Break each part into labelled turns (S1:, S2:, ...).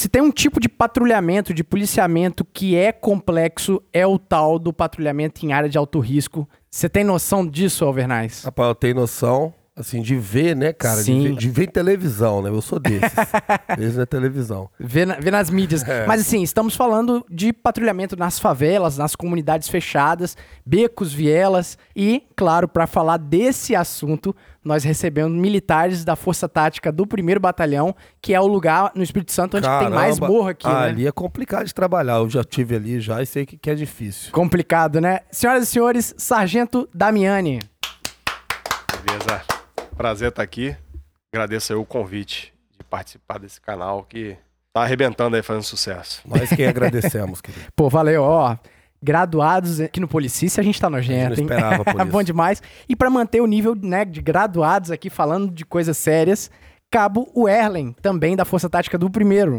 S1: Se tem um tipo de patrulhamento, de policiamento que é complexo, é o tal do patrulhamento em área de alto risco. Você tem noção disso, Alvernais?
S2: Rapaz, eu tenho noção, assim, de ver, né, cara? De
S1: Sim.
S2: ver, de ver em televisão, né? Eu sou desses. desses na televisão.
S1: Vê, na- vê nas mídias.
S2: É.
S1: Mas assim, estamos falando de patrulhamento nas favelas, nas comunidades fechadas, becos, vielas. E, claro, para falar desse assunto, nós recebemos militares da Força Tática do 1 Batalhão, que é o lugar no Espírito Santo onde tem mais
S2: Caramba,
S1: morro aqui, né?
S2: Ali é complicado de trabalhar. Eu já tive ali já e sei que, que é difícil.
S1: Complicado, né? Senhoras e senhores, Sargento Damiani.
S3: Beleza. Prazer estar aqui. Agradeço aí o convite de participar desse canal que tá arrebentando aí, fazendo sucesso.
S2: Nós quem agradecemos, querido.
S1: Pô, valeu, ó. Graduados aqui no Policice, a gente tá nojento,
S2: A gente não esperava por isso.
S1: Bom demais. E pra manter o nível né, de graduados aqui, falando de coisas sérias, Cabo Werlen, também da Força Tática do Primeiro.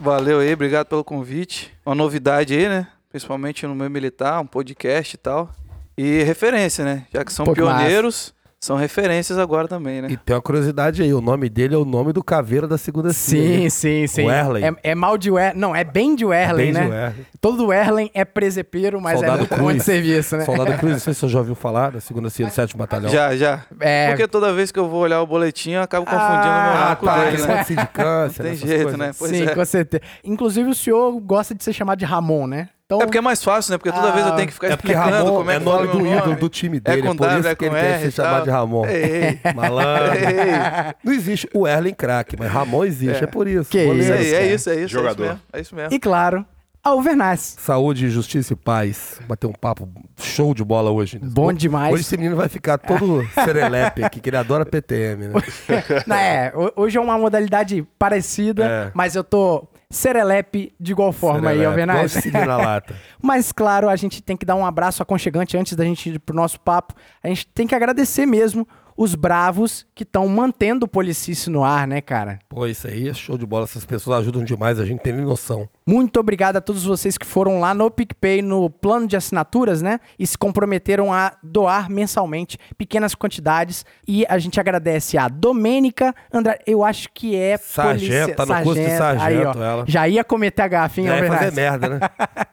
S4: Valeu aí, obrigado pelo convite. Uma novidade aí, né? Principalmente no meio militar, um podcast e tal. E referência, né? Já que são
S1: Pô, que
S4: pioneiros, são referências agora também, né?
S2: E tem uma curiosidade aí, o nome dele é o nome do caveira da segunda
S1: Sim, sim, sim.
S2: Werlen.
S1: É, é mal de Werlen. Não, é bem de Werlen,
S2: Benji
S1: né?
S2: Werlen.
S1: Todo Werlen é presepeiro, mas
S2: Soldado
S1: é bom
S2: Cruz.
S1: de serviço, né?
S2: Soldado Cruz, não sei se você já ouviu falar da segunda CIA do sétimo batalhão.
S4: Já, já.
S1: É,
S4: Porque toda vez que eu vou olhar o boletim, eu acabo confundindo
S1: Ah,
S4: o meu
S2: Ah,
S4: o
S2: tá,
S4: dele, né?
S2: de sindicância,
S4: Não tem jeito,
S2: coisas.
S4: né? Pois
S1: sim,
S4: é.
S1: com certeza. Inclusive, o senhor gosta de ser chamado de Ramon, né? Então,
S4: É porque é mais fácil, né? Porque toda
S1: Ah,
S4: vez eu tenho que ficar
S2: É porque
S4: explicando
S2: Ramon
S4: como é
S2: é
S4: que
S2: nome do ídolo do time
S4: É
S2: dele,
S4: com
S2: é por
S4: W,
S2: isso
S4: é
S2: que ele
S4: com
S2: quer
S4: R
S2: ser
S4: e tal.
S2: chamado de Ramon.
S4: Ei,
S2: Malandro.
S4: ei.
S2: Não existe o Erlen craque, mas Ramon existe, é, por isso.
S1: Que
S4: aí, é
S1: cara.
S4: isso, é isso.
S3: Jogador.
S4: É isso mesmo. É isso mesmo.
S1: E claro, Alvernaz.
S2: Saúde, justiça e paz. Bater um papo show de bola hoje. né?
S1: Bom demais.
S2: Hoje esse menino vai ficar todo serelepe aqui, que ele adora PTM, né?
S1: Não, é, ho- hoje é uma modalidade parecida,
S2: É.
S1: mas eu tô serelepe de igual forma aí,
S2: Serelepe, igual seguir na lata.
S1: Mas, claro, a gente tem que dar um abraço aconchegante antes da gente ir pro nosso papo. A gente tem que agradecer mesmo os bravos que estão mantendo o Policice no ar, né, cara?
S2: Pô, isso aí é show de bola. Essas pessoas ajudam demais, a gente tem nem noção.
S1: Muito obrigado a todos vocês que foram lá no PicPay, no plano de assinaturas, né? E se comprometeram a doar mensalmente pequenas quantidades. E a gente agradece a Domênica André. Eu acho que é
S2: Sargento, tá no curso de
S1: Aí,
S2: sargento,
S1: ó,
S2: ela.
S1: Já ia cometer a gafinha,
S2: Já
S1: na
S2: ia fazer
S1: verdade.
S2: merda, né?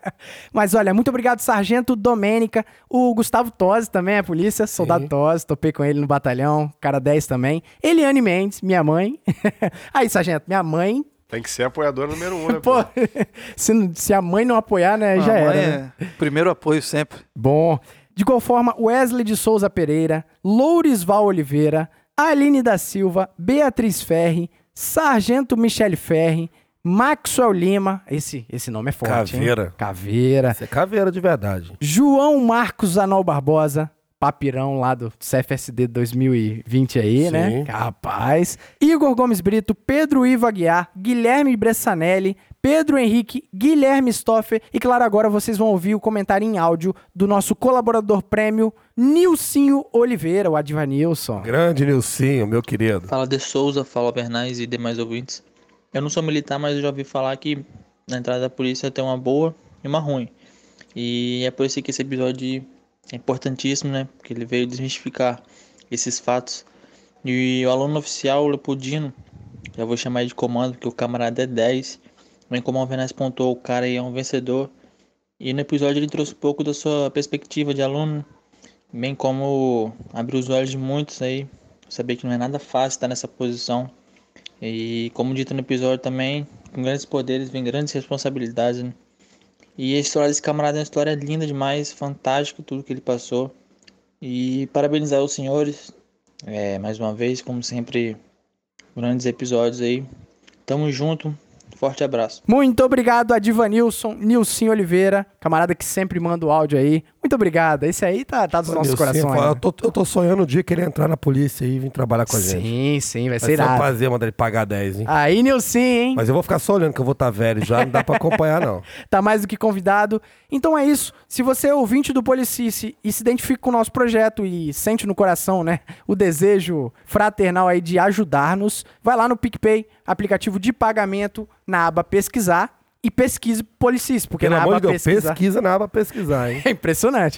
S1: Mas olha, muito obrigado, Sargento Domênica. O Gustavo Tosi também é polícia, soldado
S2: Sim.
S1: Tosi, topei com ele no batalhão, cara 10 também. Eliane Mendes, minha mãe. Aí, Sargento, minha mãe.
S3: Tem que ser apoiador número um, né?
S1: Pô, se, se a mãe não apoiar, né, já
S4: A
S1: era.
S4: mãe
S1: né?
S4: é primeiro apoio sempre.
S1: Bom. De igual forma, Wesley de Souza Pereira, Lourisval Oliveira, Aline da Silva, Beatriz Ferri, Sargento Michele Ferri, Maxwell Lima. Esse, esse nome é forte. hein?
S2: Caveira.
S1: Caveira.
S2: Isso é caveira de verdade.
S1: João Marcos Anol Barbosa, papirão lá do CFSD 2020 aí,
S2: Sim.
S1: né? Rapaz. Igor Gomes Brito, Pedro Ivo Aguiar, Guilherme Bressanelli, Pedro Henrique, Guilherme Stoffer e claro, agora vocês vão ouvir o comentário em áudio do nosso colaborador prêmio, Nilcinho Oliveira, o Advanilson.
S2: Grande Nilcinho, meu querido.
S5: Fala de Souza, fala Bernais e demais ouvintes. Eu não sou militar, mas eu já ouvi falar que na entrada da polícia tem uma boa e uma ruim. E é por isso que esse episódio é importantíssimo, né? Porque ele veio desmistificar esses fatos. E o aluno oficial, o Leopoldino, já vou chamar ele de comando, porque o camarada é 10. Bem como o Alvenaz pontuou, o cara aí é um vencedor. E no episódio ele trouxe um pouco da sua perspectiva de aluno, bem como abriu os olhos de muitos aí, saber que não é nada fácil estar nessa posição. E como dito no episódio também, com grandes poderes vem grandes responsabilidades. Né? E a história desse camarada é uma história linda demais, fantástico tudo que ele passou. E parabenizar os senhores, é, mais uma vez, como sempre, grandes episódios aí. Tamo junto, forte abraço.
S1: Muito obrigado a Divanilson, Nilcinho Oliveira, camarada que sempre manda o áudio aí. Muito obrigado. Esse aí tá, tá dos nossos
S2: Nilcinho,
S1: corações. né?
S2: Eu tô, eu tô sonhando o dia que ele entrar na polícia e vir trabalhar com a gente.
S1: Sim, sim, vai
S2: Vai
S1: ser irado.
S2: prazer mandar ele pagar 10, hein?
S1: Aí, Nilcinho, hein?
S2: Mas eu vou ficar só olhando que eu vou estar velho já, não dá pra acompanhar, não.
S1: tá mais do que convidado. Então é isso. Se você é ouvinte do Policice e se identifica com o nosso projeto e sente no coração, né, o desejo fraternal aí de ajudar-nos, vai lá no PicPay, aplicativo de pagamento, na aba pesquisar e pesquise Policice, porque
S2: Pelo
S1: na
S2: amor
S1: aba
S2: de Deus,
S1: pesquisar...
S2: pesquisa na aba pesquisar, hein?
S1: É impressionante.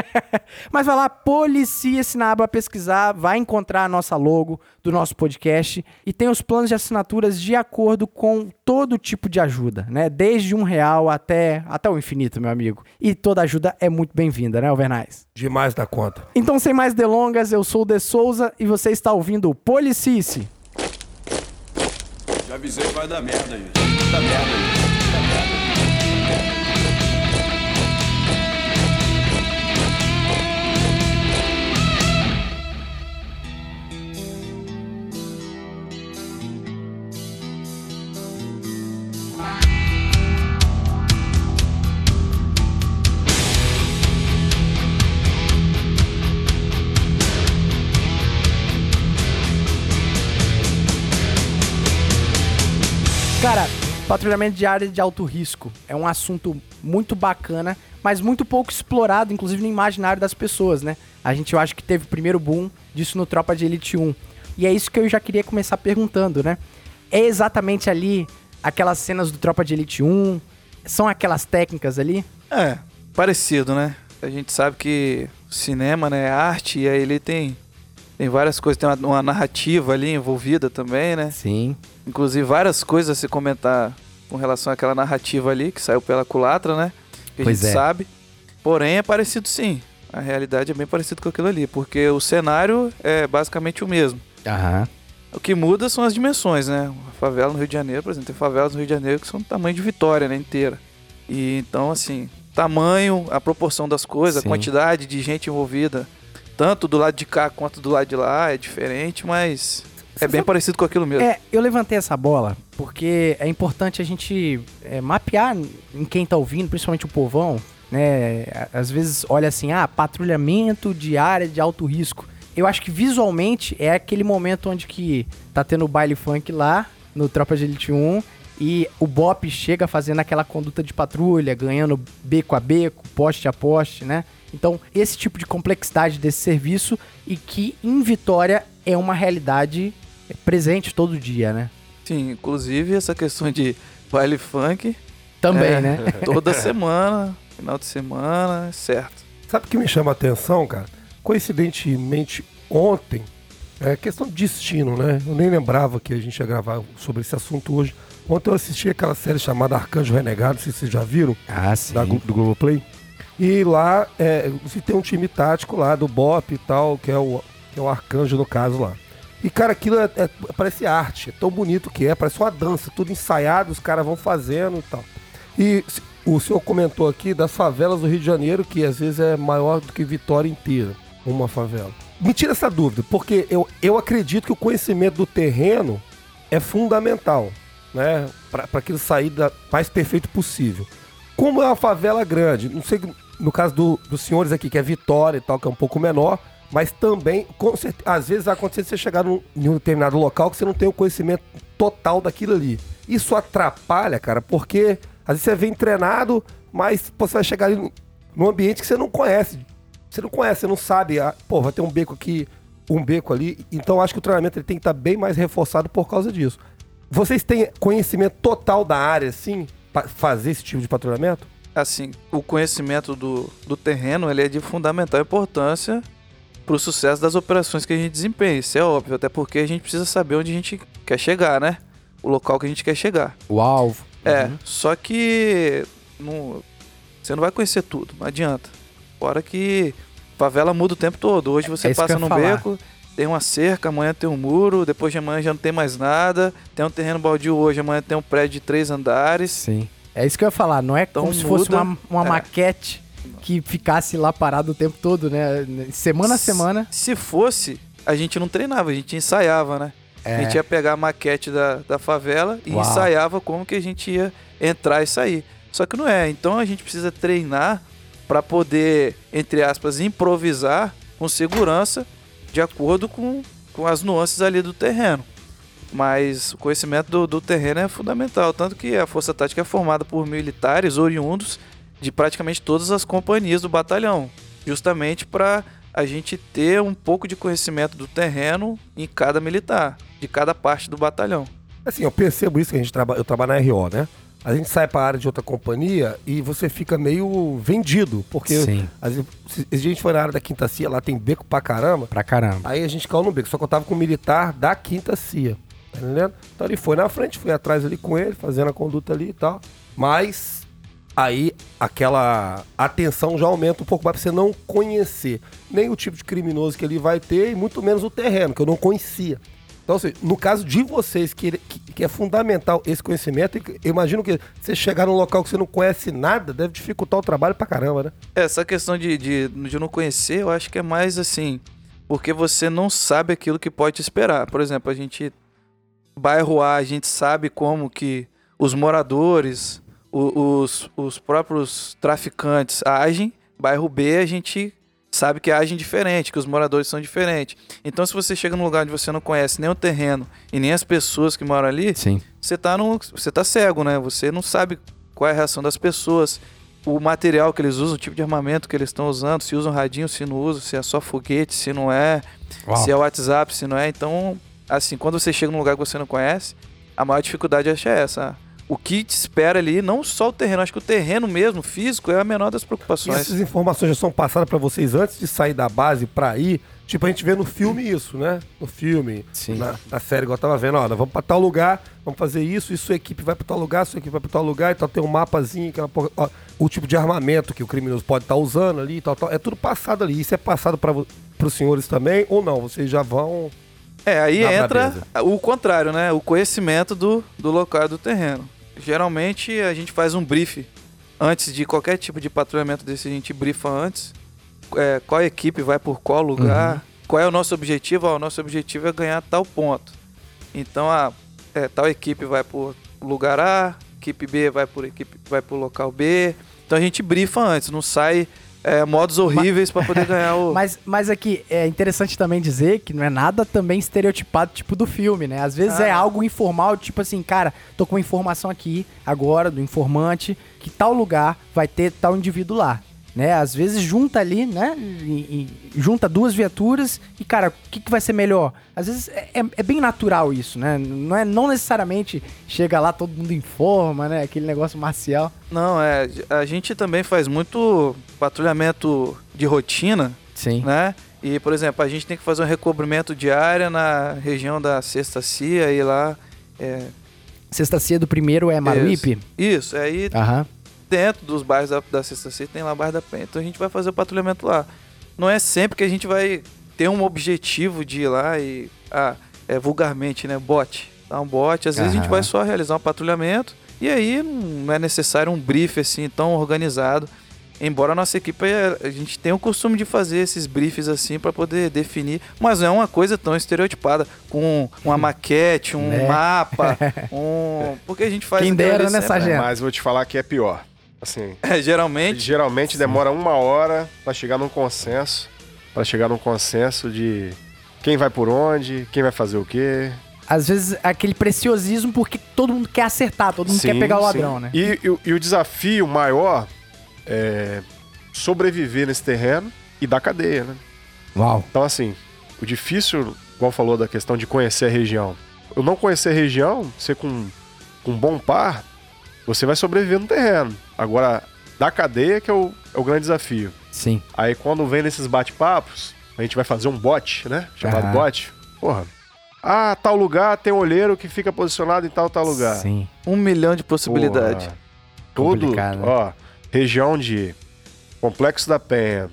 S1: Mas vai lá, policie-se na aba pesquisar, vai encontrar a nossa logo do nosso podcast e tem os planos de assinaturas de acordo com todo tipo de ajuda, né? Desde um real até, até o infinito, meu amigo. E toda ajuda é muito bem-vinda, né, Alvernais?
S2: Demais da conta.
S1: Então, sem mais delongas, eu sou o De Souza e você está ouvindo o Policice.
S6: Já avisei que vai dar merda isso. Vai dar merda isso.
S1: Cara, patrulhamento de área de alto risco é um assunto muito bacana, mas muito pouco explorado, inclusive no imaginário das pessoas, né? A gente eu acho que teve o primeiro boom disso no Tropa de Elite 1. E é isso que eu já queria começar perguntando, né? É exatamente ali aquelas cenas do Tropa de Elite 1? São aquelas técnicas ali?
S4: É, parecido, né? A gente sabe que cinema, né, é arte, e aí ele tem, tem várias coisas, tem uma, uma narrativa ali envolvida também, né?
S1: Sim.
S4: Inclusive várias coisas a se comentar com relação àquela narrativa ali que saiu pela culatra, né? Que a
S1: Pois
S4: gente
S1: é.
S4: sabe. Porém, é parecido sim. A realidade é bem parecida com aquilo ali, porque o cenário é basicamente o mesmo.
S1: Aham.
S4: O que muda são as dimensões, né? A favela no Rio de Janeiro, por exemplo, tem favelas no Rio de Janeiro que são do tamanho de Vitória, né, inteira. E então, assim, tamanho, a proporção das coisas,
S1: Sim.
S4: a quantidade de gente envolvida, tanto do lado de cá quanto do lado de lá, é diferente, mas é bem parecido com aquilo mesmo.
S1: É, eu levantei essa bola porque é importante a gente é, mapear em quem tá ouvindo, principalmente o povão, né? Às vezes olha assim, ah, patrulhamento de área de alto risco. Eu acho que visualmente é aquele momento onde que tá tendo o baile funk lá no Tropa de Elite 1 e o Bop chega fazendo aquela conduta de patrulha, ganhando beco a beco, poste a poste, né? Então, esse tipo de complexidade desse serviço e que em Vitória é uma realidade presente todo dia, né?
S4: Sim, inclusive essa questão de baile funk.
S1: Também,
S4: é,
S1: né?
S4: Toda semana, final de semana, certo.
S2: Sabe o que me chama a atenção, cara? Coincidentemente, ontem, é questão de destino, né? Eu nem lembrava que a gente ia gravar sobre esse assunto hoje. Ontem eu assisti aquela série chamada Arcanjo Renegado, não sei se vocês já viram,
S1: Ah, sim.
S2: da, do Globoplay. E lá é, você tem um time tático lá do BOP e tal, que é o, que é o Arcanjo no caso lá. E, cara, aquilo é, é- parece arte, é tão bonito que é, parece uma dança, tudo ensaiado, os caras vão fazendo e tal. E se- o senhor comentou aqui das favelas do Rio de Janeiro, que às vezes é maior do que Vitória inteira, uma favela. Me tira essa dúvida, porque eu, eu acredito que o conhecimento do terreno é fundamental, né? Para aquilo sair da mais perfeito possível. Como é uma favela grande, não sei no caso do- dos senhores aqui, que é Vitória e tal, que é um pouco menor, mas também, com certe- às vezes acontece de você chegar num, em um determinado local que você não tem o conhecimento total daquilo ali. Isso atrapalha, cara, porque às vezes você vem treinado, mas pô, você vai chegar ali num- ambiente que você não conhece. Você não conhece, você não sabe, ah, pô, vai ter um beco aqui, um beco ali. Então acho que o treinamento ele tem que estar bem mais reforçado por causa disso. Vocês têm conhecimento total da área, assim, fazer esse tipo de patrulhamento?
S4: Assim, o conhecimento do, do terreno ele é de fundamental importância para o sucesso das operações que a gente desempenha. Isso é óbvio, até porque a gente precisa saber onde a gente quer chegar, né? O local que a gente quer chegar.
S1: O alvo.
S4: É,
S1: Uhum.
S4: só que não- você não vai conhecer tudo, não adianta. Fora que favela muda o tempo todo. Hoje você
S1: É
S4: passa no
S1: falar.
S4: beco, tem uma cerca, amanhã tem um muro, depois de amanhã já não tem mais nada. Tem um terreno baldio hoje, amanhã tem um prédio de três andares.
S1: Sim. É isso que eu ia falar, não é
S4: Então
S1: como se fosse
S4: muda.
S1: uma, uma
S4: É.
S1: maquete que ficasse lá parado o tempo todo, né? Semana a semana.
S4: Se fosse, a gente não treinava, a gente ensaiava, né?
S1: É.
S4: A gente ia pegar a maquete da, da favela e
S1: Uau.
S4: ensaiava como que a gente ia entrar e sair. Só que não é. Então a gente precisa treinar para poder, entre aspas, improvisar com segurança de acordo com, com as nuances ali do terreno. Mas o conhecimento do, do terreno é fundamental. Tanto que a Força Tática é formada por militares oriundos de praticamente todas as companhias do batalhão. Justamente para a gente ter um pouco de conhecimento do terreno em cada militar, de cada parte do batalhão.
S2: Assim, eu percebo isso que a gente trabalha, eu trabalho na RO, né? a gente sai pra área de outra companhia e você fica meio vendido. Porque
S1: Sim.
S2: a gente foi na área da quinta CIA, lá tem beco pra caramba.
S1: Pra caramba.
S2: Aí a gente caiu no beco, só que eu tava com o militar da quinta CIA. Tá entendendo? Então ele foi na frente, fui atrás ali com ele, fazendo a conduta ali e tal. Mas aí aquela atenção já aumenta um pouco mais pra você não conhecer nem o tipo de criminoso que ele vai ter e muito menos o terreno, que eu não conhecia. Então, assim, no caso de vocês, que, que, que é fundamental esse conhecimento, eu imagino que você chegar num local que você não conhece nada deve dificultar o trabalho pra caramba, né?
S4: Essa questão de, de, de não conhecer, eu acho que é mais assim, porque você não sabe aquilo que pode te esperar. Por exemplo, a gente. Bairro A, a gente sabe como que os moradores, os, os próprios traficantes agem. Bairro B, a gente sabe que agem diferente, que os moradores são diferentes. Então, se você chega num lugar onde você não conhece nem o terreno e nem as pessoas que moram ali,
S1: Sim.
S4: você tá, no, você tá cego, né? Você não sabe qual é a reação das pessoas, o material que eles usam, o tipo de armamento que eles estão usando, se usam radinho, se não usam, se é só foguete, se não é,
S1: Uau.
S4: se é WhatsApp, se não é. Então, assim, quando você chega num lugar que você não conhece, a maior dificuldade acho é essa. O que te espera ali, não só o terreno, acho que o terreno mesmo, físico, é a menor das
S2: E
S4: preocupações.
S2: essas informações já são passadas pra vocês antes de sair da base pra ir. Tipo, a gente vê no filme isso, né? No filme,
S1: Sim.
S2: na, na série, igual eu tava vendo, nós vamos pra tal lugar, vamos fazer isso, e sua equipe vai pra tal lugar, sua equipe vai pra tal lugar, e tal, tem um mapazinho, aquela porra, ó, o tipo de armamento que o criminoso pode estar usando ali, e tal, tal. É tudo passado ali. Isso é passado para os senhores também, ou não? Vocês já vão.
S4: É, aí
S2: Na
S4: entra
S2: brabeza.
S4: o contrário, né? O conhecimento do, do local do terreno. Geralmente a gente faz um brief antes de qualquer tipo de patrulhamento desse, a gente brifa antes. É, qual equipe vai por qual lugar, qual é o nosso objetivo? Ó, o nosso objetivo é ganhar tal ponto. Então a é, tal equipe vai por lugar A, equipe B vai por equipe vai por local B. Então a gente brifa antes, não sai é, modos horríveis pra poder ganhar o.
S1: Mas, mas aqui, é interessante também dizer que não é nada também estereotipado, tipo do filme, né? Às vezes
S4: Ah,
S1: é algo informal, tipo assim, cara, tô com uma informação aqui, agora, do informante, que tal lugar vai ter tal indivíduo lá. Né? Às vezes junta ali, né? E, e junta duas viaturas e, cara, o que, que vai ser melhor? Às vezes é, é- é bem natural isso, né? Não, é, não necessariamente chega lá, todo mundo informa, né? Aquele negócio marcial.
S4: Não, é. A gente também faz muito patrulhamento de rotina,
S1: Sim.
S4: né? E, por exemplo, a gente tem que fazer um recobrimento de área na região da Sexta Cia e lá. É,
S1: Sexta ceia do primeiro é Maruípe?
S4: isso, aí
S1: Aham.
S4: Dentro dos bairros da, da Sexta Cia tem lá o bairro da Penha. Então a gente vai fazer o patrulhamento lá. Não é sempre que a gente vai ter um objetivo de ir lá e. Ah, é vulgarmente, né? Bote. Dá um bote. Às vezes a gente vai só realizar um patrulhamento e aí não é necessário um brief assim tão organizado. Embora a nossa equipe, eh, a gente tenha o costume de fazer esses briefs assim para poder definir, mas não é uma coisa tão estereotipada, com uma maquete, um
S1: Né?
S4: mapa, um... Porque a gente faz...
S1: Quem dera, né, sargento?
S3: Mas vou te falar que é pior. Assim,
S4: É, geralmente,
S3: geralmente demora uma hora pra chegar num consenso. Pra chegar num consenso de quem vai por onde, quem vai fazer o quê.
S1: Às vezes aquele preciosismo porque todo mundo quer acertar, todo mundo quer
S3: Sim,
S1: pegar o
S3: sim.
S1: ladrão, né?
S3: E, e o- e o desafio maior é sobreviver nesse terreno e da cadeia, né?
S1: Uau.
S3: Então, assim, o difícil, igual falou da questão de conhecer a região. Eu não conhecer a região, ser com, com um bom par, você vai sobreviver no terreno. Agora, da cadeia que é o, é o grande desafio.
S1: Sim.
S3: Aí quando vem nesses bate-papos, a gente vai fazer um bot, né? Chamado bot. Porra. Ah, tal lugar tem um olheiro que fica posicionado em tal, tal lugar.
S1: Sim.
S4: um milhão de possibilidades.
S1: Complicado, né?
S3: ó, região de Complexo da Penha,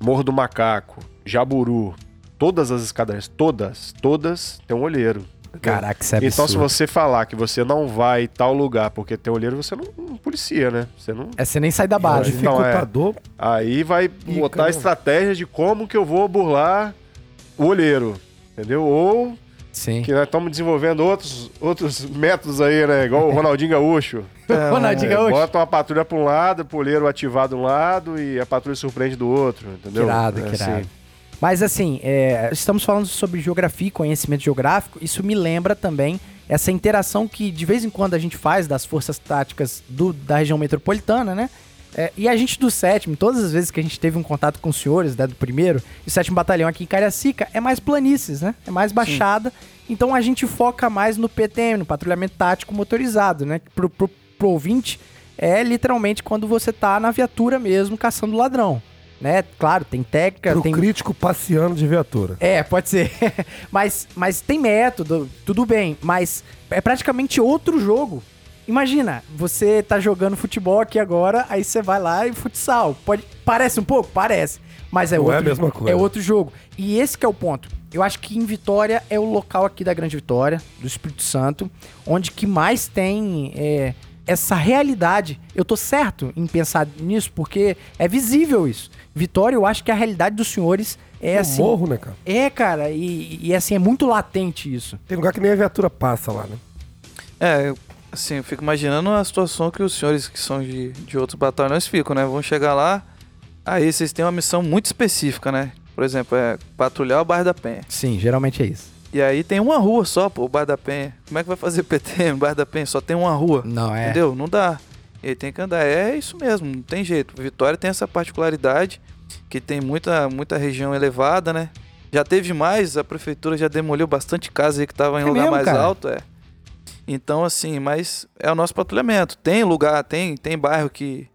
S3: Morro do Macaco, Jaburu, todas as escadarias, todas, todas tem um olheiro. Entendeu?
S1: Caraca, isso é absurdo.
S3: Então se você falar que você não vai em tal lugar porque tem olheiro, você não, não policia, né? Você não...
S1: É, você nem sai da base.
S3: Então, é. Aí vai botar a estratégia de como que eu vou burlar o olheiro, entendeu? Ou
S1: Sim.
S3: que nós estamos desenvolvendo outros, outros métodos aí, né? Igual o Ronaldinho Gaúcho.
S1: Ronaldinho
S3: É,
S1: Gaúcho.
S3: Bota uma patrulha para um lado, o olheiro ativado de um lado e a patrulha surpreende do outro, entendeu?
S1: Que irado,
S3: É
S1: que irado.
S3: assim.
S1: Mas assim, é, estamos falando sobre geografia e conhecimento geográfico. Isso me lembra também essa interação que de vez em quando a gente faz das forças táticas do- da região metropolitana, né? É, e a gente do sétimo, todas as vezes que a gente teve um contato com os senhores, né, do primeiro, e o sétimo batalhão aqui em Cariacica, é mais planícies, né? É mais baixada. Então a gente foca mais no PTM, no patrulhamento tático motorizado, né? Pro, pro pro ouvinte, é literalmente quando você tá na viatura mesmo caçando ladrão. Né? Claro, tem técnica,
S2: Pro
S1: tem.
S2: crítico passeando de viatura.
S1: É, pode ser. mas, mas tem método, tudo bem. Mas é praticamente outro jogo. Imagina, você tá jogando futebol aqui agora, aí você vai lá e futsal. Pode, parece um pouco? Parece. Mas é
S2: Não é
S1: outro,
S2: a mesma coisa.
S1: É outro jogo. E esse que é o ponto. Eu acho que em Vitória é o local aqui da Grande Vitória, do Espírito Santo, onde que mais tem é, essa realidade. Eu tô certo em pensar nisso, porque é visível isso. Vitória, eu acho que a realidade dos senhores é
S2: No
S1: assim.
S2: morro, né, cara?
S1: É, cara, e, e assim, é muito latente isso.
S2: Tem lugar que nem a viatura passa lá, né?
S4: É, eu, assim, eu fico imaginando a situação que os senhores que são de, de outros batalhões ficam, né? Vão chegar lá, aí vocês têm uma missão muito específica, né? Por exemplo, é patrulhar o bairro da Penha.
S1: Sim, geralmente é isso.
S4: E aí tem uma rua só, pô, o bairro da Penha. Como é que vai fazer PT no bairro da Penha? Só tem uma rua.
S1: Não, é.
S4: Entendeu? Não dá. Ele tem que andar. É isso mesmo, não tem jeito. Vitória tem essa particularidade que tem muita, muita região elevada, né? Já teve mais, a prefeitura já demoliu bastante casa aí que tava em
S1: É
S4: lugar
S1: mesmo,
S4: mais
S1: cara?
S4: alto, é. Então, assim, mas é o nosso patrulhamento. Tem lugar, tem, tem bairro que,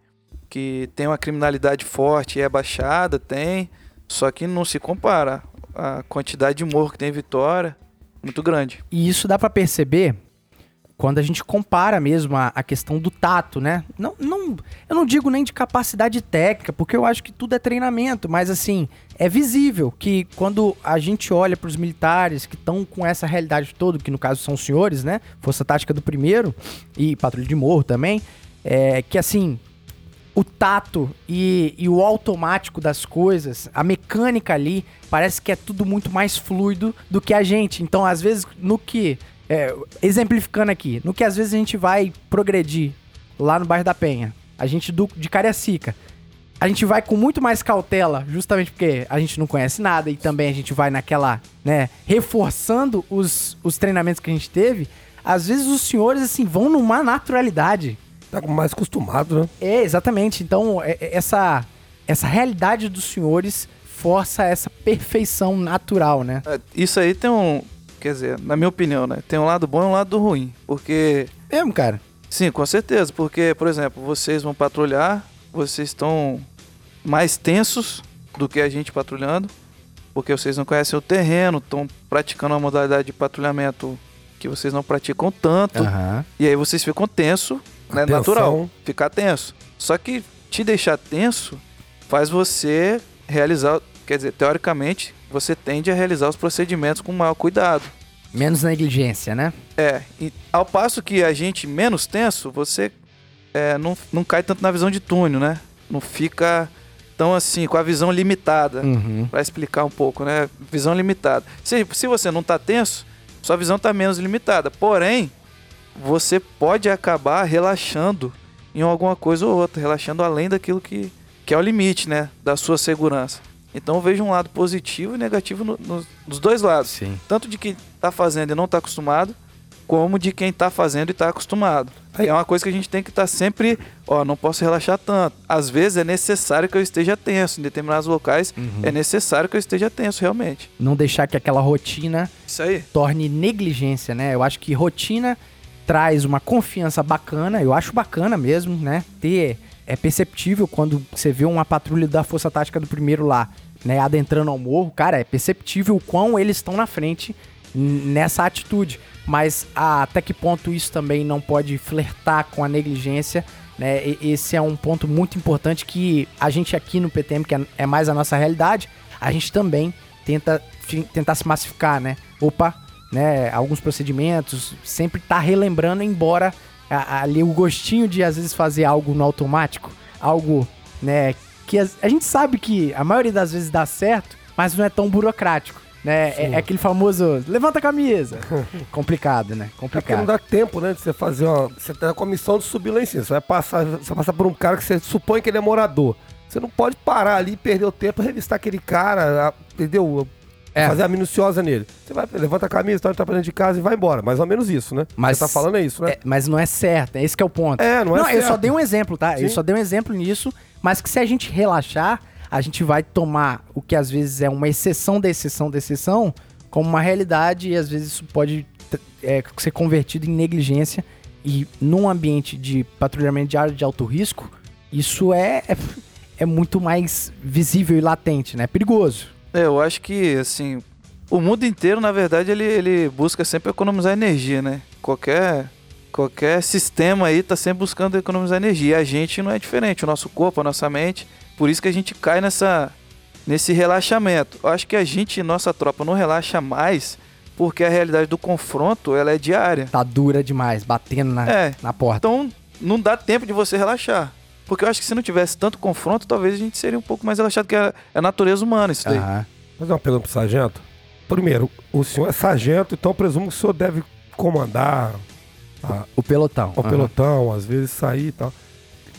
S4: que tem uma criminalidade forte e é baixada, tem. Só que não se compara. A quantidade de morro que tem em Vitória, muito grande.
S1: E isso dá pra perceber quando a gente compara mesmo a, a questão do tato, né? Não, não, eu não digo nem de capacidade técnica, porque eu acho que tudo é treinamento, mas assim, é visível que quando a gente olha pros militares que estão com essa realidade toda, que no caso são os senhores, né? Força Tática do primeiro e Patrulha de Morro também, é que assim, o tato e, e o automático das coisas, a mecânica ali, parece que é tudo muito mais fluido do que a gente. Então, às vezes, no que. é, exemplificando aqui, no que às vezes a gente vai progredir lá no bairro da Penha, a gente do, de Cariacica. A gente vai com muito mais cautela, justamente porque a gente não conhece nada e também a gente vai naquela, né, reforçando os, os treinamentos que a gente teve. Às vezes os senhores, assim, vão numa naturalidade.
S2: Tá mais acostumado, né?
S1: É, exatamente. Então, é- é- essa, essa realidade dos senhores força essa perfeição natural, né?
S4: É, Isso aí tem um. Quer dizer, na minha opinião, né? Tem um lado bom e um lado ruim. Porque
S1: Mesmo, cara.
S4: Sim, com certeza, porque, por exemplo, vocês vão patrulhar, vocês estão mais tensos do que a gente patrulhando, porque vocês não conhecem o terreno, estão praticando uma modalidade de patrulhamento que vocês não praticam tanto,
S1: Aham.
S4: e aí vocês ficam tenso, né, natural, ficar tenso. Só que te deixar tenso faz você realizar, quer dizer, teoricamente, você tende a realizar os procedimentos com maior cuidado.
S1: Menos negligência, né?
S4: É, e ao passo que a gente menos tenso, você é, não, não cai tanto na visão de túnel, né? Não fica tão assim, com a visão limitada.
S1: Uhum.
S4: Pra explicar um pouco, né? Visão limitada. Se, se você não tá tenso, sua visão tá menos limitada. Porém, você pode acabar relaxando em alguma coisa ou outra, relaxando além daquilo que, que é o limite, né? Da sua segurança. Então eu vejo um lado positivo e negativo no- no- nos dois lados
S1: Sim.
S4: tanto de quem tá fazendo e não tá acostumado, como de quem tá fazendo e tá acostumado.
S2: Aí-
S4: É uma coisa que a gente tem que estar sempre, ó, não posso relaxar tanto. Às vezes é necessário que eu esteja tenso, em determinados locais é necessário que eu esteja tenso realmente.
S1: Não deixar que aquela rotina
S4: Isso aí.
S1: torne negligência, né? Eu acho que rotina traz uma confiança bacana, eu acho bacana mesmo, né? Ter é perceptível quando você vê uma patrulha da Força Tática do primeiro lá, né, adentrando ao morro, cara, é perceptível o quão eles estão na frente nessa atitude. Mas ah, até que ponto isso também não pode flertar com a negligência, né? E- Esse é um ponto muito importante que a gente aqui no PTM, que é- é mais a nossa realidade, a gente também tenta tentar se massificar, né? Opa, né? Alguns procedimentos, sempre tá relembrando, embora a- ali o gostinho de às vezes fazer algo no automático, algo, né? Que a, a gente sabe que a maioria das vezes dá certo, mas não é tão burocrático. Né? É, é aquele famoso levanta a camisa. Complicado, né?
S2: É porque não
S1: Complicado.
S2: dá tempo, né, de você fazer uma... Você tá com a missão de subir lá em cima. Você vai passar, você vai passar por um cara que você supõe que ele é morador. Você não pode parar ali e perder o tempo e revistar aquele cara, a- entendeu?
S1: É.
S2: Fazer a minuciosa nele. Você vai, levanta a camisa, tá, tá pra dentro de casa e vai embora. Mais ou menos isso, né?
S1: Mas-
S2: Você tá falando é isso, né?
S1: É, mas não é certo, é esse que é o ponto.
S2: É, não é
S1: eu
S2: certo.
S1: só dei um exemplo, tá? Eu
S2: Sim.
S1: só dei um exemplo nisso, mas que se a gente relaxar, a gente vai tomar o que às vezes é uma exceção da exceção da exceção como uma realidade e às vezes isso pode é, ser convertido em negligência E num ambiente de patrulhamento de área de alto risco, isso é, é, é muito mais visível e latente, né? Perigoso.
S4: É, eu acho que, assim, o mundo inteiro, na verdade, ele, ele busca sempre economizar energia, né? Qualquer, qualquer sistema aí tá sempre buscando economizar energia. E a gente não é diferente, o nosso corpo, a nossa mente. Por isso que a gente cai nessa, nesse relaxamento. Eu acho que a gente, nossa tropa, não relaxa mais porque a realidade do confronto, ela é diária.
S1: Tá dura demais, batendo na,
S4: É.
S1: na porta.
S4: Então, não dá tempo de você relaxar. Porque eu acho que se não tivesse tanto confronto, talvez a gente seria um pouco mais relaxado, que é é a natureza humana isso daí.
S1: Aham.
S2: Fazer uma pergunta pro sargento. Primeiro, o senhor é sargento, então eu presumo que o senhor deve comandar a-
S1: O pelotão.
S2: o
S1: Aham.
S2: pelotão, às vezes sair e tal.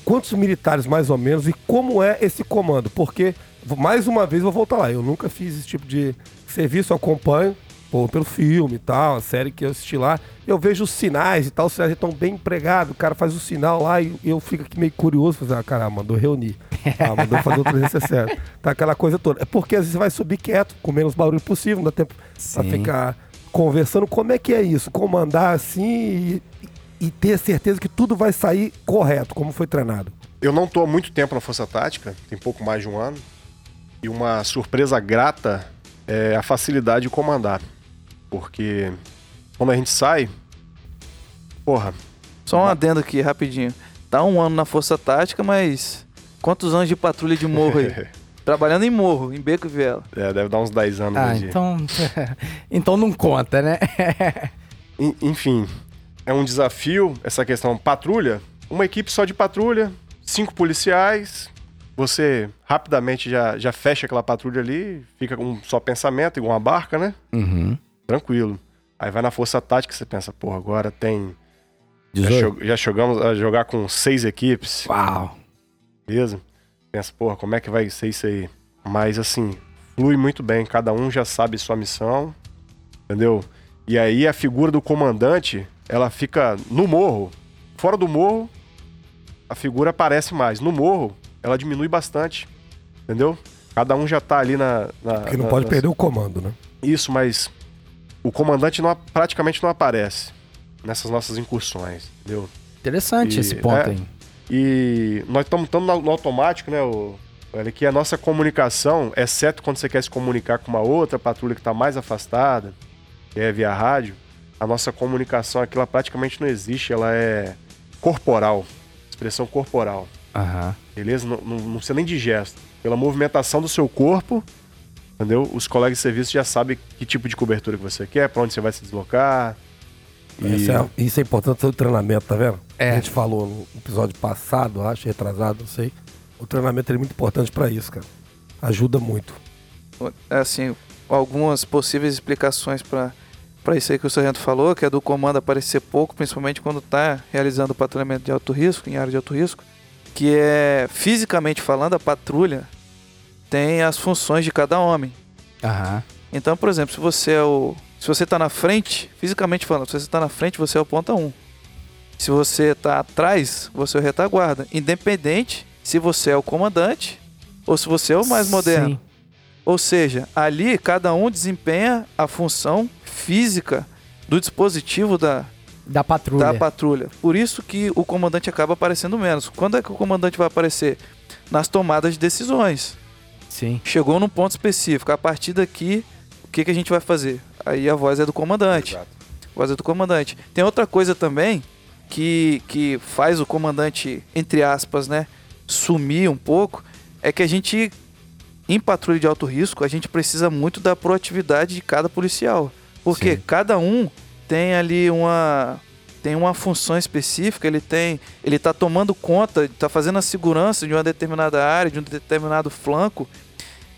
S2: Quantos militares, mais ou menos, e como é esse comando? Porque, mais uma vez, eu vou voltar lá. Eu nunca fiz esse tipo de serviço, eu acompanho pô, pelo filme e tal, a série que eu assisti lá. Eu vejo os sinais e tal, os sinais estão bem empregados, o cara faz o sinal lá e eu fico aqui meio curioso, fazer, ah, cara, mandou reunir. Ah, mandou fazer o 360. Tá aquela coisa toda. É porque às vezes você vai subir quieto, com menos barulho possível, não dá tempo pra
S1: Sim.
S2: ficar conversando. Como é que é isso? Comandar assim e, e ter certeza que tudo vai sair correto, como foi treinado.
S3: Eu não tô há muito tempo na Força Tática, tem pouco mais de um ano. E uma surpresa grata é a facilidade de comandar. Porque quando a gente sai, porra,
S4: Só um adendo aqui, rapidinho. Tá um ano na Força Tática, mas quantos anos de patrulha de morro aí? Trabalhando em morro, em Beco e Viela.
S3: é, deve dar uns 10 anos
S1: Ah,
S3: de...
S1: então. então não conta, né?
S3: En- Enfim, é um desafio essa questão patrulha. Uma equipe só de patrulha, cinco policiais. Você rapidamente já, já fecha aquela patrulha ali, fica com um só pensamento, igual uma barca, né?
S1: uhum.
S3: Tranquilo. Aí vai na força tática, você pensa, porra, agora tem. Já,
S1: 18.
S3: cho- já chegamos a jogar com seis equipes,
S1: Uau.
S3: beleza? Pensa, porra, como é que vai ser isso aí? Mas assim, flui muito bem, cada um já sabe sua missão, entendeu? E aí a figura do comandante, ela fica no morro. Fora do morro, a figura aparece mais. No morro, ela diminui bastante, entendeu? Cada um já tá ali na. na
S2: Porque não
S3: na-
S2: pode
S3: na-
S2: perder o comando, né?
S3: Isso, mas o comandante não, praticamente não aparece nessas nossas incursões, entendeu?
S1: Interessante
S3: E-
S1: esse ponto
S3: é.
S1: aí.
S3: E nós estamos tão no, no automático, né? O, olha que a nossa comunicação, exceto quando você quer se comunicar com uma outra patrulha que está mais afastada, que é via rádio, a nossa comunicação aqui ela praticamente não existe, ela é corporal, expressão corporal,
S1: Aham.
S3: beleza? Não, não, não precisa nem de gesto. Pela movimentação do seu corpo, entendeu? Os colegas de serviço já sabem que tipo de cobertura que você quer, para onde você vai se deslocar. E-
S2: Isso, é, isso é importante o treinamento, tá vendo?
S1: É.
S2: A gente falou no episódio passado, acho, retrasado, não sei. O treinamento é muito importante pra isso, cara. Ajuda muito.
S4: É, assim, algumas possíveis explicações para para isso aí que o sargento falou, que é do comando aparecer pouco, principalmente quando está realizando o patrulhamento de alto risco, em área de alto risco, que é, fisicamente falando, a patrulha tem as funções de cada homem.
S1: Aham.
S4: Então, por exemplo, se você é o. Se você tá na frente, fisicamente falando, se você tá na frente, você é o ponta 1. Se você tá atrás, você é o retaguarda. Independente se você é o comandante ou se você é o mais moderno.
S1: Sim.
S4: Ou seja, ali cada um desempenha a função física do dispositivo da,
S1: Da patrulha.
S4: da patrulha. Por isso que o comandante acaba aparecendo menos. Quando é que o comandante vai aparecer? Nas tomadas de decisões.
S1: Sim.
S4: Chegou num ponto específico. A partir daqui, o que, que a gente vai fazer? Aí a voz é do comandante.
S3: Exato.
S4: A voz é do comandante. Tem outra coisa também que, que faz o comandante, entre aspas, né, sumir um pouco, é que a gente, em patrulha de alto risco, a gente precisa muito da proatividade de cada policial. Porque
S1: Sim.
S4: cada um tem ali uma tem uma função específica, ele tem, ele tá tomando conta, tá fazendo a segurança de uma determinada área, de um determinado flanco,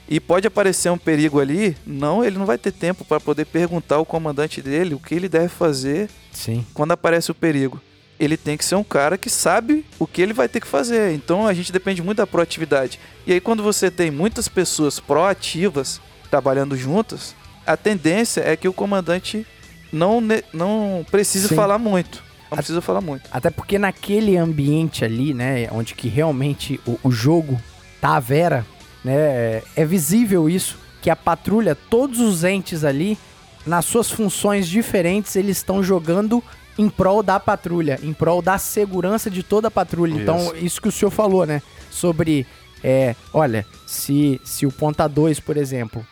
S4: e pode aparecer um perigo ali, não, ele não vai ter tempo para poder perguntar ao comandante dele o que ele deve fazer
S1: Sim.
S4: quando aparece o perigo. Ele tem que ser um cara que sabe o que ele vai ter que fazer. Então a gente depende muito da proatividade. E aí quando você tem muitas pessoas proativas trabalhando juntas, a tendência é que o comandante não, não precise
S1: Sim.
S4: falar muito. Não precisa falar muito.
S1: Até porque naquele ambiente ali, né, onde que realmente o, o jogo tá à vera, né, é visível isso, que a patrulha, todos os entes ali, nas suas funções diferentes, eles estão jogando em prol da patrulha, em prol da segurança de toda a patrulha. Então, isso que o senhor falou, né? Sobre, é, olha, se, se o ponta 2, por exemplo,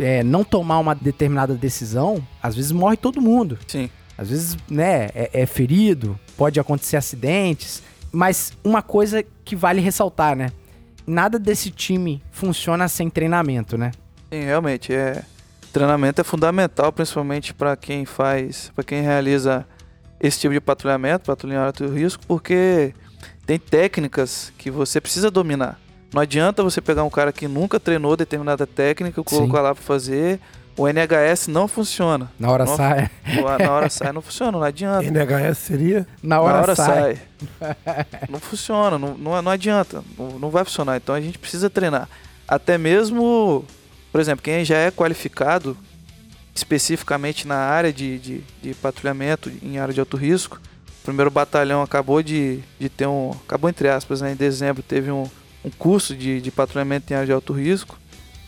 S1: é, não tomar uma determinada decisão, às vezes morre todo mundo.
S4: Sim.
S1: Às vezes, né, é, é ferido, pode acontecer acidentes. Mas uma coisa que vale ressaltar, né? Nada desse time funciona sem treinamento, né?
S4: Sim, realmente é treinamento é fundamental, principalmente para quem faz, para quem realiza esse tipo de patrulhamento, patrulhamento de risco, porque tem técnicas que você precisa dominar. Não adianta você pegar um cara que nunca treinou determinada técnica, colocar lá para fazer, o NHS não funciona.
S1: Na hora
S4: Não-
S1: sai.
S4: Na hora sai não funciona, não adianta.
S2: NHS seria?
S1: Na
S4: Na
S1: hora,
S4: hora
S1: sai.
S4: sai. não funciona, não, não, não adianta, não, não vai funcionar. Então a gente precisa treinar. Até mesmo, por exemplo, quem já é qualificado especificamente na área de, de, de patrulhamento, em área de alto risco, o primeiro batalhão acabou de, de ter um. Acabou entre aspas, né, em dezembro teve um, um curso de, de patrulhamento em área de alto risco.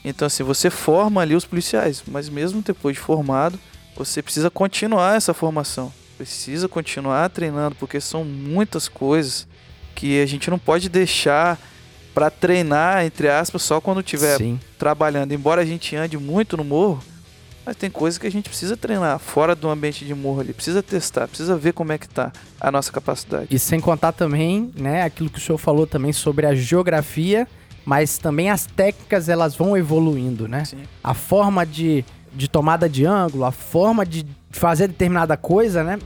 S4: Então, assim, você forma ali os policiais, mas mesmo depois de formado, você precisa continuar essa formação. Precisa continuar treinando, porque são muitas coisas que a gente não pode deixar para treinar, entre aspas, só quando estiver trabalhando. Embora a gente ande muito no morro, mas tem coisas que a gente precisa treinar fora do ambiente de morro ali. Precisa testar, precisa ver como é que tá a nossa capacidade.
S1: E sem contar também, né, aquilo que o senhor falou também sobre a geografia, mas também as técnicas elas vão evoluindo, né?
S4: Sim.
S1: A forma de, de tomada de ângulo, a forma de fazer determinada coisa, né,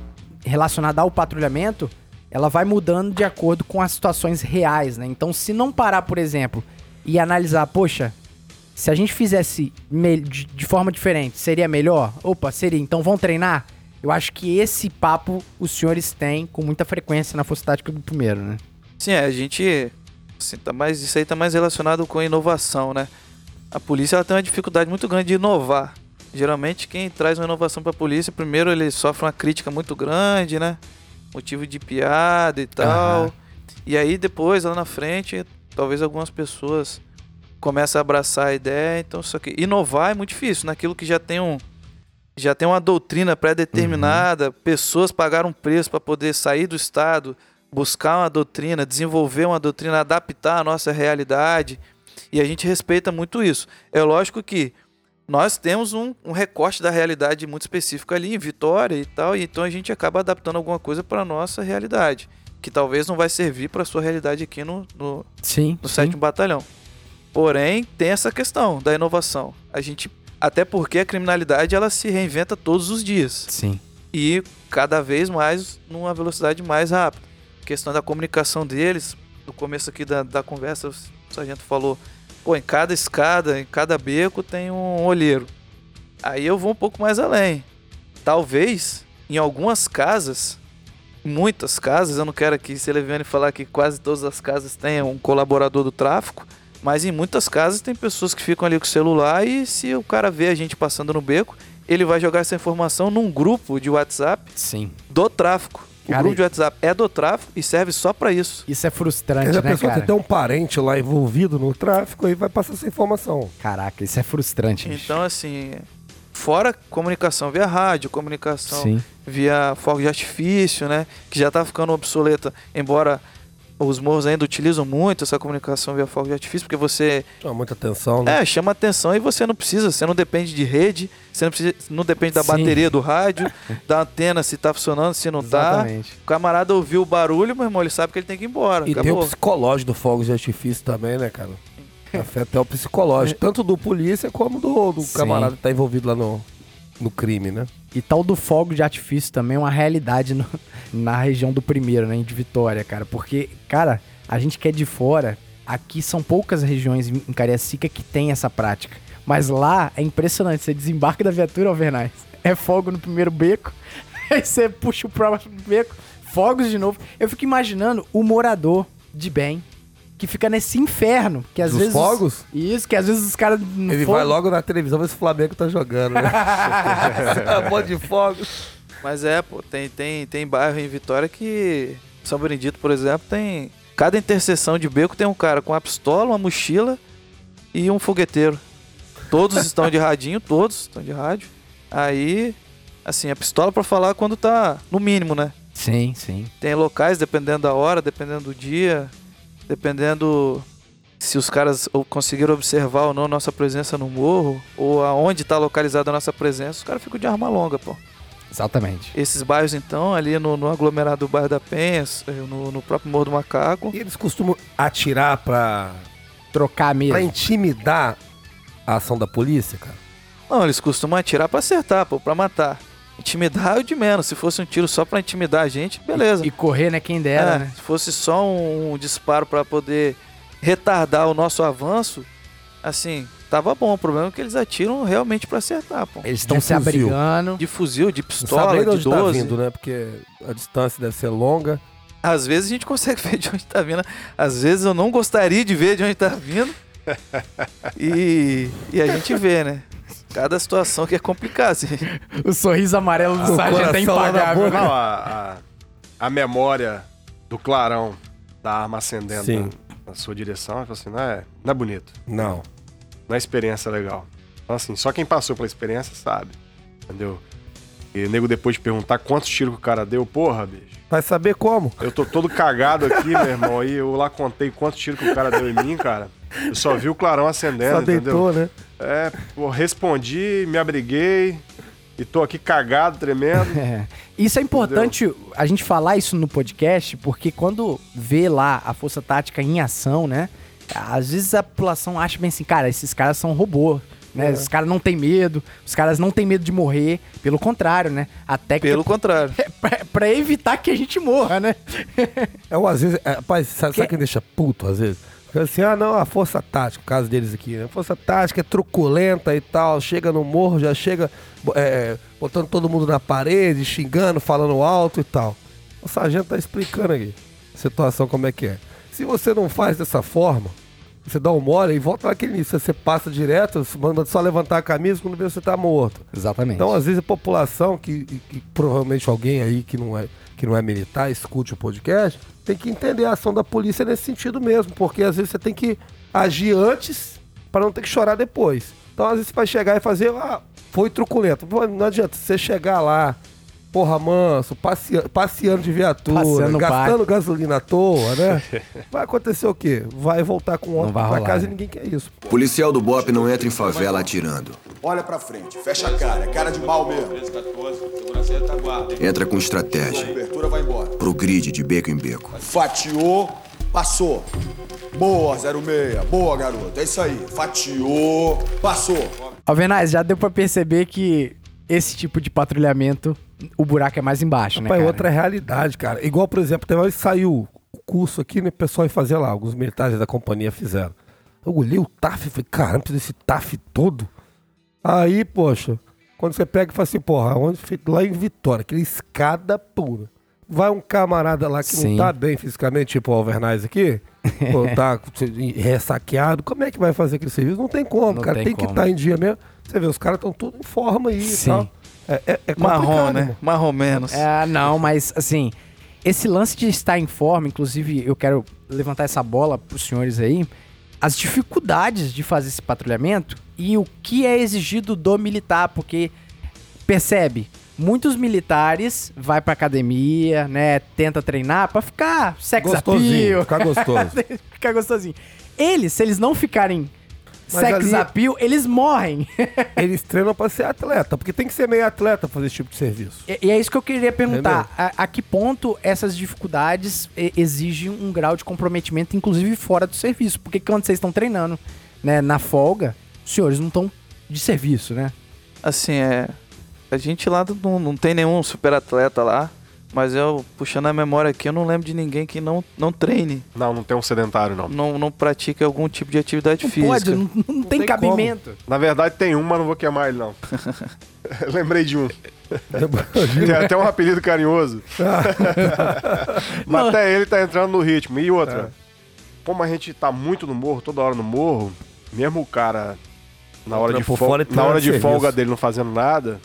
S1: relacionada ao patrulhamento, ela vai mudando de acordo com as situações reais, né? Então, se não parar, por exemplo, e analisar, poxa, se a gente fizesse de, forma diferente, seria melhor? Opa, seria. Então vão treinar? Eu acho que esse papo os senhores têm com muita frequência na Força Tática do Primeiro, né?
S4: Sim, é, a gente. Assim, tá mais, isso aí tá mais relacionado com a inovação, né? A polícia ela tem uma dificuldade muito grande de inovar. Geralmente quem traz uma inovação para a polícia, primeiro ele sofre uma crítica muito grande, né? Motivo de piada e tal.
S1: Aham.
S4: E aí depois, lá na frente, talvez algumas pessoas comecem a abraçar a ideia. Então, só que inovar é muito difícil, naquilo que já tem um já tem uma doutrina pré-determinada, pessoas pagaram um preço para poder sair do estado, buscar uma doutrina, desenvolver uma doutrina, adaptar a nossa realidade. E a gente respeita muito isso. É lógico que nós temos um, um recorte da realidade muito específico ali em Vitória e tal, e então a gente acaba adaptando alguma coisa para nossa realidade, que talvez não vai servir para sua realidade aqui no, no,
S1: Sim.
S4: no sétimo batalhão. Porém, tem essa questão da inovação. A gente, até porque a criminalidade ela se reinventa todos os dias
S1: Sim.
S4: e cada vez mais numa velocidade mais rápida. A questão da comunicação deles, no começo aqui da, da conversa, o sargento falou: pô, em cada escada, em cada beco tem um olheiro. Aí eu vou um pouco mais além. Talvez em algumas casas, muitas casas, eu não quero aqui se Leviane falar que quase todas as casas têm um colaborador do tráfico, mas em muitas casas tem pessoas que ficam ali com o celular e se o cara vê a gente passando no beco, ele vai jogar essa informação num grupo de WhatsApp
S1: Sim.
S4: do tráfico. O
S1: Cara,
S4: grupo de WhatsApp é do tráfico e serve só pra isso.
S1: Isso é frustrante,
S2: Mas a
S1: né,
S2: pessoa
S1: cara?
S2: tem um parente lá envolvido no tráfico e vai passar essa informação.
S1: Caraca, isso é frustrante, bicho.
S4: Então, assim, fora comunicação via rádio, comunicação
S1: Sim.
S4: via fogo de artifício, né? Que já tá ficando obsoleta, embora os morros ainda utilizam muito essa comunicação via fogo de artifício, porque você
S2: Chama muita atenção, né?
S4: é, chama atenção e você não precisa, você não depende de rede, você não, precisa, não depende da
S1: Sim.
S4: bateria do rádio, da antena se tá funcionando, se não tá.
S1: Exatamente.
S4: O camarada ouviu o barulho, meu irmão, ele sabe que ele tem que ir embora.
S2: E tem
S4: acabou.
S2: o psicológico do fogo de artifício também, né, cara? Afeta até o psicológico, tanto do polícia como do, do camarada que tá envolvido lá no, no crime, né?
S1: E tal do fogo de artifício também é uma realidade no- na região do primeiro, né? De Vitória, cara. Porque, cara, a gente que é de fora, aqui são poucas regiões em em Cariacica que tem essa prática. Mas lá é impressionante. Você desembarca da viatura, Alvernais, é fogo no primeiro beco, aí você puxa o próximo beco, fogos de novo. Eu fico imaginando o morador de bem que fica nesse inferno, que às
S2: Dos
S1: vezes...
S2: fogos?
S1: Isso, que às vezes os caras...
S2: Ele
S1: fogo-
S2: vai logo na televisão ver se o Flamengo tá jogando, né? monte de fogos.
S4: Mas é, pô, tem, tem, tem bairro em Vitória que. São Benedito, por exemplo, tem. Cada interseção de beco tem um cara com uma pistola, uma mochila e um fogueteiro. Todos estão de radinho, todos estão de rádio. Aí assim, a pistola pra falar quando tá no mínimo, né?
S1: Sim, sim.
S4: Tem locais, dependendo da hora, dependendo do dia, dependendo se os caras ou conseguiram observar ou não nossa presença no morro, ou aonde tá localizada a nossa presença, os caras ficam de arma longa, pô.
S1: Exatamente.
S4: Esses bairros, então, ali no, no aglomerado do bairro da Penha, eh, no, no próprio Morro do Macaco,
S2: E eles costumam atirar pra,
S1: Trocar mesmo.
S2: pra intimidar a ação da polícia, cara.
S4: Não, eles costumam atirar pra acertar, pô, pra matar. Intimidar é o de menos. Se fosse um tiro só pra intimidar a gente, beleza.
S1: E correr, né? Quem dera,
S4: É,
S1: né?
S4: Se fosse só um, disparo pra poder retardar o nosso avanço, assim, tava bom. O problema é que eles atiram realmente pra acertar, pô.
S1: Eles estão
S2: De
S1: se
S2: fuzil.
S1: abrigando.
S4: De fuzil, de pistola,
S2: de
S4: de
S2: onde tá
S4: 12.
S2: vindo, né? Porque a distância deve ser longa.
S4: Às vezes a gente consegue ver de onde tá vindo. Às vezes eu não gostaria de ver de onde tá vindo. E, e a gente vê, né? Cada situação que é complicada. Assim.
S1: O sorriso amarelo do sargento é impagável.
S3: Não, a, a, a memória do clarão da arma acendendo
S2: Sim.
S3: na, sua direção, eu falo assim, não é, não é bonito.
S2: Não.
S3: Não é experiência legal. Então, assim, só quem passou pela experiência sabe. Entendeu? E o nego depois de perguntar quantos tiros que o cara deu, porra, bicho.
S2: Vai saber como.
S3: Eu tô todo cagado aqui, meu irmão. Aí eu lá contei quantos tiros que o cara deu em mim, cara. Eu só vi o clarão acendendo,
S2: Só
S3: entendeu?
S2: deitou, né?
S3: É, pô, respondi, me abriguei e tô aqui cagado, tremendo.
S1: É. Isso é importante a gente falar isso no podcast, porque quando vê lá a Força Tática em ação, né? Às vezes a população acha bem assim, cara, esses caras são robô. Né? Os caras não têm medo, os caras não têm medo de morrer. Pelo contrário, né? Até que
S4: Pelo contrário.
S1: é pra, pra evitar que a gente morra, né?
S2: É o às vezes. É, rapaz, sabe,
S1: Que-
S2: sabe quem deixa puto às vezes? Assim, ah, não, a força tática, o caso deles aqui, né? Força tática é truculenta e tal, chega no morro, já chega bo- é, botando todo mundo na parede, xingando, falando alto e tal. O sargento tá explicando aqui a situação como é que é. Se você não faz dessa forma, você dá um mole e volta naquele início, você passa direto, manda só levantar a camisa quando vê você tá morto.
S1: Exatamente.
S2: Então, às vezes, a população, que, que provavelmente alguém aí que não, é, que não é militar, escute o podcast, tem que entender a ação da polícia nesse sentido mesmo, porque às vezes você tem que agir antes para não ter que chorar depois. Então, às vezes, você vai chegar e fazer, ah, foi truculento. Não adianta você chegar lá, porra, manso, passeando, passeando de viatura,
S1: Passeando
S2: gastando gasolina à toa, né? Vai acontecer o quê? Vai voltar com
S1: vai
S2: pra
S1: rolar,
S2: casa
S1: né?
S2: e ninguém quer isso.
S7: Policial do BOP não entra em favela atirando.
S8: Olha pra frente, fecha a cara, é cara de mal mesmo.
S6: 13, 14, segurança retaguarda. hein?
S7: Entra com estratégia.
S8: Cobertura vai embora.
S7: Pro grid de beco em beco.
S8: Fatiou, passou. Boa, 06. Boa, garoto. É isso aí. Fatiou, passou.
S1: Alvenaz, já deu pra perceber que esse tipo de patrulhamento, o buraco é mais embaixo, né?
S2: Rapaz,
S1: cara?
S2: outra realidade, cara. Igual, por exemplo, teve vez saiu o curso aqui, né? O pessoal ia fazer lá, alguns militares da companhia fizeram. Eu olhei o TAF e falei, caramba, desse TAF todo. Aí, poxa, quando você pega e fala assim, porra, onde feito lá em Vitória, aquela escada pura. Vai um camarada lá que
S1: Sim.
S2: não tá bem fisicamente, tipo o Alvernaz aqui, ou tá ressaqueado, como é que vai fazer aquele serviço? Não tem como,
S1: Não
S2: cara.
S1: tem
S2: Tem, que estar em dia mesmo. Você vê, os caras estão tudo em forma aí
S1: Sim.
S2: e tal. É, é, é
S4: Marrom, né?
S2: irmão.
S4: Marrom menos.
S1: É, não, mas assim, esse lance de estar em forma, inclusive eu quero levantar essa bola pros senhores aí, as dificuldades de fazer esse patrulhamento e o que é exigido do militar, porque percebe, muitos militares vai pra academia, né, tenta treinar pra ficar sex
S2: Gostosinho,
S1: appeal,
S2: ficar gostoso.
S1: ficar gostosinho. Eles, se eles não ficarem
S2: Mas
S1: sex
S2: ali-
S1: appeal, eles morrem.
S2: Eles treinam pra ser atleta, porque tem que ser meio atleta pra fazer esse tipo de serviço.
S1: E, e é isso que eu queria perguntar. A, a que ponto essas dificuldades exigem um grau de comprometimento, inclusive fora do serviço? Porque quando vocês estão treinando né, na folga, os senhores não estão de serviço, né?
S4: Assim, é. A gente lá não, não tem nenhum super atleta lá. Mas eu, puxando a memória aqui, eu não lembro de ninguém que não, não treine,
S3: Não, não tem um sedentário, não.
S4: não, não pratique algum tipo de atividade
S1: Não
S4: física.
S1: pode, não, não tem
S2: tem
S1: cabimento.
S3: Na verdade tem um, mas não vou queimar ele, não. Lembrei de um. Tem até um apelido carinhoso. Mas até ele tá entrando no ritmo. E outra, como a gente tá muito no morro, toda hora no morro, mesmo o cara na hora de, fol-
S2: fora
S3: na hora de folga dele não fazendo nada,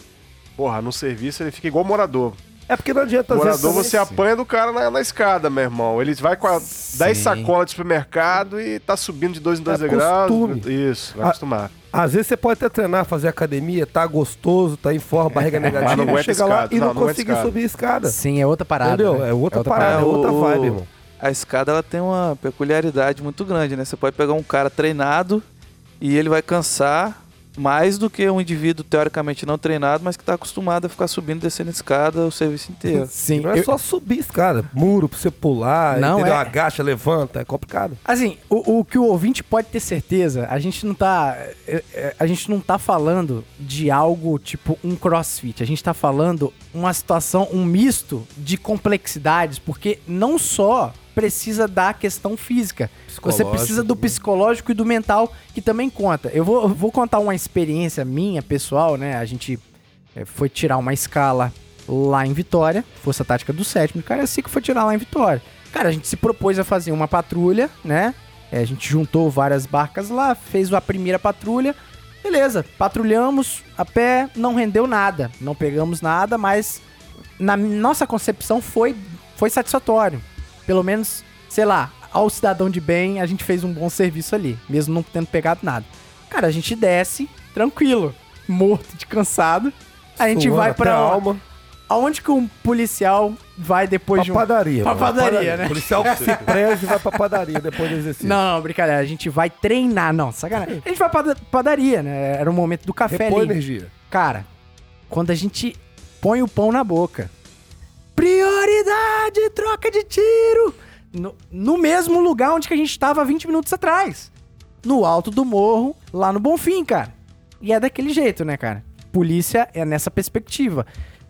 S3: porra, no serviço ele fica igual morador.
S2: É porque não adianta às vezes.
S3: morador você apanha do cara na, na escada, meu irmão. Ele vai com a 10 sacolas de supermercado e tá subindo de dois em dois
S2: É
S3: degraus.
S2: costume.
S3: Isso, vai
S2: Ah,
S3: acostumar.
S2: Às vezes você pode até treinar, fazer academia, tá gostoso, tá em forma, barriga negativa,
S3: não
S2: chega lá e não,
S3: Não,
S2: conseguir
S3: escada.
S2: subir a escada.
S1: Sim, é outra parada.
S2: Entendeu?
S1: né?
S2: É outra parada, é
S4: O-
S2: outra
S4: o-
S2: vibe, irmão.
S4: A escada ela tem uma peculiaridade muito grande, né? Você pode pegar um cara treinado e ele vai cansar mais do que um indivíduo teoricamente não treinado, mas que está acostumado a ficar subindo e descendo escada o serviço inteiro.
S1: Sim,
S2: Não é
S1: eu-
S2: só subir escada, muro pra você pular,
S1: Não,
S2: entendeu?
S1: é-
S2: Agacha, levanta, é complicado.
S1: Assim, o, o que o ouvinte pode ter certeza, a gente não tá. é, é, A gente não tá falando de algo tipo um crossfit. A gente tá falando uma situação, um misto de complexidades, porque não só precisa da questão física. Você precisa do psicológico e do mental, que também conta. Eu vou, eu vou contar uma experiência minha, pessoal, né? A gente é, foi tirar uma escala lá em Vitória, Força Tática do Sétimo, cara, assim que foi tirar lá em Vitória. Cara, a gente se propôs a fazer uma patrulha, né? É, a gente juntou várias barcas lá, fez a primeira patrulha. Beleza, patrulhamos a pé, não rendeu nada, não pegamos nada, mas na nossa concepção foi, foi satisfatório. Pelo menos, sei lá, ao cidadão de bem, a gente fez um bom serviço ali, mesmo não tendo pegado nada. Cara, a gente desce, tranquilo, morto de cansado. A gente
S2: Suando
S1: vai pra
S2: alma.
S1: Aonde que um policial vai depois
S2: Pra
S1: de um...
S2: padaria.
S1: Pra
S2: mano.
S1: padaria, né?
S2: O policial que se preze vai pra padaria depois do exercício.
S1: Não, não, brincadeira. A gente vai treinar. Não, sacanagem. A gente vai pra pada- padaria, né? Era o momento do café
S2: Repõe
S1: ali.
S2: energia.
S1: Cara, quando a gente põe o pão na boca. Prioridade, troca de tiro. No, no mesmo lugar onde que a gente tava 20 minutos atrás. No alto do morro, lá no Bonfim, cara. E é daquele jeito, né, cara? Polícia é nessa perspectiva.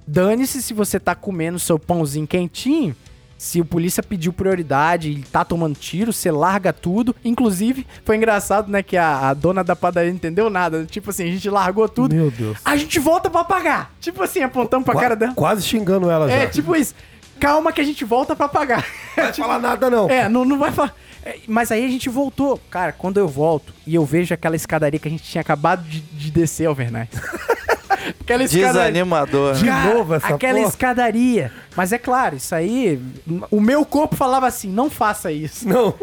S1: Dane-se se você tá comendo seu pãozinho quentinho. Se o polícia pediu prioridade e tá tomando tiro, você larga tudo. Inclusive, foi engraçado, né, que a, a dona da padaria não entendeu nada. Tipo assim, a gente largou tudo.
S2: Meu Deus.
S1: A gente volta pra pagar. Tipo assim, apontando pra
S2: Qua-
S1: cara dela.
S2: Quase xingando ela
S1: É,
S2: já.
S1: tipo isso. Calma que a gente volta pra pagar.
S2: Não vai falar nada, não.
S1: É, não, não vai falar. É, Mas aí a gente voltou. Cara, quando eu volto e eu vejo aquela escadaria que a gente tinha acabado de, de descer, Alvernais. aquela escadaria.
S4: Desanimador. né?
S2: De
S1: Cara,
S2: novo essa
S1: aquela
S2: porra?
S1: escadaria. Mas é claro, isso aí. O meu corpo falava assim: não faça isso.
S2: Não.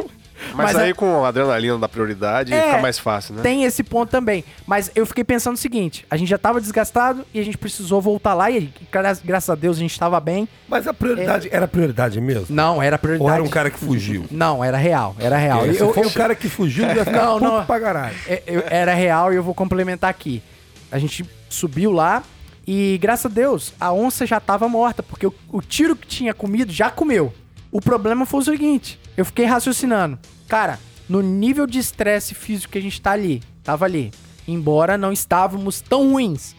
S3: Mas,
S1: Mas
S3: aí
S1: a-
S3: com a adrenalina da prioridade
S1: É,
S3: fica mais fácil, né?
S1: Tem esse ponto também. Mas eu fiquei pensando o seguinte: a gente já tava desgastado e a gente precisou voltar lá e gra- graças a Deus a gente tava bem.
S2: Mas a prioridade era prioridade mesmo?
S1: Não, era prioridade.
S2: Ou era um cara que fugiu?
S1: Não, era real, era real. Eu-
S2: for
S1: eu-
S2: um cara que fugiu, ia ficar
S1: Não, não.
S2: pra caralho.
S1: É, eu- era real e eu vou complementar aqui. A gente subiu lá e, graças a Deus, a onça já tava morta, porque o, o tiro que tinha comido já comeu. O problema foi o seguinte: eu fiquei raciocinando. Cara, no nível de estresse físico que a gente tá ali, tava ali, embora não estávamos tão ruins,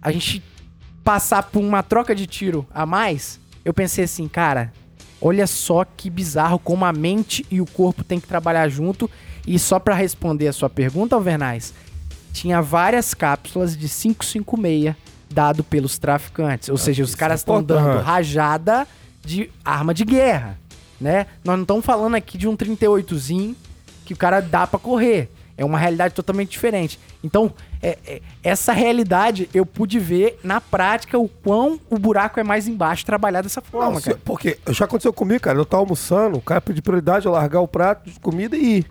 S1: a gente passar por uma troca de tiro a mais, eu pensei assim, cara, olha só que bizarro como a mente e o corpo tem que trabalhar junto. E só pra responder a sua pergunta, Alvernais, tinha várias cápsulas de 556 dado pelos traficantes. Ou seja, os
S2: isso
S1: caras
S2: é
S1: estão dando
S2: importante.
S1: rajada de arma de guerra, né? Nós não estamos falando aqui de um 38zinho que o cara dá pra correr. É uma realidade totalmente diferente. Então, é- é- essa realidade eu pude ver na prática o quão o buraco é mais embaixo trabalhar dessa forma,
S2: Não,
S1: cara.
S2: porque já aconteceu comigo, cara. Eu tava almoçando, o cara pediu prioridade, eu largar o prato de comida e ir.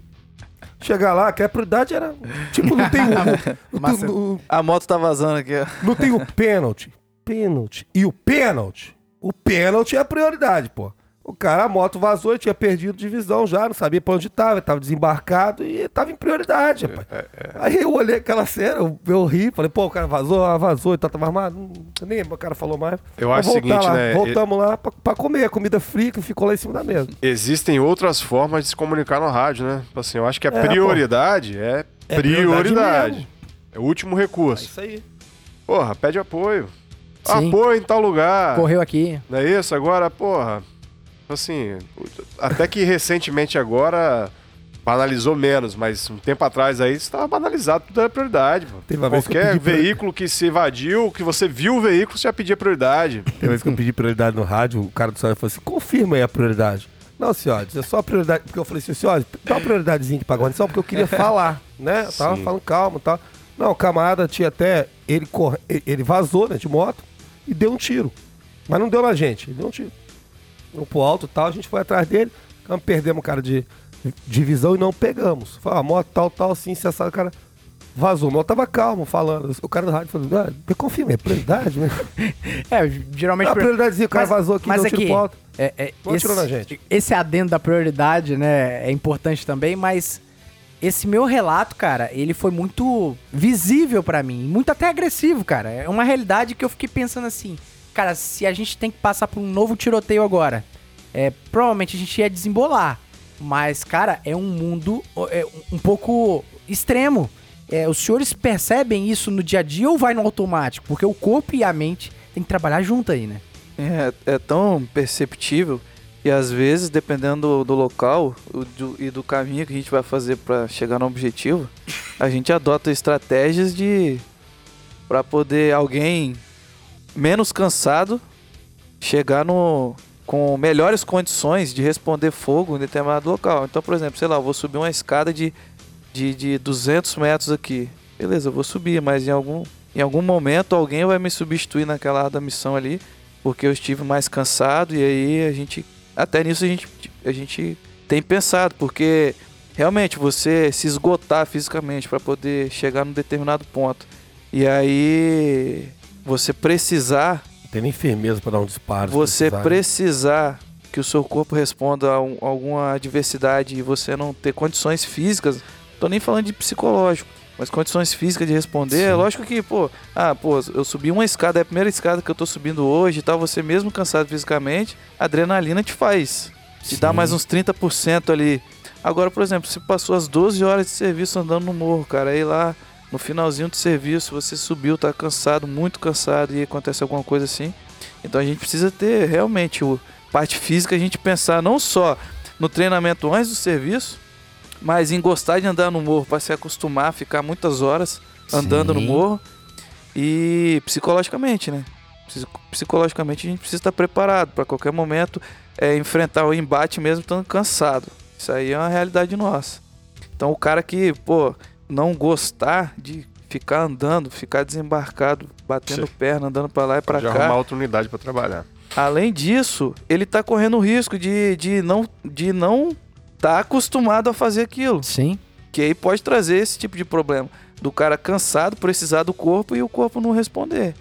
S2: Chegar lá, que a prioridade era. Tipo, não tem o. tem, o-
S4: A moto tá vazando aqui,
S2: não tem o pênalti. Pênalti. E o pênalti. O pênalti é a prioridade, pô. O cara, a moto vazou, tinha perdido divisão já, não sabia pra onde tava, ele tava desembarcado e tava em prioridade, rapaz. Aí eu olhei aquela cena, eu, eu ri, falei, pô, o cara vazou, ah, vazou e tá, tava armado. Nem o cara falou mais.
S3: Eu acho o seguinte,
S2: lá.
S3: né,
S2: Voltamos lá pra, pra comer a comida fria que ficou lá em cima da mesa.
S3: Existem outras formas de se comunicar no rádio, né? Tipo Assim, eu acho que a
S2: É,
S3: prioridade é,
S2: É prioridade
S3: prioridade. É o último recurso.
S2: isso aí.
S3: Porra, pede apoio.
S1: Sim.
S3: Apoio em tal lugar.
S1: Correu aqui.
S3: Não é isso? Agora, porra. Assim, até que recentemente agora banalizou menos, mas um tempo atrás aí estava banalizado, tudo era prioridade. Pô.
S2: Teve uma vez que
S3: Qualquer
S2: pedi pra-
S3: veículo que se evadiu, que você viu o veículo, você já pedia prioridade.
S2: Tem uma vez que eu pedi prioridade no rádio, o cara do celular falou assim: confirma aí a prioridade. Não, senhor, é só a prioridade. Porque eu falei assim, senhor, dá uma prioridadezinha aqui pra guarnição, porque eu queria falar, né? Eu tava
S3: Sim.
S2: falando calmo e tal. Não, o camarada tinha até. Ele, corre, ele vazou, né, de moto e deu um tiro. Mas não deu na gente, ele deu um tiro. Pro alto e tal, a gente foi atrás dele, perdemos o cara de, de visão e não pegamos. Falei, a moto tal, tal, assim, se essa cara. vazou. Mas eu tava calmo falando. O cara do rádio falou, ah, eu é prioridade, né?
S1: É, geralmente...
S2: A prioridadezinha, o cara vazou aqui,
S1: mas
S2: deu
S1: é
S2: tiro
S1: que,
S2: alto.
S1: é, é,
S2: Não atirou na gente.
S1: Esse adendo da prioridade, né, é importante também, mas esse meu relato, cara, ele foi muito visível pra mim, muito até agressivo, cara. É uma realidade que eu fiquei pensando assim, cara, se a gente tem que passar por um novo tiroteio agora, é, provavelmente a gente ia desembolar. Mas, cara, é um mundo é, um pouco extremo. É, os senhores percebem isso no dia a dia ou vai no automático? Porque o corpo e a mente tem que trabalhar junto aí, né?
S4: É, é tão perceptível e às vezes, dependendo do, local do- e do caminho que a gente vai fazer para chegar no objetivo, a gente adota estratégias de para poder alguém menos cansado chegar no com melhores condições de responder fogo em determinado local. Então, por exemplo, sei lá, eu vou subir uma escada de, de, de 200 metros aqui. Beleza, eu vou subir, mas em algum, em algum momento alguém vai me substituir naquela da missão ali, porque eu estive mais cansado e aí a gente até nisso a gente a gente tem pensado, porque realmente você se esgotar fisicamente para poder chegar num determinado ponto. E aí você precisar
S2: Não tem nem firmeza pra dar um disparo.
S4: você
S2: precisar.
S4: precisar que o seu corpo responda a um- alguma adversidade e você não ter condições físicas, tô nem falando de psicológico, mas condições físicas de responder, é lógico que, pô, ah, pô, eu subi uma escada, é a primeira escada que eu tô subindo hoje e tal, você mesmo cansado fisicamente, a adrenalina te faz, te dá
S1: Sim.
S4: mais uns 30% ali. Agora, por exemplo, se passou as 12 horas de serviço andando no morro, cara, aí lá no finalzinho do serviço, você subiu, tá cansado, muito cansado e acontece alguma coisa assim. Então a gente precisa ter realmente o parte física, a gente pensar não só no treinamento antes do serviço, mas em gostar de andar no morro para se acostumar a ficar muitas horas andando no
S1: Sim.
S4: morro e psicologicamente, né? Psi- Psicologicamente a gente precisa estar preparado para qualquer momento é, enfrentar o embate mesmo estando cansado. Isso aí é uma realidade nossa. Então o cara que, pô, não gostar de ficar andando, ficar desembarcado, batendo
S3: Sim.
S4: perna, andando para lá e para cá.
S3: arrumar outra unidade pra trabalhar.
S4: Além disso, ele tá correndo o risco de, de não de não tá acostumado a fazer aquilo,
S1: Sim.
S4: que aí pode trazer esse tipo de problema do cara cansado, precisar do corpo e o corpo não responder.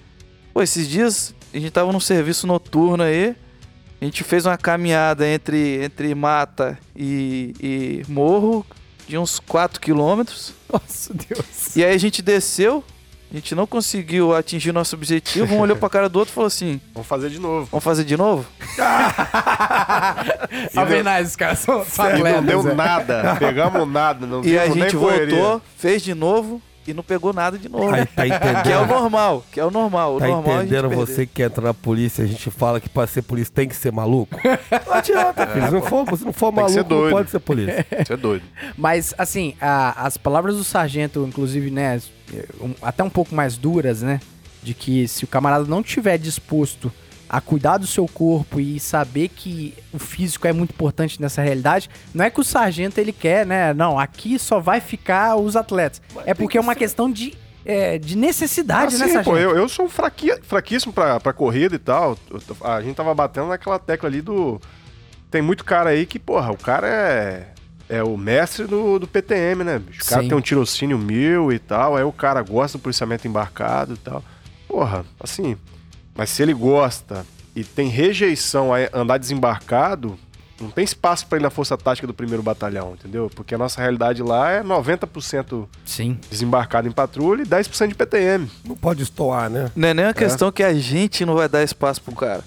S4: Pô, esses dias a gente tava num serviço noturno aí, a gente fez uma caminhada entre entre mata e, e morro de uns 4 quilômetros.
S1: Nossa, Deus.
S4: E aí a gente desceu, a gente não conseguiu atingir nosso objetivo, um olhou pra cara do outro e falou assim:
S3: Vamos fazer de novo.
S4: Vamos fazer de novo?
S1: Avenais, os caras são, são
S3: E não
S1: atletas,
S3: deu
S1: é.
S3: nada. Pegamos nada. Não
S4: E a gente voltou, fez de novo e não pegou nada de novo.
S2: Aí, tá
S4: Que é o
S2: entendendo?
S4: normal, que é o normal. O
S2: Tá
S4: normal é
S2: entendendo você que entra na polícia, a gente fala que pra ser polícia tem que ser maluco? Não adianta, filho. Se não for, se não for maluco, não
S3: doido.
S2: pode ser polícia.
S3: Você é doido.
S1: Mas, assim, a- as palavras do sargento, inclusive, né, um- até um pouco mais duras, né? De que se o camarada não tiver disposto a cuidar do seu corpo e saber que o físico é muito importante nessa realidade, não é que o sargento ele quer, né? Não, aqui só vai ficar os atletas. é porque é uma questão de, é, de necessidade,
S3: Ah,
S1: né,
S3: sim, pô, eu, eu sou fraqui, fraquíssimo pra, pra corrida e tal. A gente tava batendo naquela tecla ali do. Tem muito cara aí que, porra, o cara é. É o mestre do, do PTM, né? bicho? O cara
S1: Sim.
S3: tem um tirocínio mil e tal, aí o cara gosta do policiamento embarcado e tal. Porra, assim. Mas se ele gosta e tem rejeição a andar desembarcado, não tem espaço pra ir na força tática do primeiro batalhão, entendeu? Porque a nossa realidade lá é 90%
S1: Sim.
S3: desembarcado em patrulha e 10% de PTM.
S2: Não pode estoar, né?
S4: Não é nem uma questão que a gente não vai dar espaço pro cara.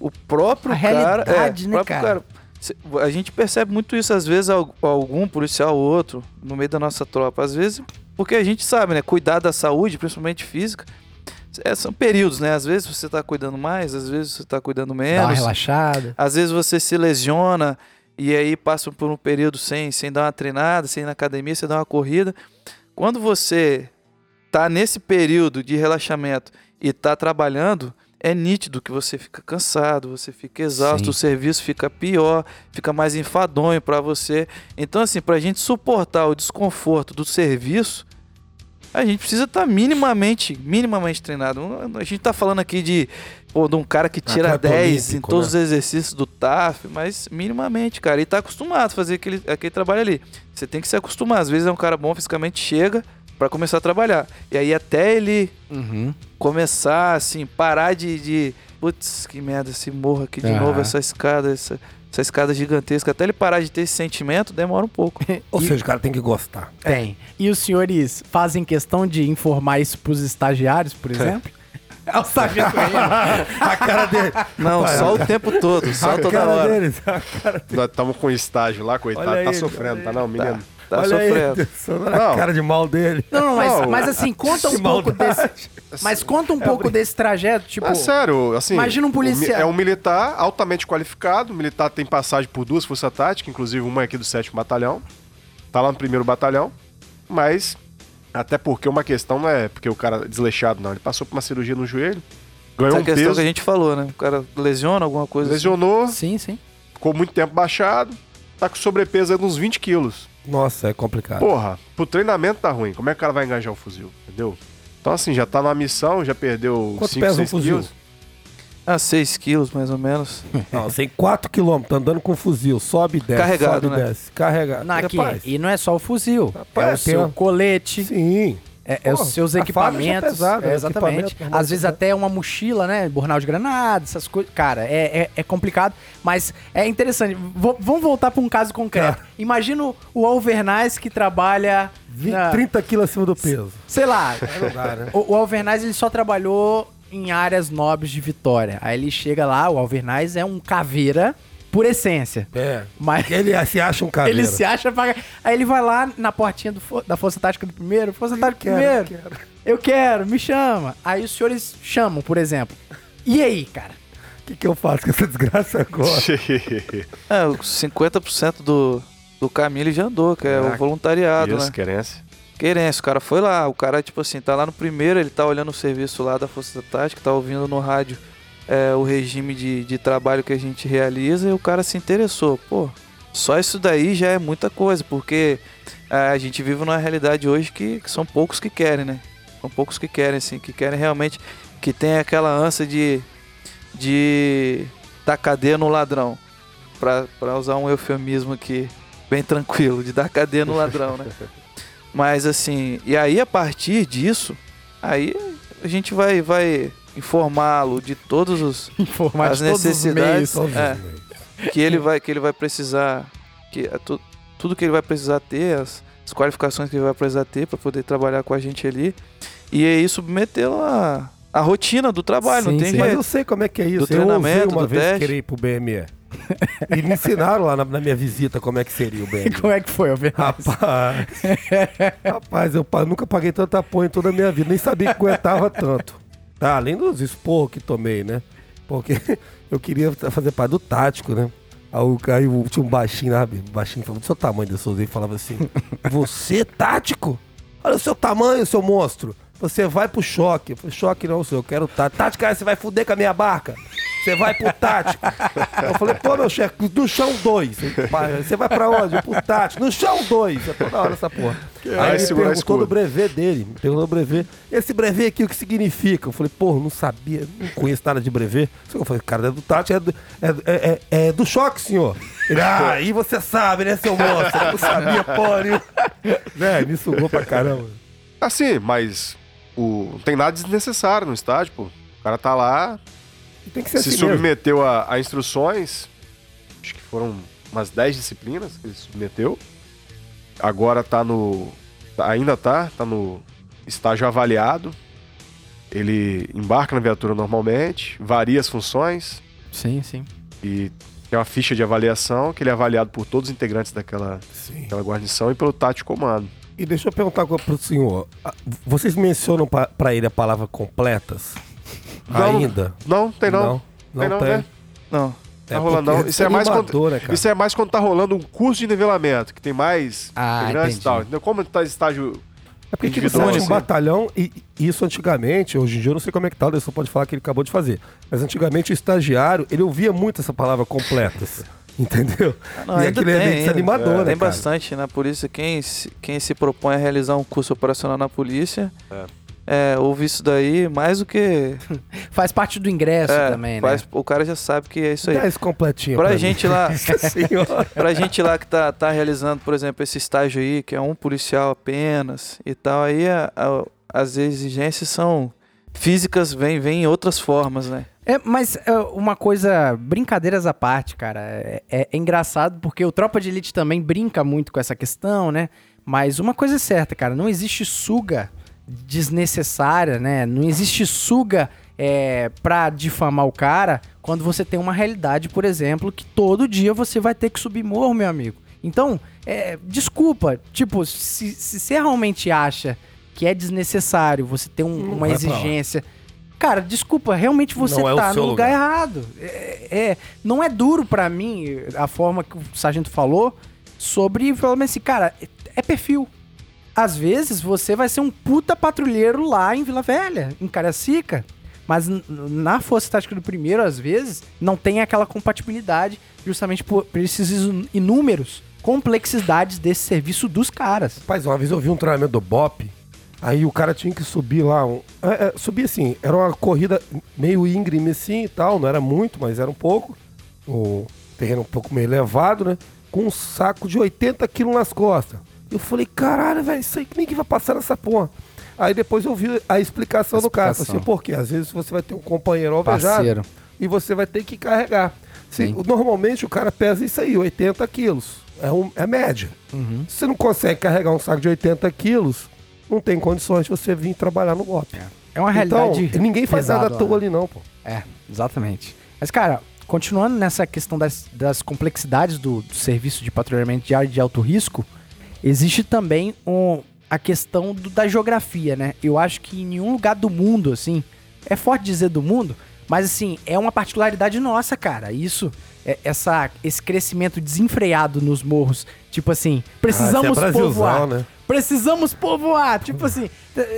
S4: O próprio
S1: A
S4: cara.
S1: realidade,
S4: é, o
S1: né,
S4: próprio
S1: cara?
S4: Cê- A gente percebe muito isso, às vezes, al- algum policial ou outro, no meio da nossa tropa. Às vezes, porque a gente sabe, né? Cuidar da saúde, principalmente física, é, são períodos, né? Às vezes você tá cuidando mais, às vezes você tá cuidando
S1: Dá uma
S4: menos.
S1: relaxada.
S4: Às vezes você se lesiona e aí passa por um período sem, sem dar uma treinada, sem ir na academia, sem dar uma corrida. Quando você tá nesse período de relaxamento e tá trabalhando, é nítido que você fica cansado, você fica exausto,
S1: Sim.
S4: o serviço fica pior, fica mais enfadonho para você. Então, assim, pra gente suportar o desconforto do serviço, a gente precisa estar minimamente, minimamente treinado. A gente tá falando aqui de, pô, de um cara que tira
S2: Atleta
S4: 10 em
S2: olímpico,
S4: todos
S2: né?
S4: os exercícios do TAF, mas minimamente, cara. E tá acostumado a fazer aquele, aquele trabalho ali. Você tem que se acostumar. Às vezes é um cara bom fisicamente, chega Pra começar a trabalhar. E aí até ele
S1: Uhum.
S4: começar, assim, parar de. de Putz, que merda, esse morro aqui de
S1: Aham.
S4: novo, essa escada, essa, essa escada gigantesca. Até ele parar de ter esse sentimento, demora um pouco.
S2: Ou
S1: E-
S2: seja, o cara tem que gostar.
S1: Tem. E os senhores fazem questão de informar isso pros estagiários, por exemplo? É o sargento.
S2: A cara dele.
S4: Não,
S2: Rapaz,
S4: só o tempo todo, só
S2: a
S4: toda
S2: cara
S4: hora.
S2: deles. a cara-
S3: Nós estamos com estágio lá, coitado.
S2: Olha
S3: tá
S2: ele,
S3: sofrendo, tá não, menino?
S4: Tá
S2: olha
S4: sofrendo.
S2: aí,
S3: Não.
S2: a cara de mal dele.
S1: Não, não, mas,
S3: Não,
S1: mas assim, conta um pouco desse. Mas conta um pouco desse trajeto, tipo.
S3: É sério, assim.
S1: imagina um policial.
S3: É um militar altamente qualificado. O militar tem passagem por duas forças táticas, inclusive uma é aqui do 7 Batalhão. Tá lá no primeiro batalhão. Mas, até porque uma questão não é porque o cara é desleixado, não. Ele passou por uma cirurgia no joelho, ganhou
S4: Essa
S3: um
S4: questão
S3: peso,
S4: que a gente falou, né? O cara lesiona alguma coisa. assim.
S3: lesionou,
S1: Sim, sim.
S3: ficou muito tempo baixado, tá com sobrepeso aí de uns 20 quilos.
S2: Nossa, é complicado.
S3: Porra, pro treinamento tá ruim. Como é que o cara vai engajar o fuzil? Entendeu? Então, assim, já tá numa missão, já perdeu
S2: Quanto
S3: 5,
S2: pesa um
S3: 6
S2: fuzil?
S3: quilos.
S4: Ah, 6 quilos, mais ou menos.
S2: Não, tem 4 km, tá andando com fuzil, sobe e desce,
S4: Carregado,
S2: sobe e
S4: né?
S2: desce. Carregado.
S1: Na, e não é só o fuzil.
S2: Rapaz,
S1: é o seu
S2: tem um-
S1: colete.
S2: Sim.
S1: É, é os seus
S2: é
S1: equipamentos.
S2: pesada,
S1: é,
S2: né?
S1: exatamente.
S2: Equipamento, normal,
S1: Às vezes
S2: pesado.
S1: até uma mochila, né? Bornal de granada, essas coisas. Cara, é, é, é complicado, mas é interessante. V- vamos voltar para um caso concreto.
S2: Tá.
S1: Imagina o- Alvernaz que trabalha.
S2: Vi-
S1: na-
S2: 30 quilos acima do peso.
S1: Sei lá.
S2: Dá, né?
S1: o, o Alvernaz ele só trabalhou em áreas nobres de Vitória. Aí ele chega lá, o Alvernaz é um caveira por essência.
S2: É.
S1: Mas
S2: Ele se acha um caveira.
S1: ele se acha pra... Aí ele vai lá na portinha do fo- da Força Tática do primeiro. Força Tática do
S2: Quero,
S1: primeiro.
S2: quero.
S1: Eu quero, me chama. Aí os senhores chamam, por exemplo. E aí, cara?
S2: O que, que eu faço com essa desgraça agora?
S4: É, os 50% do, do caminho ele já andou, que é o voluntariado,
S3: Isso,
S4: né?
S3: querência.
S4: Querência, o cara foi lá, o cara, tipo assim, tá lá no primeiro, ele tá olhando o serviço lá da Força Tática, tá ouvindo no rádio é, o regime de, de trabalho que a gente realiza e o cara se interessou. Pô, só isso daí já é muita coisa, porque é, a gente vive numa realidade hoje que, que são poucos que querem, né? São poucos que querem, assim, que querem realmente, que tem aquela ânsia de, de dar cadeia no ladrão. Pra, pra usar um eufemismo aqui, bem tranquilo, de dar cadeia no ladrão, né? Mas assim, e aí a partir disso, aí a gente vai, vai informá-lo de todos os
S1: Informar
S4: As
S1: de todos os
S4: necessidades-
S1: meios.
S4: É. que ele vai que ele vai precisar, que é tu- tudo que ele vai precisar ter, as, as qualificações que ele vai precisar ter para poder trabalhar com a gente ali. E aí submetê-lo à, à rotina do trabalho, não
S1: Sim,
S4: tem
S1: sim.
S2: Mas eu sei como é que é isso.
S4: Do
S2: eu ousei
S4: treinamento,
S2: uma
S4: do
S2: vez
S4: teste.
S2: querer ir pro BME. e me ensinaram lá na, na minha visita como é que seria o BME.
S1: Como é que foi, Alvernaz?
S2: Rapaz, rapaz, eu nunca paguei tanto apoio em toda a minha vida, nem sabia que aguentava tanto. Tá, além dos esporros que tomei, né? Porque eu queria fazer parte do tático, né? Aí, o- aí tinha um baixinho lá, baixinho, falou, do seu tamanho desse e falava assim: Você, tático? Olha o seu tamanho, seu monstro. Você vai pro choque. Eu falei, choque não, senhor, eu quero tático. Tático, cara, você vai fuder com a minha barca. Você vai pro tático. Eu falei, pô, meu chefe, no chão dois. Você vai pra onde? Pro tático. No chão dois. É toda hora essa porra. Aí
S3: vai
S2: ele perguntou do
S3: escudo.
S2: brevet dele. Me perguntou do brevet. Esse brevet aqui, o que significa? Eu falei, pô, não sabia, não conheço nada de brevet. Eu falei, cara, é do tático, é do, é, é, é- é do choque, senhor. Ele, ah, aí você sabe, né, seu moço? Eu não sabia, nenhuma. Né, me sugou pra caramba.
S3: Assim, mas o, não tem nada desnecessário no estádio, pô. O cara tá lá,
S2: Tem que ser
S3: se
S2: assim
S3: submeteu a, a instruções. Acho que foram umas 10 disciplinas que ele submeteu. Agora tá no. tá- Ainda tá, tá no estágio avaliado. Ele embarca na viatura normalmente, varia as funções
S1: Sim, sim.
S3: e tem uma ficha de avaliação que ele é avaliado por todos os integrantes daquela,
S2: Sim.
S3: daquela guarnição e pelo tático comando.
S2: E deixa eu perguntar agora pro senhor. Ah, Vocês mencionam pra ele a palavra completas?
S3: Não,
S2: Ainda?
S3: Não, tem não.
S2: Não, não
S3: tem não,
S2: tem.
S3: né?
S4: Não.
S3: Tá rolando
S2: porque
S3: não. Isso é, mais quando,
S2: né, cara?
S3: isso é mais quando tá rolando um curso de nivelamento, que tem mais
S1: Ah,
S3: integrantes e tal. Entendeu? Como tá estágio.
S2: É porque tipo, tinha um
S3: assim.
S2: batalhão, e isso antigamente, hoje em dia eu não sei como é que tá, o Anderson pode falar que ele acabou de fazer. Mas antigamente o estagiário, ele ouvia muito essa palavra completas. Entendeu?
S4: Não,
S2: e aquilo é
S4: tem,
S2: meio
S4: ainda.
S2: desanimador, né?
S4: Tem
S2: cara?
S4: bastante na polícia. Quem se, quem se propõe a realizar um curso operacional na polícia,
S3: É.
S4: é, ouve isso daí mais do que.
S1: Faz parte do ingresso
S4: é,
S1: também, né?
S4: faz- O cara já sabe que é isso aí.
S2: Dá esse completinho.
S4: Pra
S2: mim.
S4: gente lá,
S2: Nossa senhora.
S4: pra gente lá que tá, tá realizando, por exemplo, esse estágio aí, que é um policial apenas e tal, aí a- a- as exigências são físicas, vêm vem em outras formas, né?
S1: É, mas é, uma coisa, brincadeiras à parte, cara, é, é- é engraçado porque o Tropa de Elite também brinca muito com essa questão, né? Mas uma coisa é certa, cara, não existe suga desnecessária, né? Não existe suga é, pra difamar o cara quando você tem uma realidade, por exemplo, que todo dia você vai ter que subir morro, meu amigo. Então, é, desculpa, tipo, se, se você realmente acha que é desnecessário você ter um- uma exigência. Cara, desculpa, realmente você
S2: Não é
S1: tá
S2: seu
S1: no lugar,
S2: lugar.
S1: errado. É, é- não é duro pra mim a forma que o sargento falou sobre, falando assim, cara, é- é perfil. Às vezes você vai ser um puta patrulheiro lá em Vila Velha, em Caracica. Mas na Força Tática do Primeiro, às vezes, não tem aquela compatibilidade justamente por, por esses inúmeros complexidades desse serviço dos caras.
S2: Rapaz, uma vez eu vi um treinamento do BOP, aí o cara tinha que subir lá. Um, é, é, subir assim, era uma corrida meio íngreme assim e tal, não era muito, mas era um pouco. O terreno um pouco meio elevado, né? Com um saco de 80 quilos nas costas. Eu falei, caralho, velho, isso aí, que vai passar nessa porra? Aí depois eu vi a explicação, do cara. Assim, por quê? Às vezes você vai ter um companheiro alvejado e você vai ter que carregar. Se- normalmente o cara pesa isso aí, 80 quilos. É, um, é média.
S1: Uhum.
S2: Se você não consegue carregar um saco de 80 quilos, não tem condições de você vir trabalhar no golpe.
S1: É uma
S2: Então,
S1: realidade.
S2: ninguém faz
S1: pesada
S2: nada à toa
S1: né?
S2: ali, não, pô.
S1: É, exatamente. Mas, cara, continuando nessa questão das, das complexidades do, do serviço de patrulhamento de área de alto risco, existe também um, a questão do- da geografia, né? Eu acho que em nenhum lugar do mundo, assim, é forte dizer do mundo, mas assim, é uma particularidade nossa, cara. Isso, é- essa, esse crescimento desenfreado nos morros. Tipo assim, precisamos
S2: Ah, é
S1: povoar.
S2: né?
S1: Precisamos povoar. Tipo assim,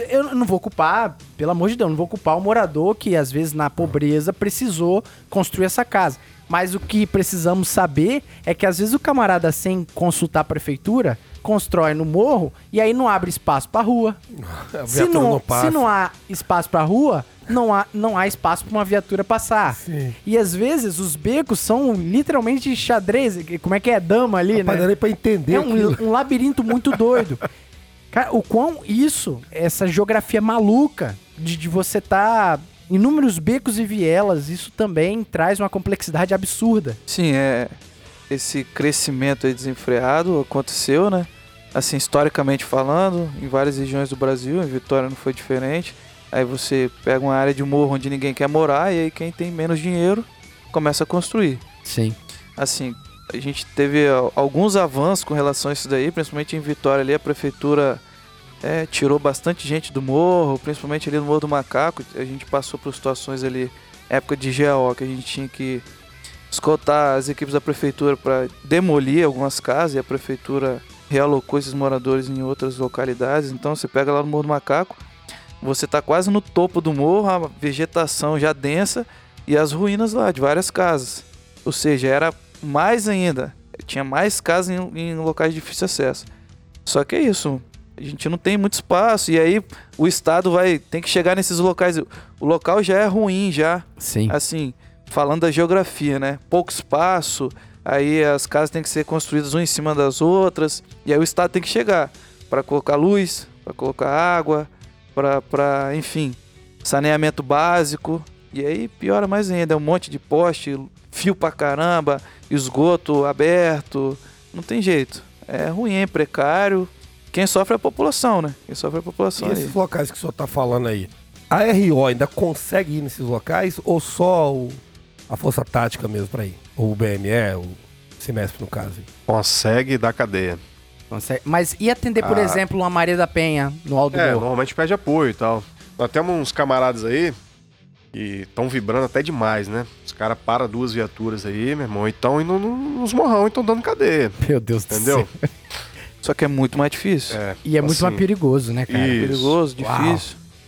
S1: eu não vou culpar, pelo amor de Deus, não vou culpar o morador que às vezes na pobreza precisou construir essa casa. Mas o que precisamos saber é que às vezes o camarada, sem consultar a prefeitura, constrói no morro e aí não abre espaço pra rua.
S2: A
S1: Se
S2: viatura
S1: não,
S2: passa.
S1: se não há espaço pra rua, não há, não há espaço pra uma viatura passar.
S2: Sim.
S1: E às vezes os becos são literalmente xadrez. Como é que é? Dama ali,
S2: Rapaz,
S1: né?
S2: não pra entender
S1: É um, um labirinto muito doido. Cara, o quão isso, essa geografia maluca de, de você tá inúmeros becos e vielas, isso também traz uma complexidade absurda.
S4: Sim, é. Esse crescimento aí desenfreado aconteceu, né? Assim, historicamente falando, em várias regiões do Brasil, em Vitória não foi diferente. Aí você pega uma área de morro onde ninguém quer morar, e aí quem tem menos dinheiro começa a construir.
S1: Sim.
S4: Assim, a gente teve al- alguns avanços com relação a isso daí, principalmente em Vitória ali, a prefeitura é, tirou bastante gente do morro, principalmente ali no Morro do Macaco. A gente passou por situações ali, época de GAO, que a gente tinha que escoltar as equipes da prefeitura para demolir algumas casas e a prefeitura realocou esses moradores em outras localidades. Então você pega lá no Morro do Macaco, você tá quase no topo do morro, a vegetação já densa e as ruínas lá de várias casas. Ou seja, era mais ainda, tinha mais casas em, em locais de difícil acesso. Só que é isso, a gente não tem muito espaço e aí o estado vai tem que chegar nesses locais. O local já é ruim já,
S1: Sim.
S4: assim, falando da geografia, né? Pouco espaço, aí as casas têm que ser construídas uma em cima das outras, e aí o Estado tem que chegar para colocar luz, para colocar água, para, enfim, saneamento básico. E aí piora mais ainda, é um monte de poste, fio pra caramba, esgoto aberto, não tem jeito. É ruim, é precário. Quem sofre é a população, né? Quem sofre é a população
S2: E
S4: aí.
S2: esses locais que o senhor tá falando aí, a RO ainda consegue ir nesses locais ou só o- a Força Tática mesmo pra ir? Ou o BME, o semestre no caso? aí?
S3: Consegue dar cadeia.
S1: Consegue. Mas e atender, por
S3: Ah.
S1: exemplo, uma Maria da Penha no Aldo
S3: É,
S1: Morro?
S3: normalmente pede apoio e tal. Nós temos uns camaradas aí que estão vibrando até demais, né? Os caras param duas viaturas aí, meu irmão, e estão indo no- nos morrão e estão dando cadeia.
S1: Meu Deus do
S3: Entendeu?
S1: céu.
S4: Só que é muito mais difícil.
S3: É,
S1: E é muito
S3: assim,
S1: mais perigoso, né, cara?
S3: Isso.
S4: Perigoso,
S1: Uau.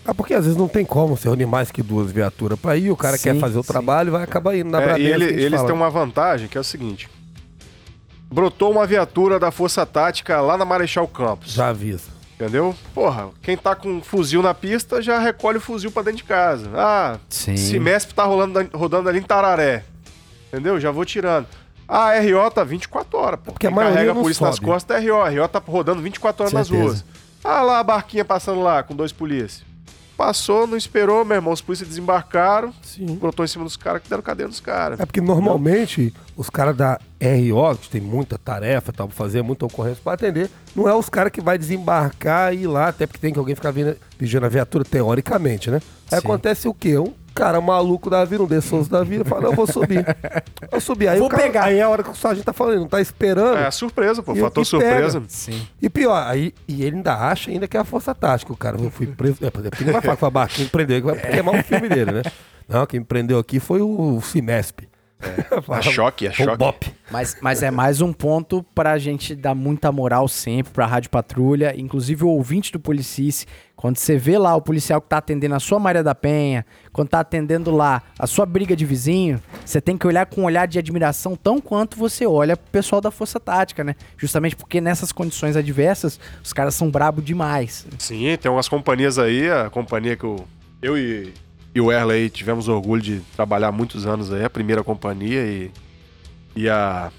S2: Ah, porque às vezes não tem como se reunir mais que duas viaturas pra ir, o cara
S1: Sim,
S2: quer fazer o
S1: sim.
S2: trabalho e vai acabar indo na
S3: É, e
S2: Bradesco.
S3: ele-
S2: a gente
S3: eles
S2: fala.
S3: têm uma vantagem que é o seguinte: brotou uma viatura da Força Tática lá na Marechal Campos.
S2: Já avisa.
S3: Entendeu? Porra, quem tá com um fuzil na pista já recolhe o fuzil pra dentro de casa. Ah,
S1: Sim.
S3: Cimesp tá rolando, rodando ali em Tararé. Entendeu? Já vou tirando. Ah, a RO tá 24 horas, pô.
S2: porque a
S3: Quem
S2: maioria
S3: carrega a polícia nas
S2: sobe.
S3: costas é a RO. A RO tá rodando 24 horas nas
S2: Certeza.
S3: ruas. Ah lá a barquinha passando lá com dois polícias. Passou, não esperou, meu irmão. Os polícias desembarcaram,
S2: Sim.
S3: brotou em cima dos caras, que deram cadeia nos caras.
S2: É porque normalmente os caras da RO, que tem muita tarefa tal, pra fazer, muita ocorrência pra atender, não é os caras que vai desembarcar e ir lá, até porque tem que alguém ficar vigiando a viatura, teoricamente, né? Aí
S1: Sim.
S2: acontece o quê? Um cara maluco da vida, um dessoso da vida, fala, não, eu vou subir. Eu subir. Aí
S1: Vou
S2: o cara,
S1: pegar.
S2: Aí é a hora que o sargento tá falando, não tá esperando.
S3: É a surpresa, pô. Fator surpresa.
S1: Sim.
S2: E pior, aí, e ele ainda acha ainda que é a força tática. O cara, eu fui preso. É, porque não vai falar que foi a barquinha que prendeu, que vai queimar o filme dele, né? Não, quem me prendeu aqui foi o Cimesp.
S3: A choque, a choque.
S2: Bop.
S1: Mas, mas é mais um ponto pra gente dar muita moral sempre pra Rádio Patrulha, inclusive o ouvinte do Policice, quando você vê lá o policial que tá atendendo a sua Maria da Penha, quando tá atendendo lá a sua briga de vizinho, você tem que olhar com um olhar de admiração tão quanto você olha pro pessoal da Força Tática, né? Justamente porque nessas condições adversas, os caras são brabo demais.
S3: Sim, tem umas companhias aí, a companhia que eu, eu e, e o Erley tivemos orgulho de trabalhar muitos anos aí, a primeira companhia e, e a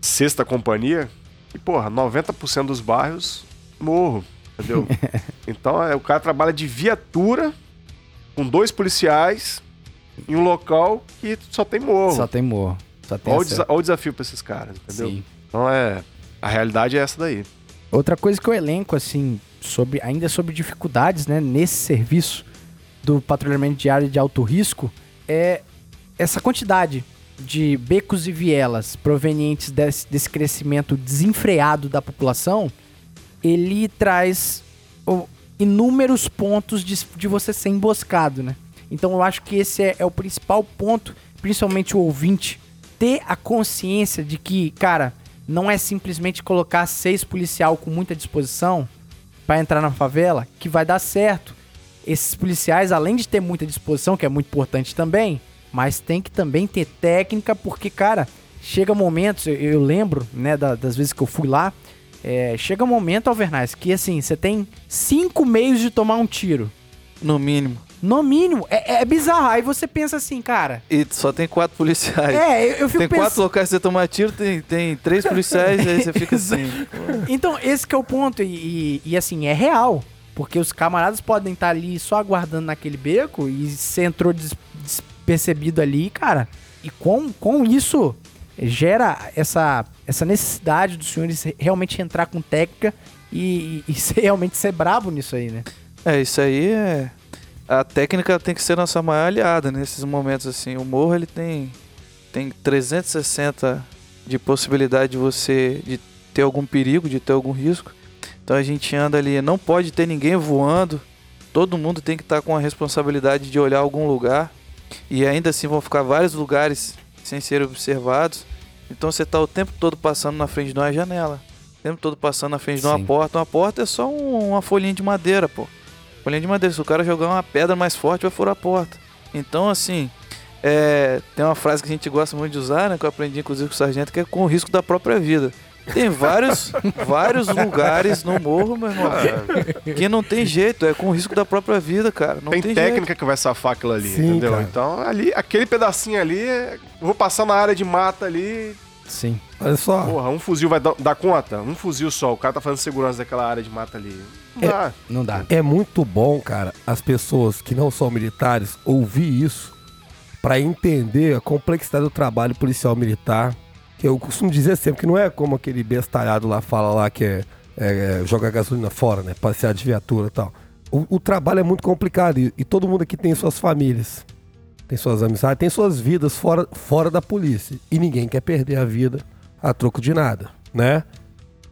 S3: sexta companhia, e porra, 90% dos bairros, morro, entendeu? então é, o cara trabalha de viatura com dois policiais em um local que só tem morro.
S1: Só tem morro. Só tem
S3: Olha o, desa- olha o desafio pra esses caras, entendeu?
S1: Sim.
S3: Então é. A realidade é essa daí.
S1: Outra coisa que eu elenco, assim, sobre, ainda sobre dificuldades, né, nesse serviço do patrulhamento diário de alto risco, é essa quantidade de becos e vielas provenientes desse, desse crescimento desenfreado da população, ele traz inúmeros pontos de, de você ser emboscado, né? Então eu acho que esse é, é o principal ponto, principalmente o ouvinte, ter a consciência de que, cara, não é simplesmente colocar seis policial com muita disposição pra entrar na favela que vai dar certo. Esses policiais, além de ter muita disposição, que é muito importante também, mas tem que também ter técnica, porque, cara, chega momentos, eu, eu lembro, né, da- das vezes que eu fui lá, é, chega um momento, Alvernaz, que assim, você tem cinco meios de tomar um tiro.
S4: No mínimo.
S1: No mínimo, é, é bizarro. Aí você pensa assim, cara.
S4: E só tem quatro policiais.
S1: É, eu, eu fico
S4: tem
S1: pensando.
S4: quatro locais pra você tomar tiro, tem, tem três policiais, aí você fica assim.
S1: Então, esse que é o ponto. E, e- e, assim, é real. Porque os camaradas podem estar ali só aguardando naquele beco e você entrou des- despercebido ali, cara. E com, com isso gera essa, essa necessidade dos senhores realmente entrar com técnica e, e ser- realmente ser brabo nisso aí, né?
S4: É, isso aí é. A técnica tem que ser nossa maior aliada nesses momentos assim. O morro ele tem tem 360 de possibilidade de você de ter algum perigo, de ter algum risco. Então a gente anda ali, não pode ter ninguém voando. Todo mundo tem que estar com a responsabilidade de olhar algum lugar. E ainda assim vão ficar vários lugares sem ser observados. Então você está o tempo todo passando na frente de uma janela. O tempo todo passando na frente de uma
S1: Sim.
S4: porta. Uma porta é só um- uma folhinha de madeira, pô. Folhinha de madeira. Se o cara jogar uma pedra mais forte, vai furar a porta. Então, assim, é, tem uma frase que a gente gosta muito de usar, né? Que eu aprendi inclusive com o sargento, que é com o risco da própria vida. Tem vários, vários lugares no morro, meu irmão, que não tem jeito, é com o risco da própria vida, cara. Não
S3: tem,
S4: tem,
S3: técnica que vai safar aquilo ali,
S2: Sim,
S3: entendeu?
S2: cara.
S3: Então, ali, aquele pedacinho ali, eu vou passar na área de mata ali.
S1: Sim.
S2: Olha só.
S3: Porra, um fuzil vai dar, dar conta? Um fuzil só, o cara tá fazendo segurança daquela área de mata ali. Não
S2: É.
S3: dá.
S1: Não dá.
S2: É muito bom, cara, as pessoas que não são militares ouvir isso pra entender a complexidade do trabalho policial militar. Eu costumo dizer sempre que não é como aquele bestalhado lá fala lá que é, é, jogar gasolina fora, né? Passear de viatura e tal. O, o trabalho é muito complicado e, e todo mundo aqui tem suas famílias, tem suas amizades, tem suas vidas fora, fora da polícia. E ninguém quer perder a vida a troco de nada, né?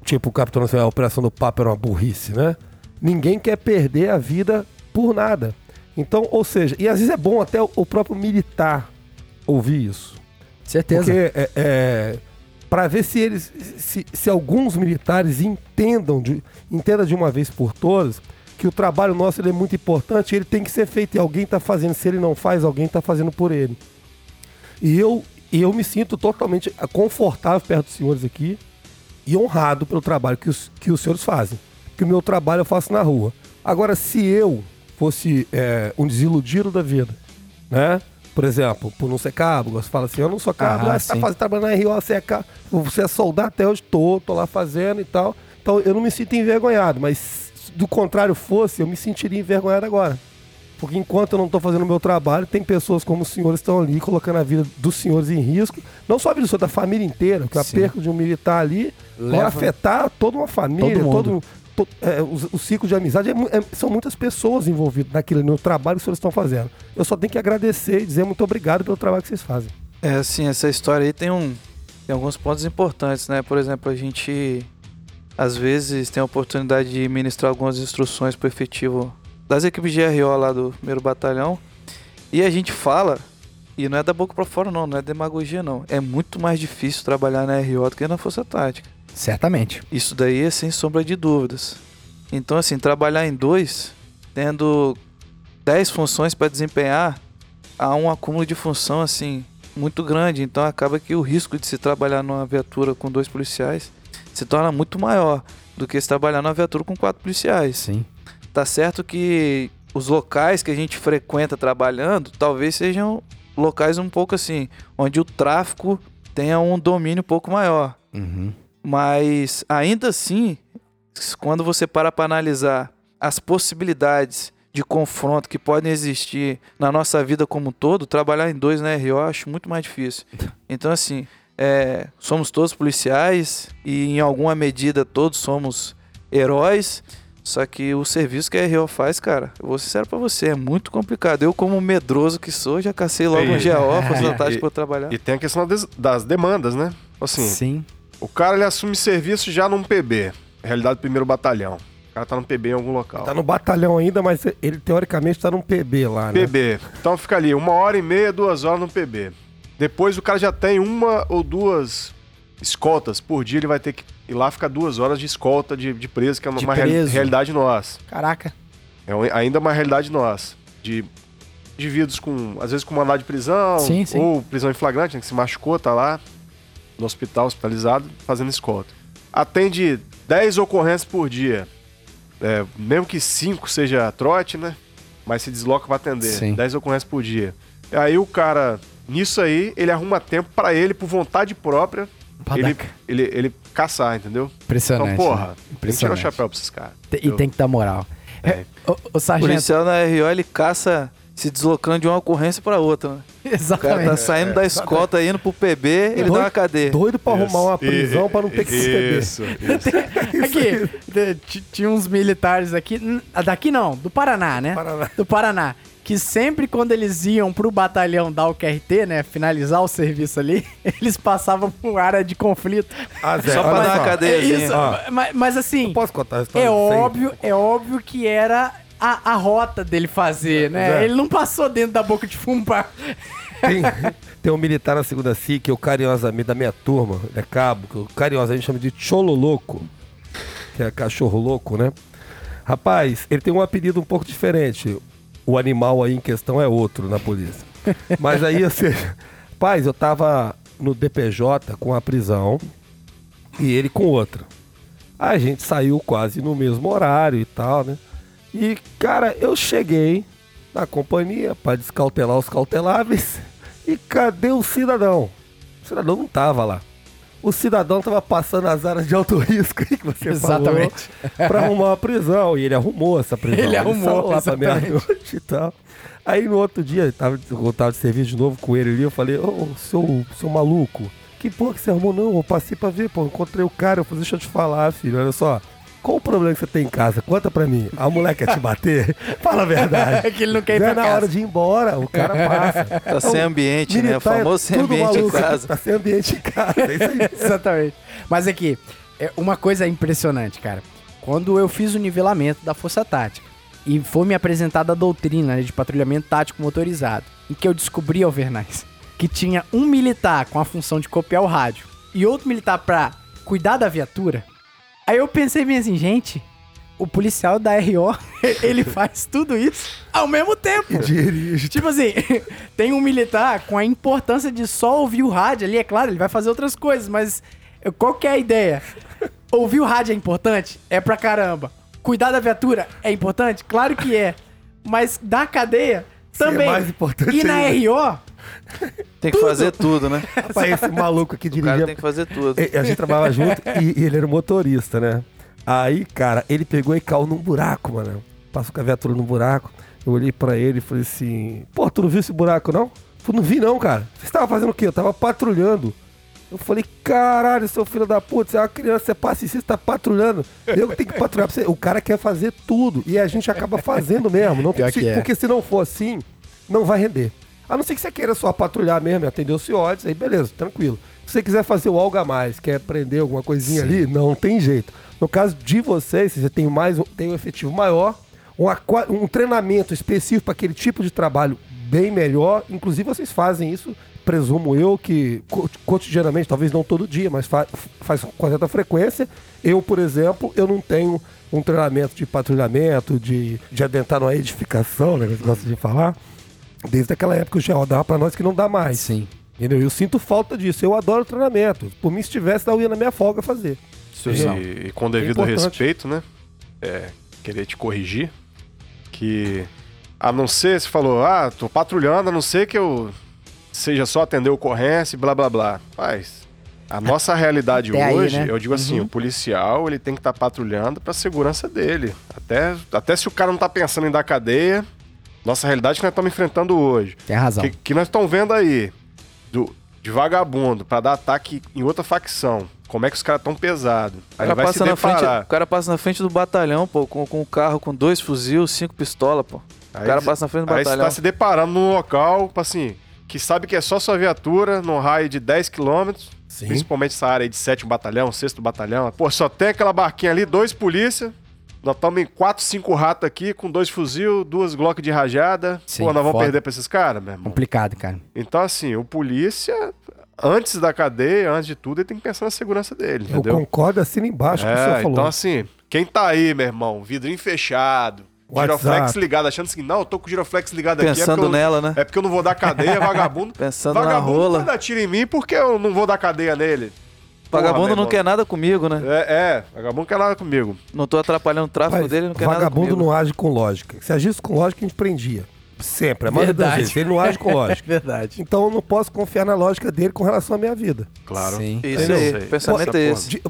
S2: Tipo, o Capitão Nacional, a Operação do Papo era uma burrice, né? Ninguém quer perder a vida por nada. Então, ou seja, e às vezes é bom até o próprio militar ouvir isso.
S1: Certeza.
S2: Porque é, é, para ver se eles, se, se alguns militares entendam de, entenda de uma vez por todas que o trabalho nosso é muito importante, ele tem que ser feito e alguém está fazendo. Se ele não faz, alguém está fazendo por ele. E eu, eu me sinto totalmente confortável perto dos senhores aqui e honrado pelo trabalho que os, que os senhores fazem. que o meu trabalho eu faço na rua. Agora, se eu fosse é, um desiludido da vida, né? Por exemplo, por não ser cabo, você fala assim, eu não sou cabo,
S1: Ah,
S2: ah, você tá fazendo, trabalhando na RO, você é cabo, você é soldado até hoje, tô, tô lá fazendo e tal. Então eu não me sinto envergonhado, mas se do contrário fosse, eu me sentiria envergonhado agora. Porque enquanto eu não estou fazendo o meu trabalho, tem pessoas como os senhores estão ali colocando a vida dos senhores em risco. Não só a vida senhor, da família inteira, porque a
S1: Sim.
S2: perca de um militar ali vai
S1: Leva-
S2: afetar toda uma família,
S1: Todo
S2: todo, é, o, o ciclo de amizade. é é- são muitas pessoas envolvidas naquilo, no trabalho que senhores estão fazendo. Eu só tenho que agradecer e dizer muito obrigado pelo trabalho que vocês fazem.
S4: É assim, essa história aí tem um tem alguns pontos importantes, né? Por exemplo, a gente às vezes tem a oportunidade de ministrar algumas instruções para efetivo das equipes de RO lá do primeiro batalhão e a gente fala e não é da boca para fora não, não é demagogia não. É muito mais difícil trabalhar na RO do que na força tática.
S1: Certamente.
S4: Isso daí é sem sombra de dúvidas. Então, assim, trabalhar em dois, tendo 10 funções para desempenhar, há um acúmulo de função, assim, muito grande. Então, acaba que o risco de se trabalhar numa viatura com dois policiais se torna muito maior do que se trabalhar numa viatura com quatro policiais.
S1: Sim.
S4: Tá certo que os locais que a gente frequenta trabalhando talvez sejam locais um pouco assim, onde o tráfico tenha um domínio um pouco maior.
S1: Uhum.
S4: Mas ainda assim, quando você para para analisar as possibilidades de confronto que podem existir na nossa vida como um todo, trabalhar em dois na RO eu acho muito mais difícil. Então, assim, é, somos todos policiais e em alguma medida todos somos heróis. Só que o serviço que a RO faz, cara, eu vou ser sincero pra você, é muito complicado. Eu, como medroso que sou, já cacei logo um
S3: E-
S4: GO, fazer
S3: e-
S4: vantagem
S3: e-
S4: pra eu trabalhar.
S3: E tem a questão das, das demandas, né? Assim,
S1: Sim.
S3: O cara ele assume serviço já num PB, realidade do primeiro batalhão. O cara tá no PB em algum local.
S2: Tá no batalhão ainda, mas ele teoricamente tá num PB lá, né?
S3: PB. Então fica ali uma hora e meia, duas horas no PB. Depois o cara já tem uma ou duas escoltas por dia, ele vai ter que ir lá ficar duas horas de escolta de, de preso, que é uma,
S1: De
S3: uma real- realidade nossa.
S1: Caraca.
S3: É ainda uma realidade nossa. De indivíduos com, às vezes, com mandado de prisão,
S1: Sim, sim.
S3: ou prisão em flagrante, né, que se machucou, tá lá no hospital, hospitalizado, fazendo escolta. Atende 10 ocorrências por dia. É, mesmo que 5 seja trote, né? Mas se desloca pra atender.
S1: Sim.
S3: 10 ocorrências por dia. Aí o cara, nisso aí, ele arruma tempo pra ele, por vontade própria, ele, ele, ele caçar, entendeu?
S1: Impressionante.
S3: Então, porra,
S1: né?
S3: tem que tirar o
S1: Impressionante.
S3: chapéu pra esses caras.
S1: E tem que dar moral.
S3: É.
S1: Ô,
S4: O
S1: sargento.
S4: policial na RO ele caça se deslocando de uma ocorrência pra outra, né? O cara
S1: Exatamente.
S4: tá saindo da escolta, indo pro PB, ele
S2: Doido-
S4: dá uma cadeia.
S2: Doido pra arrumar uma prisão
S3: E-
S2: pra não ter que se PB.
S3: Isso, isso.
S1: Aqui, tinha uns militares aqui, n- daqui não, do Paraná, né?
S2: Paraná.
S1: Do Paraná. Que sempre quando eles iam pro batalhão dar o QRT, né? Finalizar o serviço ali, eles passavam por área de conflito.
S2: Ah, Zé,
S4: Só pra dar uma
S2: só.
S1: É isso,
S2: Ó.
S1: mas, mas assim,
S2: Eu posso contar a história
S1: é
S2: de vocês?
S1: óbvio, é óbvio que era a, a rota dele fazer, né?
S2: Zé.
S1: Ele não passou dentro da boca de fumo pra...
S2: Tem, tem um militar na segunda SIC, que eu carinhosamente, da minha turma, é cabo, que eu carinhosamente chamo de Cholo Louco, que é cachorro louco, né? Rapaz, ele tem um apelido um pouco diferente. O animal aí em questão é outro na polícia. Mas aí, assim, rapaz, eu tava no DPJ com a prisão e ele com outra. A gente saiu quase no mesmo horário e tal, né? E, cara, eu cheguei na companhia para descautelar os cauteláveis. E cadê o cidadão? O cidadão não tava lá. O cidadão tava passando as áreas de alto risco aí que você
S1: Exatamente.
S2: falou para arrumar uma prisão. E ele arrumou essa prisão.
S1: Ele arrumou,
S2: saiu lá pra meia-noite e tal. Aí no outro dia, eu tava, eu tava de serviço de novo com ele ali, eu falei, ô, seu, seu maluco, que porra que você arrumou? Não, eu passei pra ver, pô, encontrei o cara, eu falei, deixa eu te falar, filho, olha só. Qual o problema que você tem em casa? Conta pra mim. A mulher quer te bater? Fala a verdade.
S1: É que ele não quer ir pra
S2: é na
S1: casa.
S2: hora de ir embora, o cara passa.
S4: Tá sem ambiente, né? O
S2: é
S4: famoso sem ambiente em
S2: maluco,
S4: casa.
S2: Tá sem ambiente em casa, é isso aí.
S1: Exatamente. Mas aqui, é uma coisa impressionante, cara. Quando eu fiz o nivelamento da Força Tática e foi me apresentada a doutrina né, de patrulhamento tático motorizado, em que eu descobri, Alvernais, que tinha um militar com a função de copiar o rádio e outro militar pra cuidar da viatura, aí eu pensei bem assim, gente, o policial da RO, ele faz tudo isso ao mesmo tempo.
S2: Dirige.
S1: Tipo assim, tem um militar com a importância de só ouvir o rádio ali, é claro, ele vai fazer outras coisas, mas qual que é a ideia? Ouvir o rádio é importante? É pra caramba. Cuidar da viatura é importante? Claro que é. Mas da cadeia
S2: Sim, é
S1: também.
S2: mais importante
S1: e na
S2: ainda.
S1: RO,
S4: Tem que fazer tudo, né?
S2: Rapaz, esse maluco aqui
S4: O cara
S2: dirigia.
S4: tem que fazer tudo.
S2: E- A gente trabalhava junto e, e ele era motorista, né? Aí, cara, ele pegou e caiu num buraco, mano. Passou com a viatura num buraco. Eu olhei pra ele e falei assim: Pô, tu não viu esse buraco, não? Eu falei, não vi, não, cara. Você estava fazendo o quê? Eu tava patrulhando. Eu falei, caralho, seu filho da puta, você é uma criança, você e você tá patrulhando. Eu que tenho que patrulhar pra você. O cara quer fazer tudo. E a gente acaba fazendo mesmo. Não, se-
S1: é.
S2: Porque se não for assim, não vai render. A não ser que você queira só patrulhar mesmo atender os CIODs, aí beleza, tranquilo. Se você quiser fazer o algo a mais, quer aprender alguma coisinha ali, não tem jeito. No caso de vocês, se você tem mais, tem um efetivo maior, um, um treinamento específico para aquele tipo de trabalho bem melhor. Inclusive, vocês fazem isso, presumo eu, que co- cotidianamente, talvez não todo dia, mas fa faz com certa frequência. Eu, por exemplo, eu não tenho um treinamento de patrulhamento, de, de adentrar numa edificação, né, que você gosta de falar. Desde aquela época o GO dava pra nós que não dá mais.
S1: Sim.
S2: Entendeu? Eu sinto falta disso. Eu adoro treinamento. Por mim, se tivesse, eu ia na minha folga fazer.
S3: E, e com devido
S2: importante.
S3: respeito, né? É, querer te corrigir. Que a não ser, você falou, ah, tô patrulhando, a não ser que eu seja só atender ocorrência e blá blá blá. Mas a nossa realidade
S1: Até aí,
S3: hoje,
S1: né?
S3: eu digo assim, o policial ele tem que estar patrulhando pra segurança dele. Até, até se o cara não tá pensando em dar cadeia, nossa realidade que nós estamos enfrentando hoje.
S1: Tem razão.
S3: Que, que nós estamos vendo aí do, de vagabundo pra dar ataque em outra facção. Como é que os caras tão pesados?
S4: O
S3: Aí
S4: cara,
S3: vai se
S4: passa na frente,
S3: deparar.
S4: o cara passa na frente do batalhão, pô, com, com um carro com dois fuzil, cinco pistolas, pô.
S3: Aí
S4: o cara passa na frente do
S3: Aí você
S4: batalhão.
S3: tá se deparando num local, assim, que sabe que é só sua viatura, num raio de 10 km,
S2: Sim.
S3: principalmente essa área aí de sétimo batalhão, sexto batalhão. Pô, só tem aquela barquinha ali, dois polícia. Nós estamos em quatro, cinco ratos aqui, com dois fuzil, duas Glock de rajada.
S1: Sim,
S3: Pô, nós vamos
S1: foda.
S3: perder pra esses caras, meu irmão.
S1: Complicado, cara.
S3: Então, assim, o polícia, antes da cadeia, antes de tudo, ele tem que pensar na segurança dele,
S2: Eu
S3: entendeu?
S2: concordo, assina embaixo com o que você
S3: É,
S2: falou.
S3: então assim, quem tá aí, meu irmão, vidrinho fechado,
S2: WhatsApp.
S3: giroflex ligado, achando assim, não, eu tô com o giroflex ligado aqui. é
S4: Pensando
S3: porque eu-
S4: nela, né?
S3: É porque eu não vou dar cadeia, vagabundo.
S4: Pensando na
S3: vagabundo
S4: rola.
S3: vai dar tiro em mim porque eu não vou dar cadeia nele.
S4: Vagabundo não quer nada comigo, né?
S3: É, é, vagabundo não quer nada comigo.
S4: Não tô atrapalhando o tráfico
S2: Mas
S4: dele, não quer nada
S2: vagabundo
S4: comigo.
S2: não age com lógica. Se agisse com lógica, a gente prendia. Sempre. A maioria das
S1: Verdade.
S2: vezes. Ele não age com lógica.
S1: Verdade.
S2: Então eu não posso confiar na lógica dele com relação à minha vida.
S3: Claro.
S1: Sim.
S4: Isso
S3: Entendeu?
S4: aí, o pensamento é esse.
S2: De-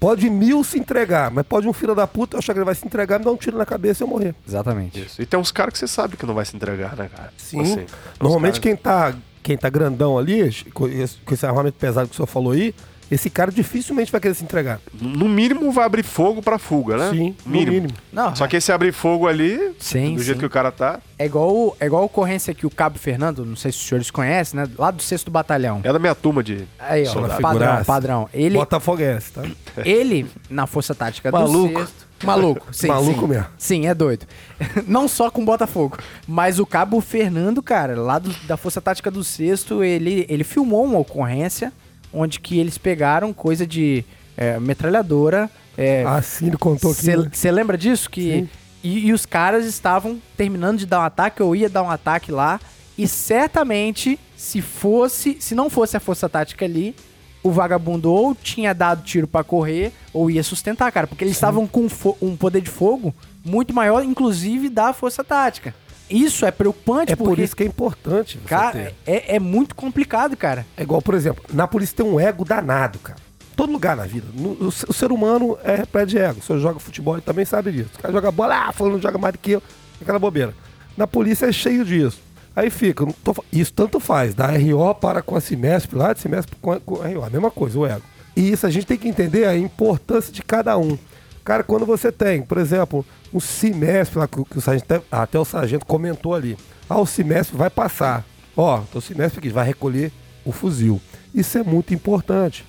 S2: pode mil se entregar, mas pode um filho da puta achar que ele vai se entregar, me dar um tiro na cabeça e eu morrer.
S1: Exatamente.
S3: Isso. E tem uns caras que você sabe que não vai se entregar, né, cara?
S2: Sim.
S3: Assim,
S2: Normalmente quem tá, quem tá grandão ali, com esse, com esse armamento pesado que o senhor falou aí, esse cara dificilmente vai querer se entregar.
S3: No mínimo vai abrir fogo pra fuga, né?
S2: Sim, no
S3: mínimo.
S2: mínimo.
S1: Não,
S3: Só que esse abrir fogo ali,
S1: Sim,
S3: do jeito
S1: sim.
S3: que o cara tá,
S1: é igual, é igual a ocorrência que o Cabo Fernando, não sei se os senhores conhecem, né? Lá do 6 Batalhão.
S3: é da minha turma de.
S1: Aí, ó,
S3: Soldado.
S1: padrão, padrão. Ele,
S2: Botafoguense, tá?
S1: ele na Força Tática do
S4: Maluco.
S1: Sexto... Maluco, sim,
S2: Maluco
S1: sim.
S2: mesmo.
S1: Sim, é doido. Não só com Botafogo, mas o Cabo Fernando, cara, lá do- da Força Tática do Sexto, ele, ele filmou uma ocorrência onde que eles pegaram coisa de é, metralhadora. É,
S2: Ah, sim, ele contou aqui. né?
S1: Você lembra disso? Que,
S2: Sim.
S1: e, e os caras estavam terminando de dar um ataque, eu ia dar um ataque lá, e certamente, se fosse, se não fosse a força tática ali, o vagabundo ou tinha dado tiro pra correr, ou ia sustentar, cara, porque eles estavam com um poder de fogo muito maior, inclusive da força tática. Isso é preocupante,
S2: É por isso que é importante
S1: cara, é, é muito complicado, cara.
S2: É igual, por exemplo, na polícia tem um ego danado, cara. Todo lugar na vida. O, ser humano é repleto de ego. O senhor joga futebol e também sabe disso. O cara joga bola, ah, falando joga mais do que eu. Aquela bobeira. Na polícia é cheio disso. Aí fica, tô isso tanto faz, da RO para com a Cimesp, lá de Cimesp com a, com a RO, a mesma coisa, o ego. E isso a gente tem que entender a importância de cada um. Cara, quando você tem, por exemplo, um Cimesp, lá que, o- que sargento, até, até o sargento comentou ali. Ah, o Cimesp vai passar. Ó, o Cimesp aqui vai recolher o fuzil. Isso é muito importante.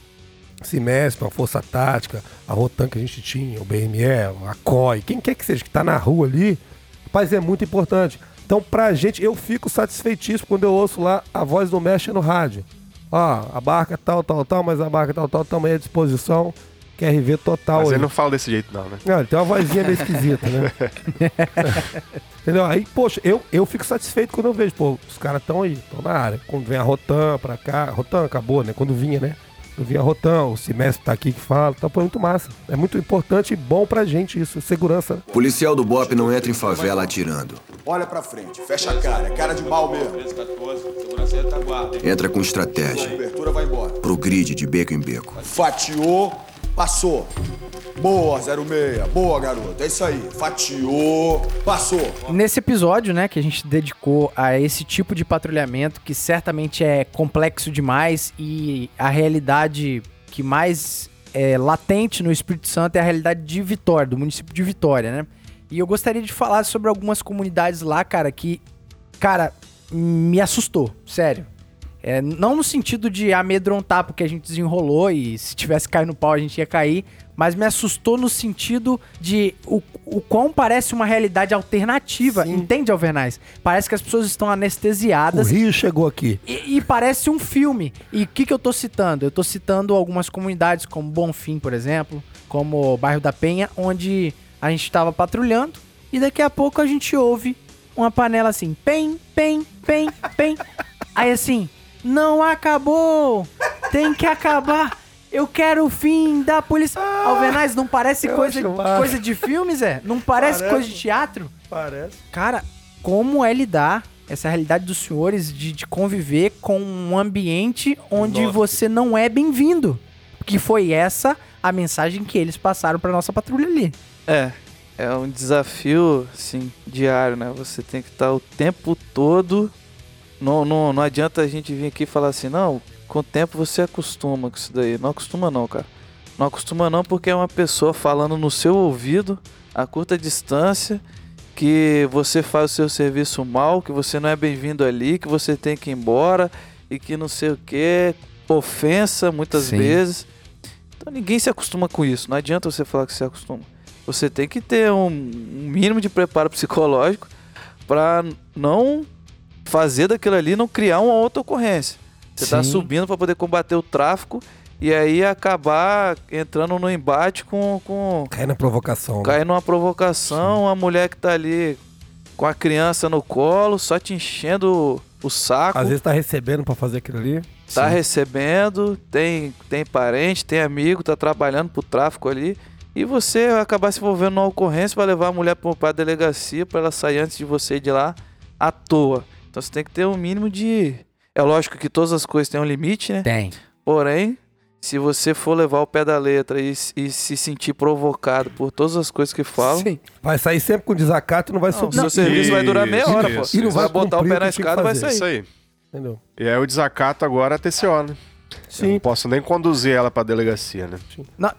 S2: Cimesp, a Força Tática, a Rotan que a gente tinha, o BME, a COI, quem quer que seja que tá na rua ali, rapaz, é muito importante. Então, pra gente, eu fico satisfeitíssimo quando eu ouço lá a voz do mestre no rádio. Ó, a barca tal, tal, tal, mas a barca tal, tal, tamanho à disposição, QRV total.
S3: Mas
S2: aí.
S3: ele não fala desse jeito, não, né?
S2: Não, ele tem uma vozinha meio esquisita, né? Entendeu? Aí, poxa, eu, eu fico satisfeito quando eu vejo, pô, os caras estão aí, estão na área. Quando vem a Rotan pra cá, Rotan acabou, né? Quando vinha, né? Eu vi a Rotão, o Simestre tá aqui que fala, então pô, é muito massa. É muito importante e bom pra gente isso, segurança.
S7: Policial do BOP não entra em favela atirando.
S8: Olha pra frente, fecha a cara, é cara de mal mesmo.
S6: 13, 14, segurança retaguarda, hein?
S7: Entra com estratégia.
S8: Cobertura vai embora.
S7: Pro grid de beco em beco.
S8: Fatiou, passou. Boa, 06. Boa, garoto. É isso aí. Fatiou, passou.
S1: Nesse episódio, né, que a gente dedicou a esse tipo de patrulhamento que certamente é complexo demais e a realidade que mais é latente no Espírito Santo é a realidade de Vitória, do município de Vitória, né? E eu gostaria de falar sobre algumas comunidades lá, cara, que, cara, me assustou, sério. É, não no sentido de amedrontar, porque a gente desenrolou e se tivesse caído no pau a gente ia cair, mas me assustou no sentido de o, o quão parece uma realidade alternativa, entende, Alvernais? Parece que as pessoas estão
S2: O
S1: anestesiadas
S2: Rio chegou aqui.
S1: e, e parece um filme. E o que, que eu tô citando? Eu tô citando algumas comunidades, como Bonfim, por exemplo, como o bairro da Penha, onde a gente tava patrulhando e daqui a pouco a gente ouve uma panela assim, pem, pem, pem, pem. Aí assim, não acabou, tem que acabar. Eu quero o fim da polícia. Alvernais, não parece coisa, coisa de filme, Zé? Não parece,
S2: Parece.
S1: coisa de teatro?
S2: Parece.
S1: Cara, como é lidar essa realidade dos senhores de, de conviver com um ambiente onde você não é bem-vindo? Que foi essa a mensagem que eles passaram pra nossa patrulha ali.
S4: É, é um desafio, assim, diário, né? Você tem que estar o tempo todo. Não, não, não adianta a gente vir aqui e falar assim, não, com o tempo você acostuma com isso daí. Não acostuma não, cara. Não acostuma não porque é uma pessoa falando no seu ouvido, a curta distância, que você faz o seu serviço mal, que você não é bem-vindo ali, que você tem que ir embora e que não sei o que, ofensa muitas
S1: Sim.
S4: vezes. Então ninguém se acostuma com isso. Não adianta você falar que se acostuma. Você tem que ter um, um mínimo de preparo psicológico para não fazer daquilo ali, não criar uma outra ocorrência. Você tá
S1: Sim.
S4: subindo para poder combater o tráfico e aí acabar entrando no embate com, com
S2: Cai na provocação. né?
S4: cair numa provocação, a mulher que tá ali com a criança no colo, só te enchendo o saco.
S2: Às vezes tá recebendo pra fazer aquilo ali.
S4: Tá recebendo, tem, tem parente, tem amigo, tá trabalhando pro tráfico ali. E você acabar se envolvendo numa ocorrência, vai levar a mulher pra, pra delegacia pra ela sair antes de você ir de lá à toa. Então você tem que ter um mínimo de. É lógico que todas as coisas têm um limite, né?
S1: Tem.
S4: Porém, se você for levar o pé da letra e, e se sentir provocado por todas as coisas que falam,
S1: Sim.
S2: Vai sair sempre com desacato e não vai
S4: não,
S2: subir.
S4: seu serviço vai durar meia hora, pô.
S3: Isso,
S2: E não vai
S4: vai botar o pé na
S2: que que
S4: escada vai sair.
S3: Isso aí.
S2: Entendeu?
S3: E aí o desacato agora é TCO, né? Eu
S2: Sim.
S3: não posso nem conduzir ela pra delegacia, né?
S1: Não,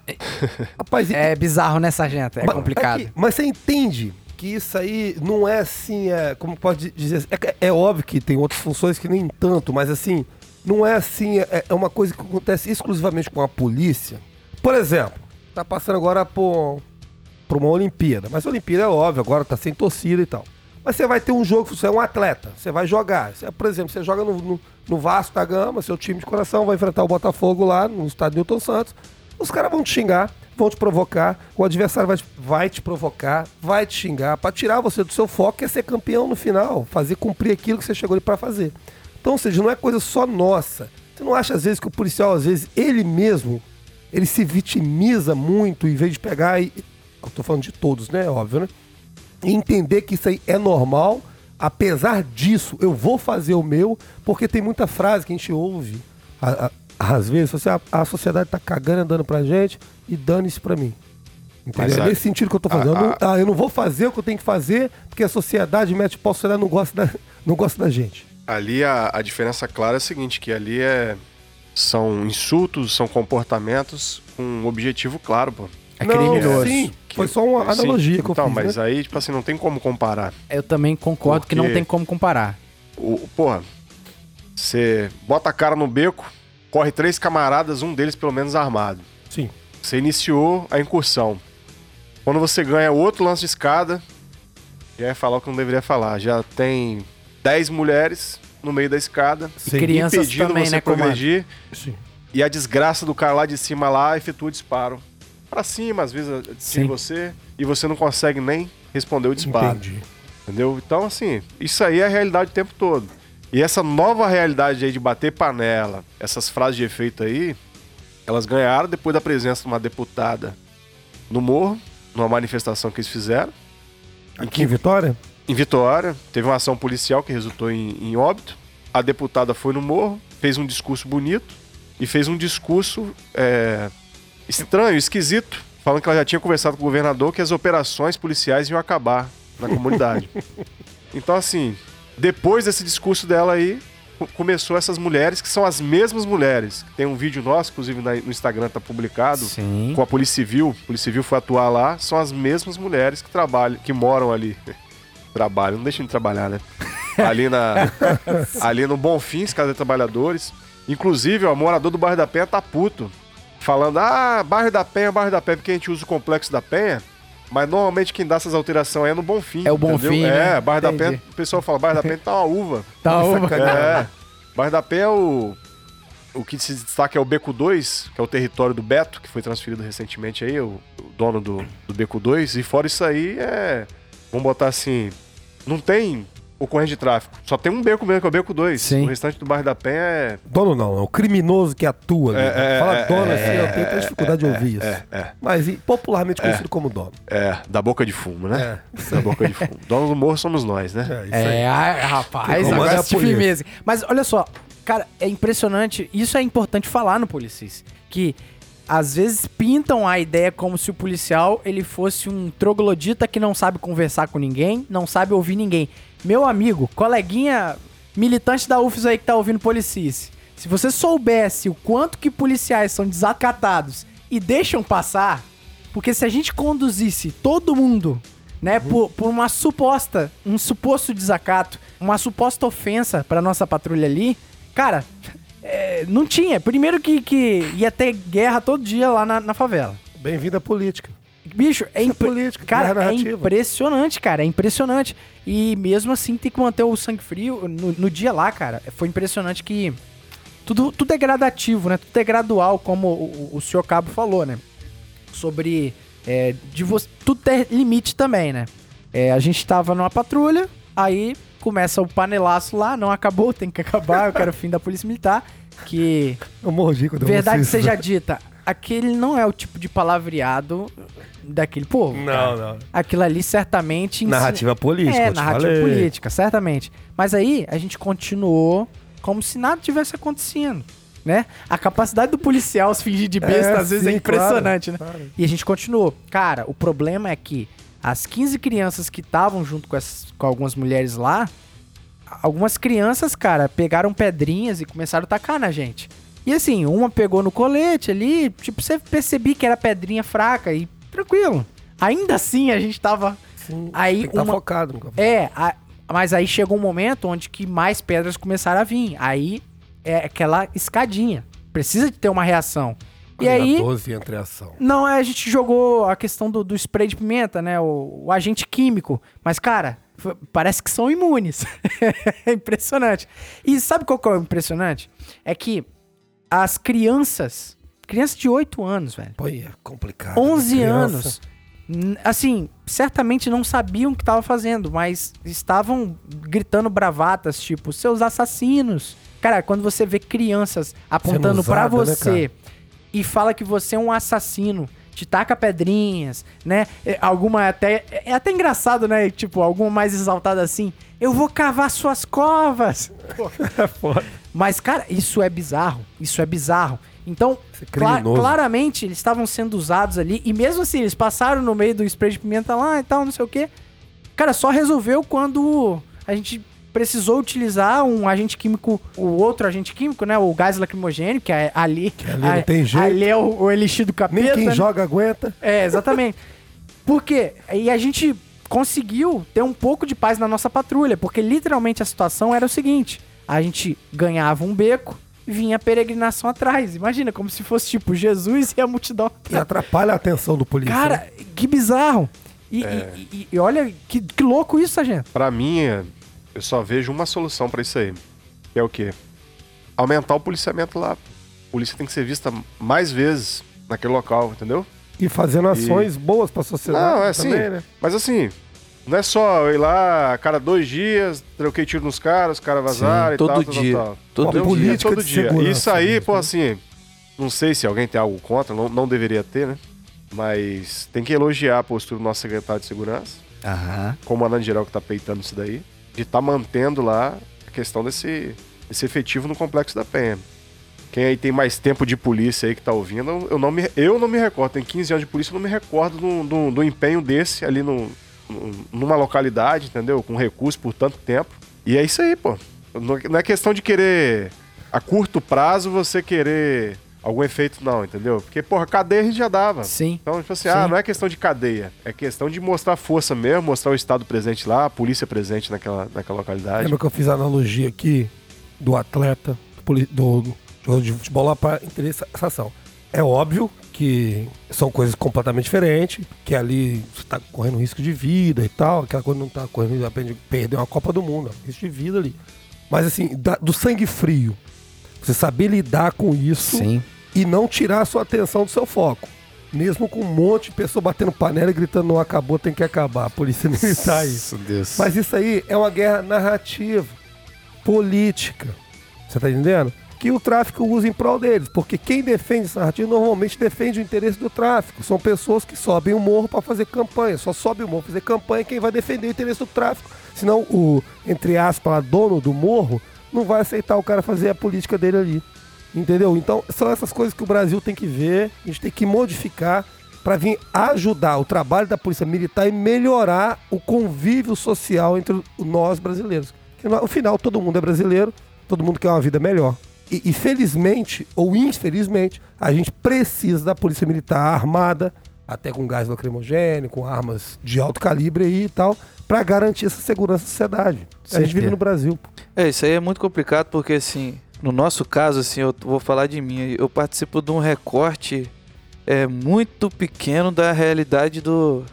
S2: Rapaz,
S1: é bizarro, né, sargento? É
S2: Mas-
S1: complicado.
S2: aqui, mas você entende que isso aí não é assim, é, como pode dizer, é, é óbvio que tem outras funções que nem tanto, mas assim, não é assim, é, é uma coisa que acontece exclusivamente com a polícia. Por exemplo, tá passando agora por, por uma Olimpíada, mas a Olimpíada é óbvio, agora tá sem torcida e tal. Mas você vai ter um jogo, você é um atleta, você vai jogar. Você, por exemplo, você joga no, no, no Vasco da Gama, seu time de coração vai enfrentar o Botafogo lá no estádio Newton Santos. Os caras vão te xingar, vão te provocar, o adversário vai te, vai te provocar, vai te xingar, pra tirar você do seu foco, é ser campeão no final, fazer cumprir aquilo que você chegou ali pra fazer. Então, ou seja, não é coisa só nossa. Você não acha, às vezes, que o policial, às vezes, ele mesmo, ele se vitimiza muito em vez de pegar e. Eu tô falando de todos, né? Óbvio, né? E entender que isso aí é normal. Apesar disso, eu vou fazer o meu, porque tem muita frase que a gente ouve. a- a- às vezes, você, a, a sociedade tá cagando andando pra gente e dane-se pra mim. Entendeu? É nesse sentido que eu tô fazendo. Eu, não, ah, eu não vou fazer o que eu tenho que fazer, porque a sociedade mete pau, a sociedade não gosta da, não gosta da gente.
S3: Ali a, a diferença clara é a seguinte, que ali é são insultos, são comportamentos com um objetivo claro, pô.
S1: É
S2: não,
S1: criminoso.
S2: Sim,
S3: Que-
S2: foi só uma
S3: sim,
S2: analogia que eu
S3: Então,
S2: fiz.
S3: mas
S2: né?
S3: aí, tipo assim, não tem como comparar.
S1: Eu também concordo que não
S3: Porque-
S1: tem como comparar.
S3: O, porra, você bota a cara no beco, corre três camaradas, um deles pelo menos armado.
S2: Sim.
S3: Você iniciou a incursão. Quando você ganha outro lance de escada, já ia falar o que não deveria falar. Já tem 10 mulheres no meio da escada,
S2: Sim.
S1: crianças
S3: impedindo
S1: também,
S3: você
S1: né,
S3: progredir.
S2: Sim.
S3: E a desgraça do cara lá de cima lá efetua o disparo. Pra cima, às vezes, em você, e você não consegue nem responder o disparo.
S2: Entendi.
S3: Entendeu? Então, assim, isso aí é a realidade o tempo todo. E essa nova realidade aí de bater panela, essas frases de efeito aí, Elas ganharam depois da presença de uma deputada no morro, numa manifestação que eles fizeram.
S2: Aqui em Vitória?
S3: Em Vitória, teve uma ação policial que resultou em, em óbito. A deputada foi no morro, fez um discurso bonito e fez um discurso é, estranho, esquisito, falando que ela já tinha conversado com o governador que as operações policiais iam acabar na comunidade. então, assim, depois desse discurso dela aí, co- começou essas mulheres, que são as mesmas mulheres. Tem um vídeo nosso, inclusive na- no Instagram tá publicado,
S1: Sim.
S3: com a Polícia Civil. A Polícia Civil foi atuar lá, são as mesmas mulheres que trabalham, que moram ali. Trabalham, não deixam de trabalhar, né? Ali na ali no Bonfins, Casa de Trabalhadores. Inclusive, ó, o morador do bairro da Penha tá puto. Falando, ah, bairro da Penha, bairro da Penha, porque a gente usa o complexo da Penha. Mas normalmente quem dá essas alterações é no Bonfim.
S1: É o? Bonfim,
S3: É,
S1: né?
S3: bairro da. Penha, o pessoal fala, bairro da Penha tá uma uva.
S1: Tá uma
S3: É. Bairro da Penha é o. O que se destaca é o Beco 2, que é o território do Beto, que foi transferido recentemente aí, o, o dono do, do Beco 2. E fora isso aí, é. Vamos botar assim. Não tem ocorrência de tráfico. Só tem um beco mesmo, que é o Beco 2.
S1: Sim.
S3: O restante do bairro da Penha é.
S2: Dono não, é o criminoso que atua.
S3: É,
S2: né?
S3: é,
S2: Fala
S3: é,
S2: dono
S3: é,
S2: assim, eu tenho até dificuldade de ouvir isso.
S3: É, é.
S2: Mas popularmente conhecido como dono.
S3: É, da boca de fumo, né?
S2: É,
S3: Da boca de fumo. Dono do morro somos nós, né?
S2: É, isso aí.
S1: É, rapaz, agora
S2: polícia.
S1: firmeza. Mas olha só, cara, é impressionante. Isso é importante falar no Policis. Que às vezes pintam a ideia como se o policial ele fosse um troglodita que não sabe conversar com ninguém, não sabe ouvir ninguém. Meu amigo, coleguinha militante da UFES aí que tá ouvindo Policis. Se você soubesse o quanto que policiais são desacatados e deixam passar, porque se a gente conduzisse todo mundo, né, por, por uma suposta, um suposto desacato, uma suposta ofensa pra nossa patrulha ali, cara, é, não tinha. Primeiro que, que ia ter guerra todo dia lá na, na favela.
S2: Bem-vindo à política.
S1: Bicho, é,
S2: é
S1: impre-
S2: política,
S1: cara, é impressionante, cara, é impressionante. E mesmo assim tem que manter o sangue frio. No, no dia lá, cara, foi impressionante que tudo, tudo é gradativo, né? Tudo é gradual, como o, o senhor Cabo falou, né? Sobre é, de você, tudo ter limite também, né? É, a gente tava numa patrulha, aí começa o panelaço lá, não acabou, tem que acabar, eu quero o fim da polícia militar, que
S2: Eu mordi quando eu
S1: Verdade
S2: isso.
S1: seja dita, aquele não é o tipo de palavreado daquele povo.
S2: Não,
S1: cara.
S2: não.
S1: Aquilo ali certamente. ensina-
S2: Narrativa política,
S1: É, narrativa
S2: falei.
S1: política, certamente. Mas aí a gente continuou como se nada tivesse acontecendo. Né? A capacidade do policial se fingir de besta
S2: É,
S1: às vezes é
S2: sim,
S1: impressionante,
S2: claro,
S1: né?
S2: claro.
S1: E a gente continuou. Cara, o problema é que as 15 crianças que estavam junto com, essas, com algumas mulheres lá, algumas crianças, cara, pegaram pedrinhas e começaram a tacar na gente. E assim, uma pegou no colete ali, tipo, você percebi que era pedrinha fraca e tranquilo. Ainda assim, a gente tava.
S2: Sim,
S1: Aí
S2: tá
S1: uma-
S2: focado. no que-
S1: É, a- mas aí chegou um momento onde que mais pedras começaram a vir. Aí é aquela escadinha. Precisa de ter uma reação. E aí.
S2: 12 entre ação.
S1: Não, a gente jogou a questão do, do spray de pimenta, né? O, o agente químico. Mas, cara, parece que são imunes. é impressionante. E sabe qual que é o impressionante? É que as crianças, crianças de 8 anos, velho,
S2: Pô, é complicado.
S1: 11
S2: né?
S1: Anos, assim, certamente não sabiam o que estavam fazendo, mas estavam gritando bravatas, tipo, seus assassinos. Cara, quando você vê crianças apontando pra
S2: usada, né,
S1: você e fala que você é um assassino, te taca pedrinhas, né? É, Alguma até. É até engraçado, né? Tipo, alguma mais exaltada assim. Eu vou cavar suas covas.
S2: É foda.
S1: Mas, cara, isso é bizarro. Isso é bizarro. Então, cla- claramente, eles estavam sendo usados ali. E mesmo assim, eles passaram no meio do spray de pimenta lá e tal, não sei o quê. Cara, só resolveu quando a gente precisou utilizar um agente químico, o outro agente químico, né? O gás lacrimogêneo, que é ali.
S2: ali não tem jeito.
S1: Ali é o, o elixir do capeta.
S2: Nem quem
S1: né?
S2: joga aguenta.
S1: É, exatamente. Por quê? E a gente conseguiu ter um pouco de paz na nossa patrulha, porque literalmente a situação era o seguinte: a gente ganhava um beco, vinha a peregrinação atrás. Imagina, como se fosse tipo Jesus e a multidão.
S2: E atrapalha a atenção do policial.
S1: Cara, que bizarro. E,
S3: É.
S1: e- e- e olha que, que louco isso, gente.
S3: Pra mim, eu só vejo uma solução pra isso aí. Que é o quê? Aumentar o policiamento lá. A polícia tem que ser vista mais vezes naquele local, entendeu?
S2: E fazendo ações boas pra sociedade.
S3: Não, é assim.
S2: também, né?
S3: Mas assim, não é só eu ir lá a cada dois dias, troquei tiro nos caras, os caras vazaram e
S4: todo
S3: tal, tal,
S4: dia.
S3: tal, tal.
S4: Todo
S3: Entendeu?
S2: política
S3: todo dia. Isso aí,
S2: mesmo,
S3: pô,
S2: né?
S3: assim, Não sei se alguém tem algo contra, não, não deveria ter, né? Mas tem que elogiar a postura do nosso secretário de segurança,
S1: Aham.
S3: comandante geral que tá peitando isso daí, de estar mantendo lá a questão desse, desse efetivo no complexo da PM. Quem aí tem mais tempo de polícia aí que tá ouvindo, eu não me, eu não me recordo. Tem 15 anos de polícia, eu não me recordo do, do, do empenho desse ali no- numa localidade, entendeu? Com recurso por tanto tempo. E é isso aí, pô. Não não é questão de querer, a curto prazo, você querer algum efeito, não, entendeu? Porque, porra, cadeia a gente já dava.
S1: Sim.
S3: Então, tipo assim,
S1: Sim.
S3: ah, não é questão de cadeia. É questão de mostrar força mesmo, mostrar o Estado presente lá, a polícia presente naquela, naquela localidade.
S2: Lembra que eu fiz a analogia aqui do atleta, do jogador de futebol lá para interessação. É óbvio que são coisas completamente diferentes, que ali você tá correndo risco de vida e tal, aquela coisa não tá correndo risco de perder uma Copa do Mundo, é risco de vida ali. Mas assim, da- do sangue frio, você saber lidar com isso
S1: Sim.
S2: e não tirar a sua atenção do seu foco. Mesmo com um monte de pessoa batendo panela e gritando não acabou, tem que acabar. A polícia militar.
S1: Nossa, Deus.
S2: Mas isso aí é uma guerra narrativa, política. Você tá entendendo? Que o tráfico usa em prol deles. Porque quem defende essa narrativa normalmente defende o interesse do tráfico. São pessoas que sobem o morro para fazer campanha. Só sobe o morro fazer campanha quem vai defender o interesse do tráfico. Senão o, entre aspas, dono do morro não vai aceitar o cara fazer a política dele ali. Entendeu? Então, são essas coisas que o Brasil tem que ver, a gente tem que modificar para vir ajudar o trabalho da Polícia Militar e melhorar o convívio social entre nós brasileiros. Porque no final, todo mundo é brasileiro, todo mundo quer uma vida melhor. E, e felizmente, ou infelizmente, a gente precisa da Polícia Militar armada, até com gás lacrimogêneo, com armas de alto calibre aí e tal, para garantir essa segurança da sociedade. A gente vive no Brasil.
S4: É, isso aí é muito complicado porque, assim, no nosso caso, assim, eu vou falar de mim. Eu participo de um recorte é, muito pequeno da realidade do,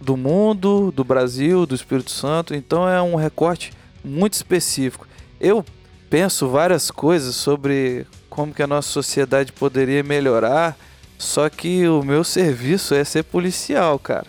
S4: do mundo, do Brasil, do Espírito Santo. Então é um recorte muito específico. Eu penso várias coisas sobre como que a nossa sociedade poderia melhorar, só que o meu serviço é ser policial, cara.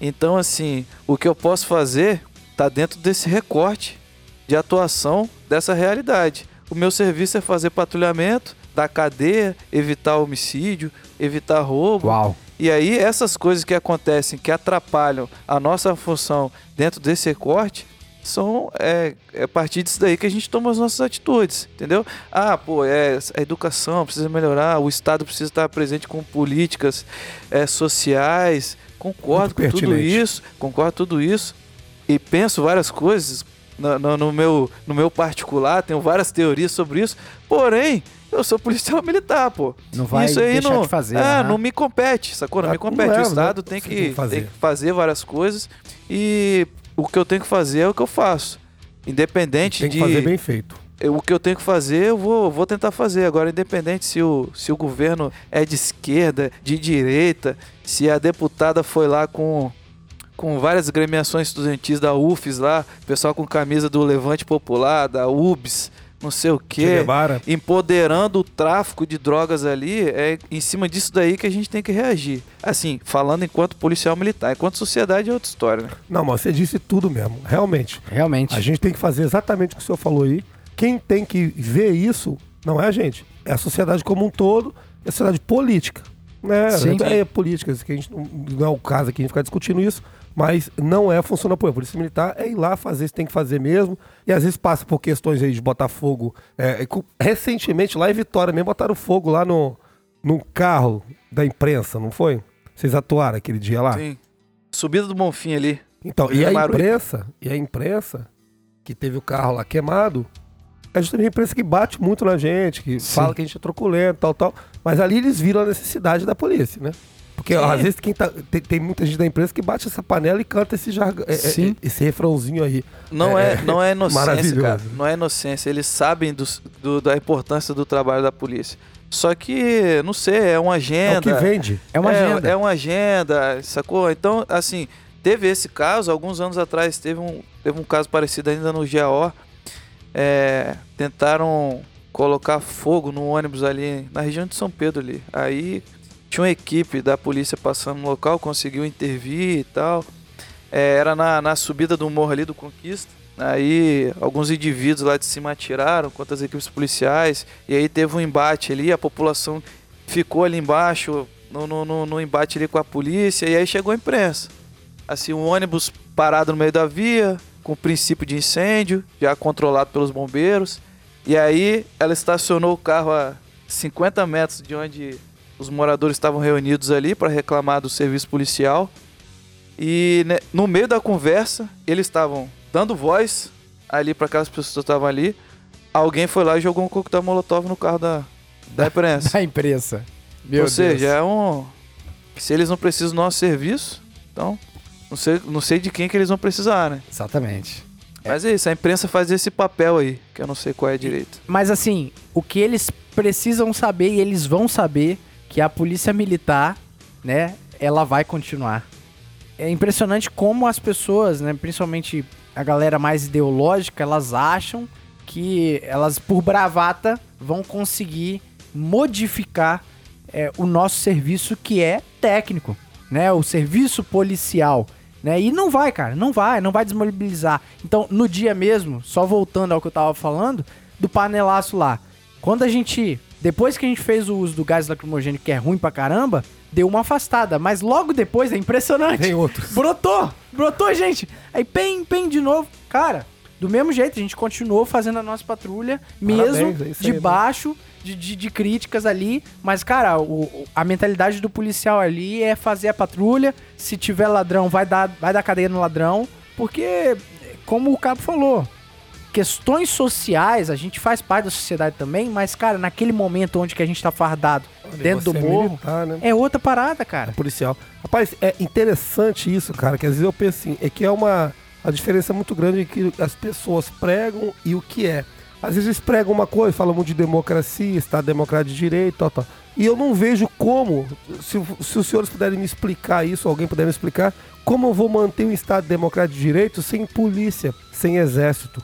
S4: Então, assim, o que eu posso fazer tá dentro desse recorte de atuação dessa realidade. O meu serviço é fazer patrulhamento da cadeia, evitar homicídio, evitar roubo.
S1: Uau.
S4: E aí essas coisas que acontecem, que atrapalham a nossa função dentro desse recorte, são é, é a partir disso daí que a gente toma as nossas atitudes, entendeu? Ah, pô, é, a educação precisa melhorar, o Estado precisa estar presente com políticas é, sociais. Concordo com tudo isso, concordo com tudo isso. E penso várias coisas no, no- no meu, no meu particular, tenho várias teorias sobre isso. Porém, eu sou policial militar, pô.
S1: Não vai
S4: isso aí
S1: deixar
S4: não,
S1: de fazer,
S4: É,
S1: né?
S4: não me compete, sacou? Não
S2: Ah,
S4: me
S2: não
S4: compete.
S2: é,
S4: o
S2: não
S4: Estado tem que,
S2: tem que fazer
S4: várias coisas e o que eu tenho que fazer é o que eu faço. Independente
S2: Tem que
S4: de.
S2: fazer bem feito.
S4: eu- O que eu tenho que fazer, eu vou, vou tentar fazer. Agora, independente se o, se o governo é de esquerda, de direita, se a deputada foi lá com, com várias gremiações estudantis da UFES lá, pessoal com camisa do Levante Popular, da UBS, não sei o quê empoderando o tráfico de drogas ali, é em cima disso daí que a gente tem que reagir. Assim, falando enquanto policial militar, enquanto sociedade é outra história, né?
S2: Não, mas você disse tudo mesmo. Realmente.
S1: Realmente.
S2: A gente tem que fazer exatamente o que o senhor falou aí. Quem tem que ver isso não é a gente. É a sociedade como um todo, é a sociedade política. Né?
S1: Sim.
S2: É política, que a gente não, não é o caso aqui a gente ficar discutindo isso, mas não é a função da polícia. A polícia militar é ir lá fazer, isso tem que fazer mesmo. E às vezes passa por questões aí de botar fogo. É, recentemente, lá em Vitória mesmo, botaram fogo lá no, no carro da imprensa, não foi? Vocês atuaram aquele dia lá?
S4: Sim. Subida do Bonfim ali.
S2: Então, e a imprensa, e a imprensa que teve o carro lá queimado, é justamente a imprensa que bate muito na gente, que
S1: Sim.
S2: fala que a gente é truculento, tal, tal. Mas ali eles viram a necessidade da polícia, né? Porque ó, às vezes quem tá, tem, tem muita gente da imprensa que bate essa panela e canta esse jargão, é- é-
S1: Sim.
S2: esse refrãozinho aí.
S4: Não é,
S2: É,
S4: não é inocência,
S2: maravilhoso.
S4: cara. Não é inocência. Eles sabem dos- do- da importância do trabalho da polícia. Só que, não sei, é uma agenda.
S2: É o que vende.
S1: É uma agenda.
S4: É uma agenda, sacou? Então, assim, teve esse caso, alguns anos atrás, teve um, teve um caso parecido ainda no GAO. É, tentaram colocar fogo no ônibus ali na região de São Pedro ali. Aí tinha uma equipe da polícia passando no local, conseguiu intervir e tal. É, era na, na subida do morro ali do Conquista. Aí alguns indivíduos lá de cima atiraram contra as equipes policiais. E aí teve um embate ali, a população ficou ali embaixo, no, no, no- embate ali com a polícia, e aí chegou a imprensa. Assim, um ônibus parado no meio da via, com princípio de incêndio, já controlado pelos bombeiros. E aí ela estacionou o carro a 50 metros de onde os moradores estavam reunidos ali para reclamar do serviço policial. E né, no meio da conversa, eles estavam dando voz ali para aquelas pessoas que estavam ali. Alguém foi lá e jogou um coquetel molotov no carro da, da imprensa.
S1: Da imprensa. Meu
S4: Ou seja,
S1: Deus.
S4: é um. Se eles não precisam do nosso serviço, então não sei, não sei de quem que eles vão precisar, né?
S1: Exatamente.
S4: Mas é isso, a imprensa faz esse papel aí, que eu não sei qual é direito.
S1: Mas assim, o que eles precisam saber e eles vão saber que a polícia militar, né, ela vai continuar. É impressionante como as pessoas, né, principalmente a galera mais ideológica, elas acham que elas por bravata vão conseguir modificar é, o nosso serviço que é técnico, né, o serviço policial. Né? E não vai, cara, não vai, não vai desmobilizar. Então, no dia mesmo, só voltando ao que eu tava falando, do panelaço lá. Quando a gente, depois que a gente fez o uso do gás lacrimogêneo, que é ruim pra caramba, deu uma afastada. Mas logo depois, é impressionante.
S2: Tem outros.
S1: Brotou, brotou, gente. Aí, pem, pem de novo. Cara, do mesmo jeito, a gente continuou fazendo a nossa patrulha, mesmo
S2: Parabéns, é
S1: debaixo de, de, de críticas ali. Mas, cara, o- a mentalidade do policial ali é fazer a patrulha. Se tiver ladrão, vai dar, vai dar cadeia no ladrão. Porque, como o Cabo falou, questões sociais, a gente faz parte da sociedade também, mas, cara, naquele momento onde que a gente tá fardado dentro do
S2: é
S1: morro,
S2: militar, né?
S1: é outra parada, cara.
S2: policial. Rapaz, é interessante isso, cara, que às vezes eu penso assim, é que é uma a diferença muito grande que as pessoas pregam e o que é. Às vezes eles pregam uma coisa, falam muito de democracia, Estado democrático de direito, tal, tal. E eu não vejo como, se, se os senhores puderem me explicar isso, alguém puder me explicar, como eu vou manter um Estado democrático de direito sem polícia, sem exército.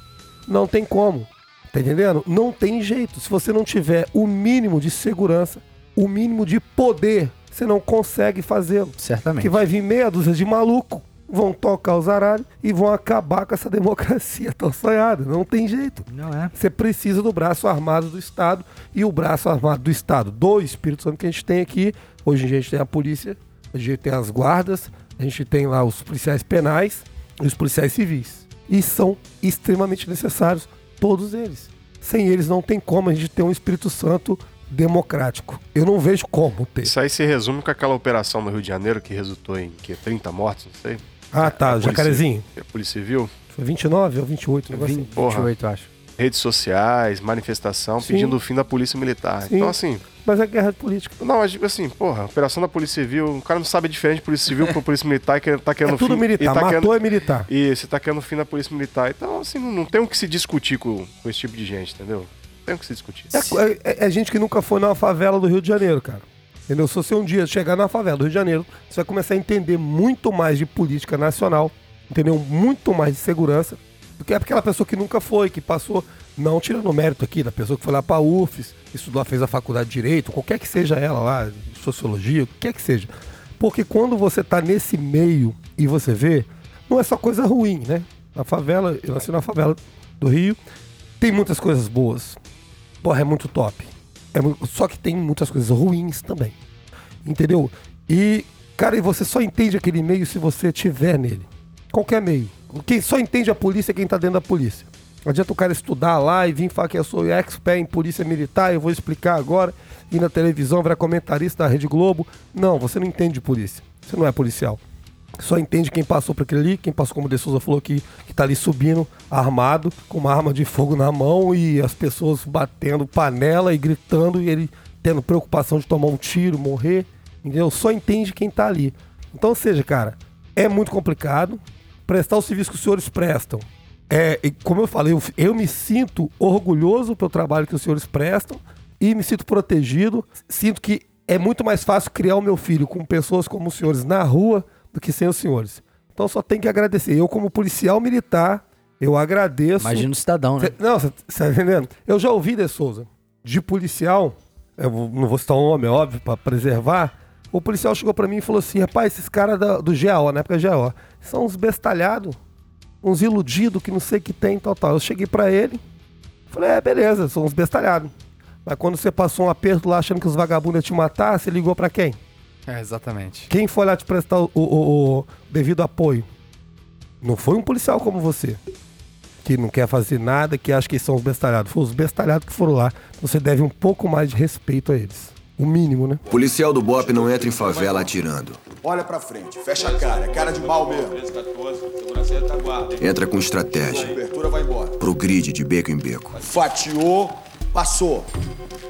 S2: Não tem como. Tá entendendo? Não tem jeito. Se você não tiver o mínimo de segurança, o mínimo de poder, você não consegue fazê-lo.
S1: Certamente.
S2: Que vai vir meia dúzia de maluco, vão tocar os aralhos e vão acabar com essa democracia tão sonhada. Não tem jeito.
S1: Não é.
S2: Você precisa do braço armado do Estado e o braço armado do Estado do Espírito Santo que a gente tem aqui. Hoje em dia a gente tem a polícia, a gente tem as guardas, a gente tem lá os policiais penais e os policiais civis. E são extremamente necessários, todos eles. Sem eles não tem como a gente ter um Espírito Santo democrático. Eu não vejo como ter.
S3: Isso aí se resume com aquela operação no Rio de Janeiro que resultou em que 30 mortos, não sei.
S2: Ah, tá,
S3: A polícia-
S2: Jacarezinho.
S3: A Polícia Civil,
S2: Foi 29 ou 28, um negócio assim.
S1: 20,
S3: Porra.
S1: 28, eu acho.
S3: Redes sociais, manifestação
S2: Sim.
S3: pedindo o fim da Polícia Militar.
S2: Sim.
S3: Então, assim,
S2: Mas é guerra política.
S3: não, mas digo assim, porra, operação da Polícia Civil, o cara não sabe a diferença de Polícia Civil pro Polícia Militar que tá querendo
S2: É tudo
S3: fim,
S2: militar.
S3: e tá
S2: Matou
S3: querendo,
S2: é militar.
S3: E você tá querendo o fim da Polícia Militar. Então, assim, não, não tem o que se discutir com, com esse tipo de gente, entendeu? Não tem o que se discutir.
S2: É, é- é gente que nunca foi numa favela do Rio de Janeiro, cara. Entendeu? Se você um dia chegar na favela do Rio de Janeiro, você vai começar a entender muito mais de política nacional, entendeu? Muito mais de segurança, do que aquela pessoa que nunca foi, que passou, não tirando mérito aqui, da pessoa que foi lá pra UFES, estudou, fez a faculdade de Direito, qualquer que seja ela lá, Sociologia, o que quer que seja. Porque quando você tá nesse meio e você vê, não é só coisa ruim, né? Na favela, eu nasci na favela do Rio, tem muitas coisas boas. Porra, é muito top. É mu- só que tem muitas coisas ruins também. Entendeu? E, cara, e você só entende aquele meio se você tiver nele. Qualquer meio. Quem só entende a polícia é quem tá dentro da polícia. Não adianta o cara estudar lá e vir falar que eu sou expert em polícia militar, eu vou explicar agora, ir na televisão, virar comentarista da Rede Globo. Não, você não entende de polícia. Você não é policial. Só entende quem passou por aquele ali, quem passou, como o De Souza falou, que, que tá ali subindo, armado, com uma arma de fogo na mão e as pessoas batendo panela e gritando e ele tendo preocupação de tomar um tiro, morrer. Entendeu? Só entende quem tá ali. Então, ou seja, cara, é muito complicado. Prestar o serviço que os senhores prestam. É, e como eu falei, eu, eu me sinto orgulhoso pelo trabalho que os senhores prestam e me sinto protegido. Sinto que é muito mais fácil criar o meu filho com pessoas como os senhores na rua do que sem os senhores. Então só tenho que agradecer. Eu, como policial militar, eu agradeço.
S1: Imagina o cidadão, né?
S2: Cê- não, você tá entendendo? Eu já ouvi de Souza, de policial, eu não vou citar o nome, é óbvio, pra preservar. O policial chegou pra mim e falou assim: rapaz, esses caras do GAO, na época GAO, são uns bestalhados. uns iludidos que não sei o que tem, tal, tal. Eu cheguei pra ele, falei, é, beleza, são uns bestalhados. Mas quando você passou um aperto lá achando que os vagabundos iam te matar, você ligou pra quem?
S1: É, exatamente.
S2: Quem foi lá te prestar o, o- o devido apoio? Não foi um policial como você. Que não quer fazer nada, que acha que são os bestalhados. Foi os bestalhados que foram lá. Você deve um pouco mais de respeito a eles. O mínimo, né?
S7: Policial do BOP não entra em favela atirando.
S8: Olha pra frente, fecha a cara, é cara de mal mesmo.
S6: 1314, segurança retaguarda, hein?
S7: Entra com estratégia.
S8: Cobertura vai embora.
S7: Pro grid de beco em beco.
S8: Fatiou, passou.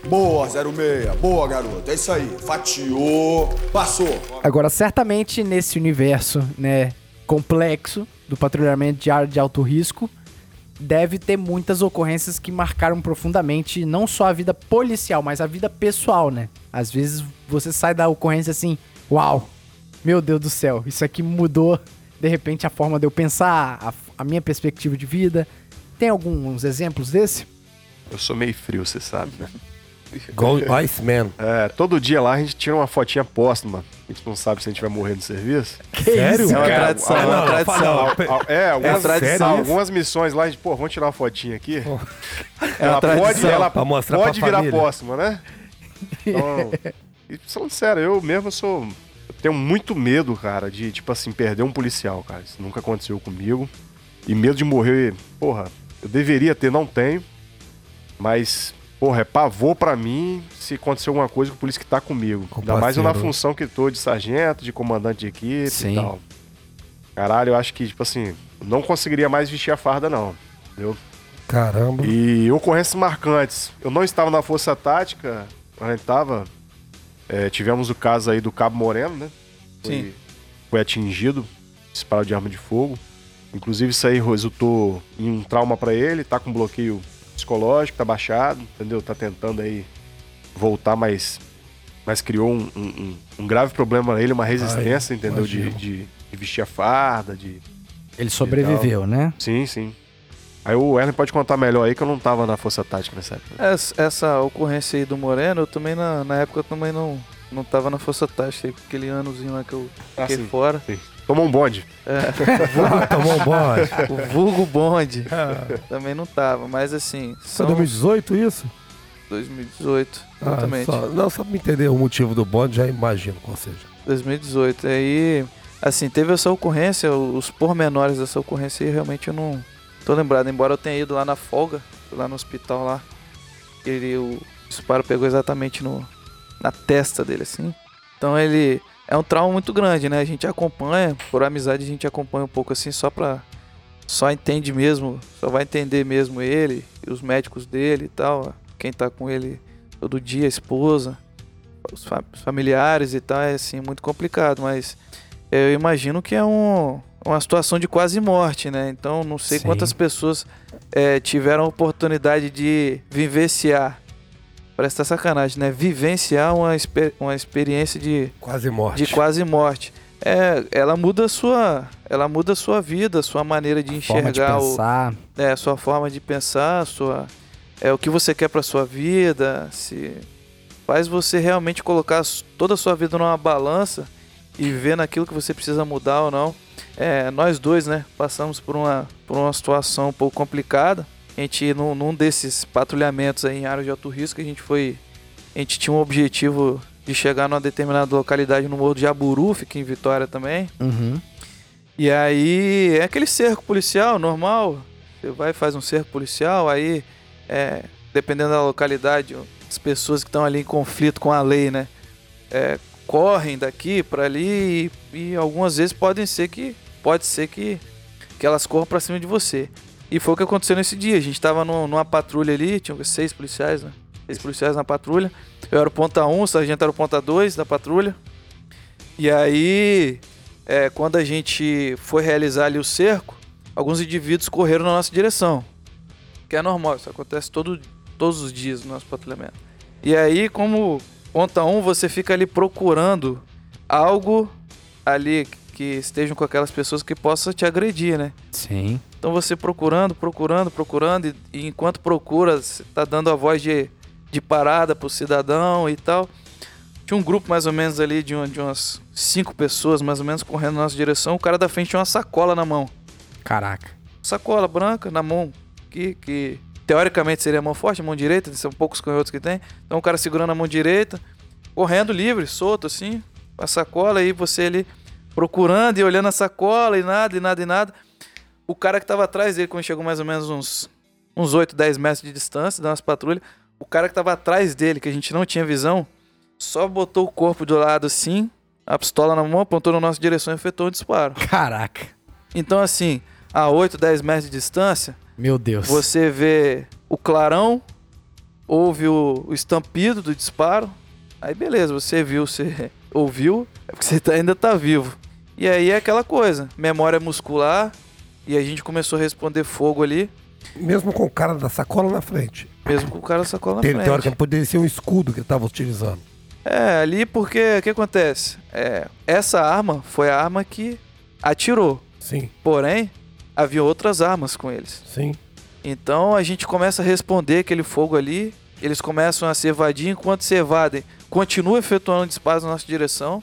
S8: Boa, 06. Boa, garoto. É isso aí. Fatiou, passou.
S1: Agora, certamente nesse universo, né, complexo do patrulhamento de área de alto risco, deve ter muitas ocorrências que marcaram profundamente não só a vida policial, mas a vida pessoal, né? Às vezes você sai da ocorrência assim, uau, meu Deus do céu, isso aqui mudou de repente a forma de eu pensar, a, a minha perspectiva de vida. Tem alguns exemplos desse?
S3: Eu sou meio frio, você sabe, né?
S2: Igual Iceman.
S3: É, todo dia lá a gente tira uma fotinha póstuma. A gente não sabe se a gente vai morrer no serviço.
S2: Sério?
S4: É uma
S3: É,
S4: tradição, é uma
S3: não,
S4: tradição.
S3: Al- al- É, algumas,
S2: tradição.
S3: algumas missões lá, a gente, pô, vamos tirar uma fotinha aqui.
S4: É uma
S3: ela pode,
S4: tradição.
S3: ela
S2: Pra mostrar
S3: pode
S2: pra
S3: virar
S2: família.
S3: póstuma, né? Então, e falando sério, eu mesmo sou. Eu tenho muito medo, cara, de, tipo assim, perder um policial, cara. Isso nunca aconteceu comigo. E medo de morrer, porra, eu deveria ter, não tenho. Mas, porra, é pavor pra mim se acontecer alguma coisa com o polícia que tá comigo.
S2: Com
S3: Ainda mais eu na função que tô de sargento, de comandante de equipe
S1: Sim.
S3: e tal. Caralho, eu acho que, tipo assim, não conseguiria mais vestir a farda, não. Entendeu?
S2: Caramba.
S3: E ocorrências marcantes. Eu não estava na Força Tática, a gente tava. é, tivemos o caso aí do Cabo Moreno, né? Foi,
S4: Sim.
S3: Foi atingido, disparado de arma de fogo. Inclusive, isso aí resultou em um trauma pra ele, tá com bloqueio psicológico, tá baixado, entendeu? Tá tentando aí voltar, mas, mas criou um, um- um- um grave problema pra ele, uma resistência, entendeu? De, de, de vestir a farda, de,
S1: Ele sobreviveu, né?
S3: Sim, sim. Aí o Erlen pode contar melhor aí que eu não tava na Força Tática nessa época.
S4: Essa, essa ocorrência aí do Moreno, eu também na, na época eu também não, não tava na Força Tática, aí, aquele anozinho lá que eu
S3: Ah,
S4: fiquei
S3: sim.
S4: fora.
S3: Sim. Tomou um bonde.
S2: Ah, tomou um bode.
S4: O vulgo bonde também não tava, mas assim,
S2: Foi
S4: são
S2: 2018 isso?
S4: 2018,
S2: Ah,
S4: exatamente.
S2: só, não, só pra entender o motivo do bonde, já imagino qual seja.
S4: 2018. Aí, assim, teve essa ocorrência, os pormenores dessa ocorrência aí realmente eu não tô lembrado. Embora eu tenha ido lá na folga, lá no hospital lá, ele, o disparo pegou exatamente no, na testa dele, assim. Então ele é um trauma muito grande, né? A gente acompanha, por amizade a gente acompanha um pouco assim, só pra. Só entende mesmo, só vai entender mesmo ele, e os médicos dele e tal, quem tá com ele todo dia, a esposa os fa- os familiares e tal, é assim, muito complicado, mas eu imagino que é um, uma situação de quase morte, né? Então não sei
S1: Sim.
S4: quantas pessoas é, tiveram a oportunidade de vivenciar, parece tá sacanagem, né? Vivenciar uma, exper- uma experiência de,
S2: Quase morte.
S4: de quase morte. É, ela muda a sua, ela muda a sua vida, a sua maneira de
S1: Forma de
S4: enxergar o,
S1: pensar.
S4: é, a sua forma de pensar, a sua, é, o que você quer pra sua vida, se faz você realmente colocar toda a sua vida numa balança e ver naquilo que você precisa mudar ou não. É, nós dois, né, passamos por uma, por uma situação um pouco complicada. A gente, num, num desses patrulhamentos aí em área de alto risco, a gente foi. A gente tinha um objetivo de chegar numa determinada localidade no Morro do Jaburu, fica em Vitória também.
S1: Uhum.
S4: E aí é aquele cerco policial normal. Você vai e faz um cerco policial, aí é, dependendo da localidade, as pessoas que estão ali em conflito com a lei, né? é, correm daqui para ali e, e algumas vezes podem ser que pode ser que, que elas corram para cima de você. E foi o que aconteceu nesse dia. A gente tava numa, numa patrulha ali, tinha seis policiais, né? Seis policiais na patrulha. Eu era o ponta 1, um, o sargento era o ponta 2 da patrulha. E aí, é, quando a gente foi realizar ali o cerco, alguns indivíduos correram na nossa direção. Que é normal, isso acontece todo, todos os dias no nosso patrulhamento. E aí, como ponta 1, um, você fica ali procurando algo ali que estejam com aquelas pessoas que possa te agredir, né?
S1: Sim.
S4: Então você procurando, procurando, procurando, e, e enquanto procura, você tá dando a voz de, de parada pro cidadão e tal. Tinha um grupo mais ou menos ali de, um- de umas cinco pessoas, mais ou menos, correndo na nossa direção. O cara da frente tinha uma sacola na mão.
S1: Caraca.
S4: sacola branca na mão, que, que teoricamente seria a mão forte, a mão direita, são poucos canhotos que tem. Então o cara segurando a mão direita, correndo livre, solto assim, com a sacola, e você ali procurando e olhando a sacola e nada, e nada, e nada. O cara que tava atrás dele, quando chegou mais ou menos uns, uns 8, 10 metros de distância, das nossa patrulha, o cara que tava atrás dele, que a gente não tinha visão, só botou o corpo do lado assim, a pistola na mão, apontou na nossa direção e efetuou um disparo.
S1: Caraca.
S4: Então, assim, a 8, 10 metros de distância,
S1: Meu Deus.
S4: você vê o clarão, ouve o, o estampido do disparo. Aí beleza, você viu, você ouviu, é porque você tá- ainda tá vivo. E aí é aquela coisa, memória muscular, e a gente começou a responder fogo ali,
S2: Mesmo com o cara da sacola na frente.
S4: mesmo com o cara sacola na frente.
S2: teoricamente poderia ser um escudo que ele tava utilizando.
S4: É, ali porque o que acontece? É, essa arma foi a arma que atirou.
S2: Sim,
S4: Porém, havia outras armas com eles.
S2: sim.
S4: Então a gente começa a responder aquele fogo ali, eles começam a se evadir, enquanto se evadem, continua efetuando disparos na nossa direção.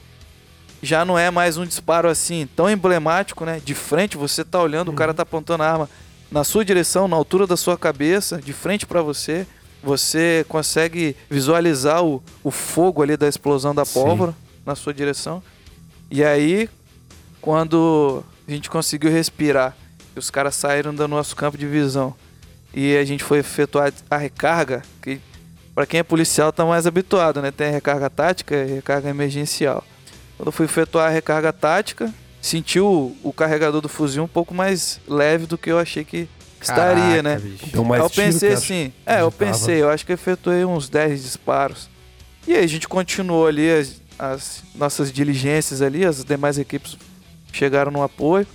S4: Já não é mais um disparo assim tão emblemático, né? De frente, você tá olhando, o cara tá apontando a arma na sua direção, na altura da sua cabeça, de frente para você. Você consegue visualizar o, o fogo ali da explosão da
S1: Sim.
S4: pólvora na sua direção. E aí, quando a gente conseguiu respirar, e os caras saíram do nosso campo de visão e a gente foi efetuar a recarga, que para quem é policial tá mais habituado, né? Tem a recarga tática e recarga emergencial. Quando eu fui efetuar a recarga tática, senti o, o carregador do fuzil um pouco mais leve do que eu achei que estaria,
S1: Caraca,
S4: né?
S1: bicho.
S2: Deu mais
S4: eu pensei assim, é, eu
S2: tava.
S4: pensei, eu acho que efetuei uns 10 disparos. E aí a gente continuou ali as, as nossas diligências ali, as demais equipes chegaram no apoio.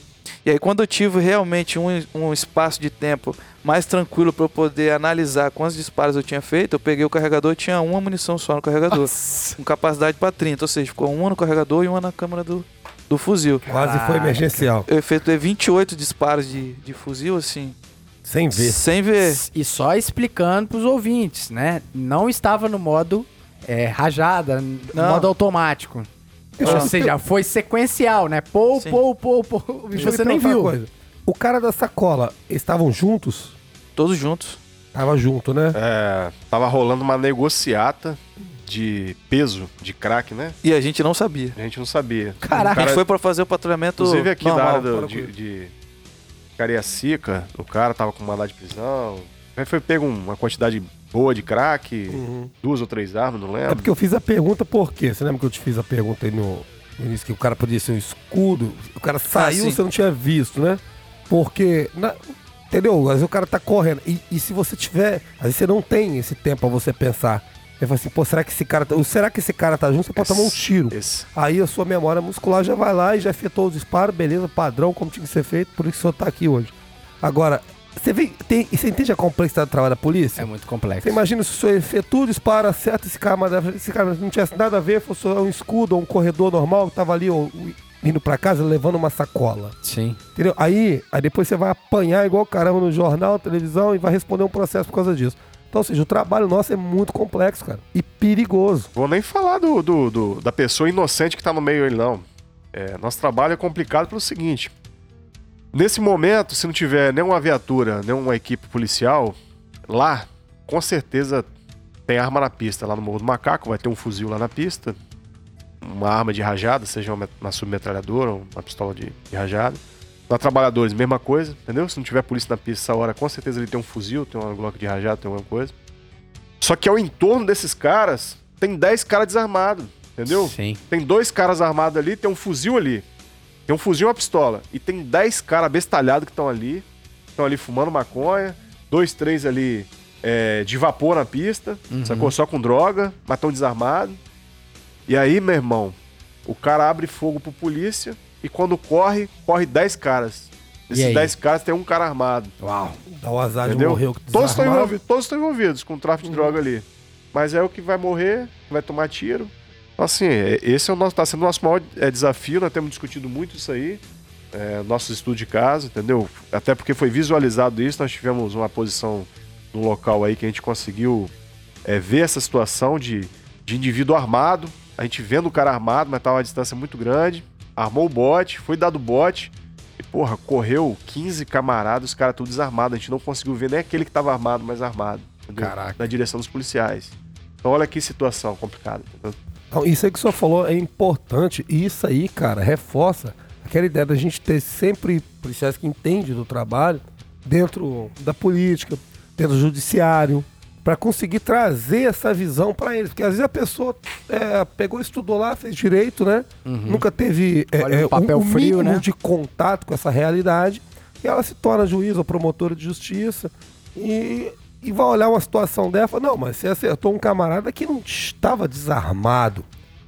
S4: E aí quando eu tive realmente um, um espaço de tempo mais tranquilo para eu poder analisar quantos disparos eu tinha feito, eu peguei o carregador e tinha uma munição só no carregador,
S1: Nossa.
S4: com capacidade para 30, ou seja, ficou uma no carregador e uma na câmera do, do fuzil.
S2: Quase foi emergencial.
S4: Eu efetuei 28 disparos de, de fuzil, assim,
S2: Sem ver.
S4: sem ver.
S1: E só explicando pros ouvintes, né? Não estava no modo é, rajada, no
S4: Não.
S1: modo automático. Ou seja, foi sequencial, né? Pou,
S4: Sim.
S1: pou, pou, pou. E você nem viu.
S2: coisa. O cara da sacola, estavam juntos?
S4: Todos juntos.
S2: Tava junto, né?
S3: É, tava rolando uma negociata de peso de crack, né?
S4: E a gente não sabia.
S3: A gente não sabia.
S1: Caraca.
S3: O
S4: A
S3: cara-
S4: gente foi pra fazer o patrulhamento
S3: Inclusive aqui da
S4: normal.
S3: área do-
S2: fora
S3: de,
S2: com
S3: de Cariacica, o cara tava com mandado de prisão. Aí foi pego uma quantidade boa de crack, duas ou três armas, não
S2: É
S3: lembro.
S2: porque eu fiz a pergunta por quê? Você lembra que eu te fiz a pergunta aí no, no início que o cara podia ser um escudo? O cara saiu,
S4: sim.
S2: você não tinha visto, né? Porque, na- entendeu? Às vezes o cara tá correndo. E, e se você tiver, às vezes você não tem esse tempo pra você pensar. Você fala assim, pô, será que esse cara tá, ou será que esse cara tá junto? Você pode tomar um tiro.
S3: Esse.
S2: Aí a sua memória muscular já vai lá e já efetuou os disparos, beleza, padrão, como tinha que ser feito, por isso que o senhor tá aqui hoje. Agora, você vê, tem, você entende a complexidade do trabalho da polícia?
S1: É muito complexo.
S2: Você imagina se o senhor efetua o disparo, acerta esse cara, mas esse cara não tivesse nada a ver, fosse um escudo ou um corredor normal que tava ali ó, indo pra casa levando uma sacola.
S1: Sim.
S2: Entendeu? Aí, aí depois você vai apanhar igual caramba no jornal, televisão e vai responder um processo por causa disso. Então, ou seja, o trabalho nosso é muito complexo, cara. E perigoso.
S3: Vou nem falar do, do- do- da pessoa inocente que tá no meio ele, não. É, nosso trabalho é complicado pelo seguinte. Nesse momento, se não tiver nenhuma viatura, nenhuma equipe policial, lá, com certeza tem arma na pista. Lá no Morro do Macaco, vai ter um fuzil lá na pista. Uma arma de rajada, seja uma, uma submetralhadora ou uma pistola de, de rajada. Na Trabalhadores, mesma coisa, entendeu? Se não tiver polícia na pista essa hora, com certeza ele tem um fuzil, tem uma Glock de rajada, tem alguma coisa. Só que ao entorno desses caras, tem 10 caras desarmados, entendeu?
S1: Sim.
S3: Tem dois caras armados ali, tem um fuzil ali. Tem um fuzil e uma pistola. E tem 10 caras bestalhados que estão ali. Estão ali fumando maconha. Dois, três ali é, de vapor na pista. Sacou? Só com droga, mas estão desarmados. E aí, meu irmão, o cara abre fogo pro polícia. E quando corre, corre 10 caras.
S1: E
S3: Desses
S1: aí?
S3: 10 caras tem um cara armado.
S1: Uau.
S2: Dá o azar de
S3: Entendeu?
S2: morrer o
S3: Todos estão envolvidos, todos estão envolvidos com o tráfico de droga ali. Mas é o que vai morrer, que vai tomar tiro. Então, assim, é- esse é o nosso, tá sendo o nosso maior é, desafio, nós temos discutido muito isso aí. É, nossos estudos de caso, entendeu? Até porque foi visualizado isso, nós tivemos uma posição no local aí que a gente conseguiu é, ver essa situação de, de indivíduo armado. A gente vendo o cara armado, mas tava a uma distância muito grande. Armou o bote, foi dado o bote. E porra, correu 15 camaradas, os caras tudo desarmados. A gente não conseguiu ver nem aquele que tava armado, mas armado. entendeu?
S2: Caraca.
S3: Na direção dos policiais. Então olha que situação complicada. entendeu?
S2: Então, isso aí que o senhor falou é importante. E isso aí, cara, reforça aquela ideia da gente ter sempre policiais que entendem do trabalho dentro da política, dentro do judiciário, para conseguir trazer essa visão para eles. Porque às vezes a pessoa é, pegou, estudou lá, fez direito, né? Nunca teve é,
S1: Olha
S2: é,
S1: papel
S2: um, um
S1: frio, né?
S2: de contato com essa realidade. E ela se torna juiz ou promotora de justiça. E, e vai olhar uma situação dessa não, mas você acertou um camarada que não estava desarmado.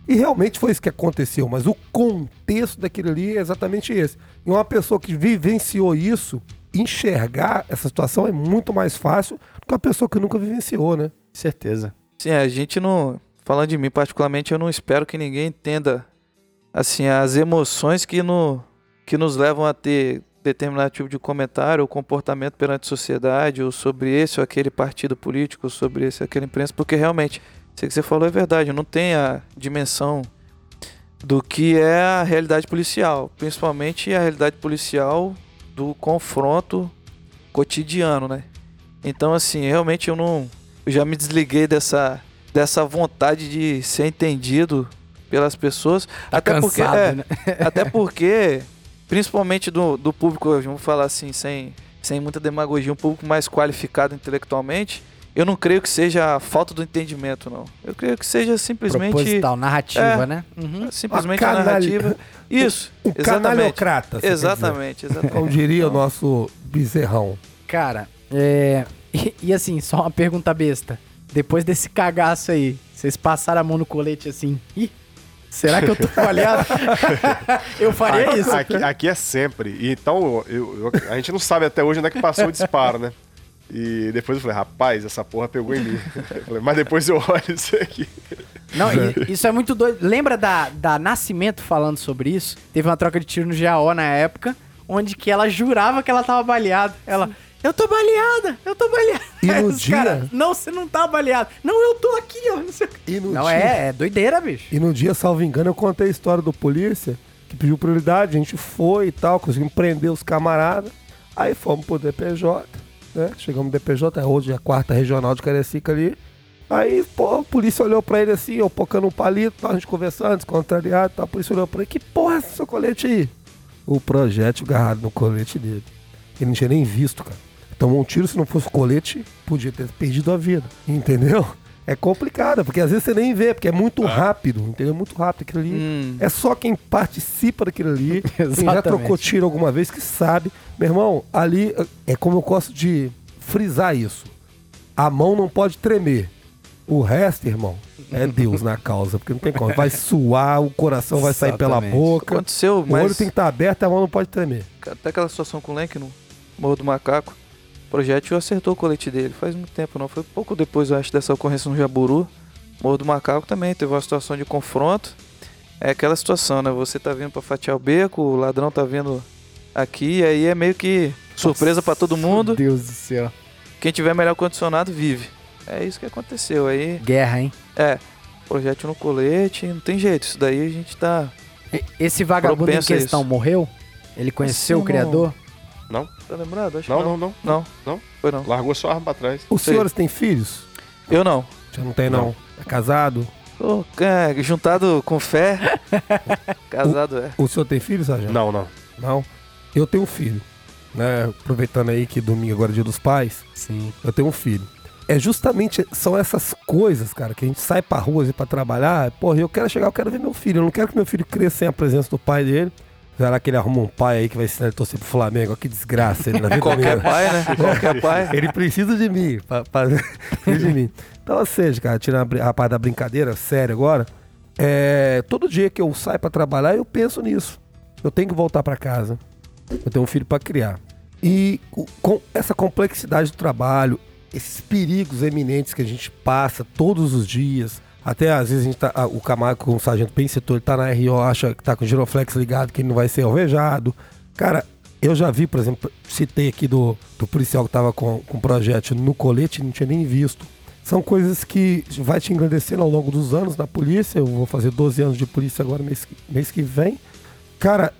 S2: E realmente foi isso que aconteceu, mas o contexto daquilo ali é exatamente esse. E uma pessoa que vivenciou isso, enxergar essa situação é muito mais fácil do que uma pessoa que nunca vivenciou, né?
S1: Certeza.
S4: Sim, a gente não. Falando de mim particularmente, eu não espero que ninguém entenda assim as emoções que, no, que nos levam a ter determinado tipo de comentário ou comportamento perante a sociedade, ou sobre esse ou aquele partido político, ou sobre esse ou aquele imprensa, porque realmente, isso que você falou é verdade, não tem a dimensão do que é a realidade policial, principalmente a realidade policial do confronto cotidiano, né? Então, assim, realmente eu não. Eu já me desliguei dessa, dessa vontade de ser entendido pelas pessoas.
S1: Tá
S4: até porque.
S1: cansado,
S4: é,
S1: né?
S4: até porque, principalmente do, do público, vamos falar assim, sem, sem muita demagogia, um público mais qualificado intelectualmente, eu não creio que seja a falta do entendimento, não. Eu creio que seja simplesmente.
S1: Proposital, narrativa,
S4: É.
S1: né? Uhum.
S4: Simplesmente
S2: Uma
S4: a
S2: canalha-
S4: narrativa. Isso. Exatamente.
S2: você quer dizer.
S4: Exatamente, exatamente.
S2: Como diria o nosso bezerrão.
S1: Cara, é. E, e assim, só uma pergunta besta. Depois desse cagaço aí, vocês passaram a mão no colete assim. Ih, será que eu tô falhado? eu faria
S3: aqui,
S1: isso.
S3: Aqui, aqui é sempre. Então, eu- eu- a gente não sabe até hoje onde é que passou o disparo, né? E depois eu falei, rapaz, essa porra pegou em mim. Falei, mas depois eu olho isso aqui.
S1: Não, isso é muito doido. Lembra da, da Nascimento falando sobre isso? Teve uma troca de tiro no GAO na época, onde que ela jurava que ela tava baleada. Ela, eu tô baleada, eu tô baleada.
S2: E no
S1: os
S2: dia-
S1: cara, não, você não tá baleado. Não, eu tô aqui, ó. Não, sei.
S2: E no
S1: não
S2: dia-
S1: é, é doideira, bicho.
S2: E no dia, salvo engano, eu contei a história do polícia que pediu prioridade, a gente foi e tal, conseguimos prender os camaradas. Aí fomos pro DPJ, né? Chegamos no DPJ, hoje é a quarta regional de Carecica ali. Aí, pô, a polícia olhou pra ele assim, eu pocando um palito, tal, a gente conversando, descontrariado, tal. a polícia olhou pra ele, que porra é esse seu colete aí? O projétil agarrado no colete dele. Ele não tinha nem visto, cara. Tomou um tiro, se não fosse o colete, podia ter perdido a vida. Entendeu? É complicado, porque às vezes você nem vê, porque é muito rápido, entendeu? Muito rápido aquilo ali.
S4: Hum.
S2: É só quem participa daquilo ali, quem já trocou tiro alguma vez, que sabe. Meu irmão, ali é como eu gosto de frisar isso. A mão não pode tremer. O resto, irmão, é Deus na causa, porque não tem como. Vai suar, o coração vai sair pela boca.
S4: Aconteceu,
S2: O olho
S4: mas
S2: tem que estar aberto e a mão não pode tremer.
S4: até aquela situação com o Lenk no Morro do Macaco, projétil acertou o colete dele. Faz muito tempo, não. Foi pouco depois, eu acho, dessa ocorrência no Jaburu. Morro do Macaco também teve uma situação de confronto. É aquela situação, né? Você tá vindo pra fatiar o beco, o ladrão tá vindo aqui, e aí é meio que surpresa pra todo mundo.
S1: Meu Deus do céu.
S4: Quem tiver melhor condicionado vive. É isso que aconteceu. Aí,
S1: Guerra, hein?
S4: é, projétil no colete, não tem jeito. Isso daí a gente tá.
S1: Esse vagabundo em questão
S4: isso.
S1: morreu? Ele conheceu o
S4: Assim,
S1: criador?
S3: Não?
S4: Tá lembrado? Acho
S3: Não,
S4: que
S3: não, não.
S4: Não,
S3: Não?
S4: foi não.
S3: Largou sua arma pra trás.
S2: Os
S4: Sei.
S2: senhores têm filhos?
S4: Eu não.
S2: Já não tem, não. É casado?
S4: Ô, é, juntado com fé, casado é.
S2: O senhor tem filhos, Sargento?
S3: Não, não.
S2: Não. Eu tenho um filho. Né? Aproveitando aí que domingo agora é dia dos pais,
S1: Sim.
S2: eu tenho um filho. É justamente, são essas coisas, cara, que a gente sai pra rua assim, pra trabalhar. Porra, eu quero chegar, eu quero ver meu filho. Eu não quero que meu filho cresça sem a presença do pai dele. Será que ele arruma um pai aí que vai ensinar ele a torcer pro Flamengo? Olha que desgraça ele na vida
S4: Qualquer
S2: dele.
S4: pai, né? Qualquer pai.
S2: Ele precisa de mim. Pra, pra- precisa de mim. Então, ou seja, cara, tirando a, parte da brincadeira, sério agora, é, todo dia que eu saio pra trabalhar, eu penso nisso. Eu tenho que voltar pra casa. Eu tenho um filho pra criar. E com essa complexidade do trabalho, esses perigos eminentes que a gente passa todos os dias, até às vezes a gente tá, o camarada com o sargento bem setor, ele tá na RO, acha que tá com o giroflex ligado, que ele não vai ser alvejado. Cara, eu já vi, por exemplo, citei aqui do, do policial que tava com, com projétil no colete, não tinha nem visto. São coisas que vai te engrandecendo ao longo dos anos na polícia. Eu vou fazer 12 anos de polícia agora mês, mês que vem. Cara,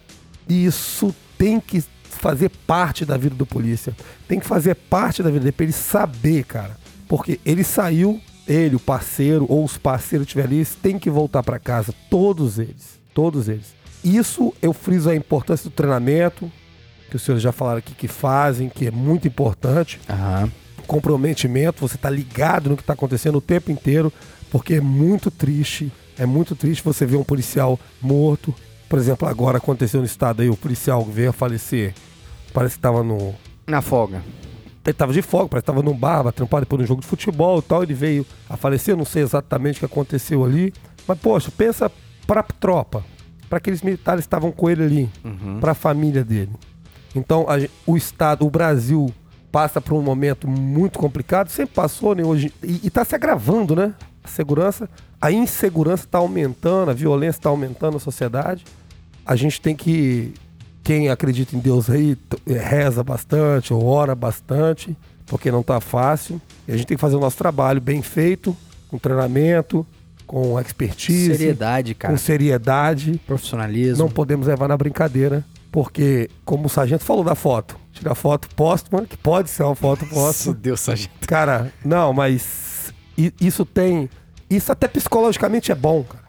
S2: isso tem que fazer parte da vida do polícia. Tem que fazer parte da vida dele pra ele saber, cara. Porque ele saiu, ele, o parceiro ou os parceiros estiverem ali, eles têm que voltar pra casa. Todos eles. Todos eles. Isso eu friso a importância do treinamento, que os senhores já falaram aqui que fazem, que é muito importante
S1: Aham.
S2: comprometimento, você tá ligado no que tá acontecendo o tempo inteiro, porque é muito triste, é muito triste você ver um policial morto. Por exemplo, agora aconteceu no estado aí, o policial veio a falecer. Parece que tava no.
S1: Na folga.
S2: Ele tava de folga, parece que tava num bar, vai trampar depois num jogo de futebol e tal. Ele veio a falecer, não sei exatamente o que aconteceu ali. Mas, poxa, pensa pra tropa, para aqueles militares que estavam com ele ali, pra família dele. Então, a o Estado, o Brasil, passa por um momento muito complicado, sempre passou, né? Hoje, e, e tá se agravando, né? A segurança, a insegurança está aumentando, a violência está aumentando na sociedade. A gente tem que. Quem acredita em Deus aí, eh, reza bastante, ou ora bastante, porque não tá fácil. E a gente tem que fazer o nosso trabalho bem feito, com treinamento, com expertise,
S1: Seriedade, cara.
S2: com seriedade.
S1: Profissionalismo.
S2: Não podemos levar na brincadeira, porque, como o sargento falou da foto, tirar foto póstuma, que pode ser uma foto póstuma.
S1: Deus, sargento.
S2: Cara, não, mas isso tem. Isso até psicologicamente é bom, cara.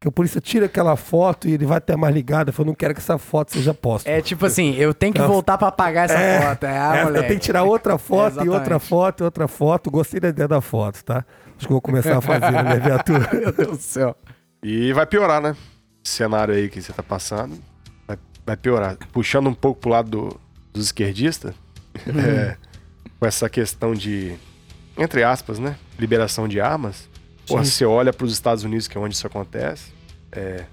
S2: Que o polícia tira aquela foto e ele vai até mais ligado. Eu não quero que essa foto seja posta.
S1: É tipo assim, eu tenho que voltar pra apagar essa
S2: É,
S1: foto. É, ah,
S2: É, eu tenho que tirar outra foto e outra foto e outra foto. Gostei da ideia da foto, tá? Acho que eu vou começar a fazer na minha viatura.
S1: Meu Deus do céu.
S3: E vai piorar, né? Esse cenário aí que você tá passando vai, vai piorar. Puxando um pouco pro lado do- dos esquerdistas, é, com essa questão de, entre aspas, né? Liberação de armas. Porra, você olha pros Estados Unidos, que é onde isso acontece. É,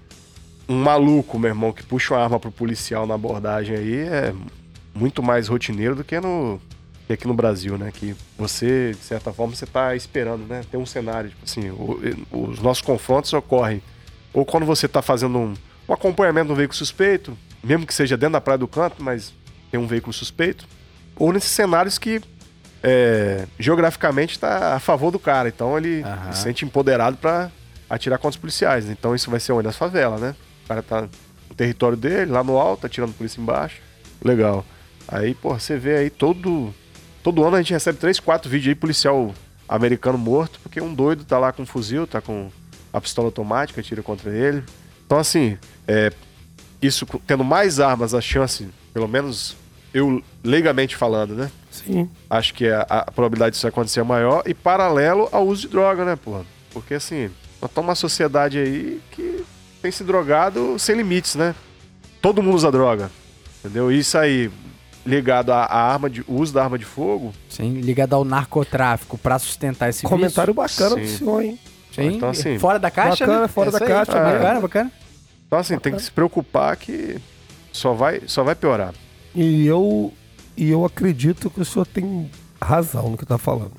S3: um maluco, meu irmão, que puxa uma arma pro policial na abordagem aí é muito mais rotineiro do que no que aqui no Brasil, né? Que você, de certa forma, você tá esperando, né? Tem um cenário, tipo assim, o- os nossos confrontos ocorrem ou quando você tá fazendo um, um acompanhamento de um veículo suspeito, mesmo que seja dentro da praia do canto, mas tem um veículo suspeito, ou nesses cenários que é, geograficamente está a favor do cara, então ele
S1: Aham.
S3: se sente empoderado para atirar contra os policiais. Então isso vai ser onde? Nas favelas, né? O cara tá no território dele, lá no alto, atirando polícia embaixo. Legal. Aí, pô, você vê aí todo. Todo ano a gente recebe três, quatro vídeos aí, policial americano morto, porque um doido tá lá com um fuzil, tá com a pistola automática, atira contra ele. Então, assim, é, isso tendo mais armas, a chance, pelo menos eu leigamente falando, né?
S2: Sim.
S3: Acho que a, a probabilidade disso acontecer é maior e paralelo ao uso de droga, né, porra? Porque assim, nós estamos numa sociedade aí que tem se drogado sem limites, né? Todo mundo usa droga, entendeu? Isso aí, ligado à, arma de uso da arma de fogo,
S1: Sim, ligado ao narcotráfico pra sustentar esse
S2: Comentário bacana do
S3: Sim.
S2: senhor, hein?
S1: vício. Sim,
S3: Então, assim,
S1: fora da caixa,
S2: bacana,
S1: né?
S2: fora
S1: É isso
S2: da caixa,
S3: né?
S1: Bacana, bacana.
S3: então assim, tem que se preocupar que só vai, só vai piorar.
S2: E eu, e eu acredito que o senhor tem razão no que tá falando.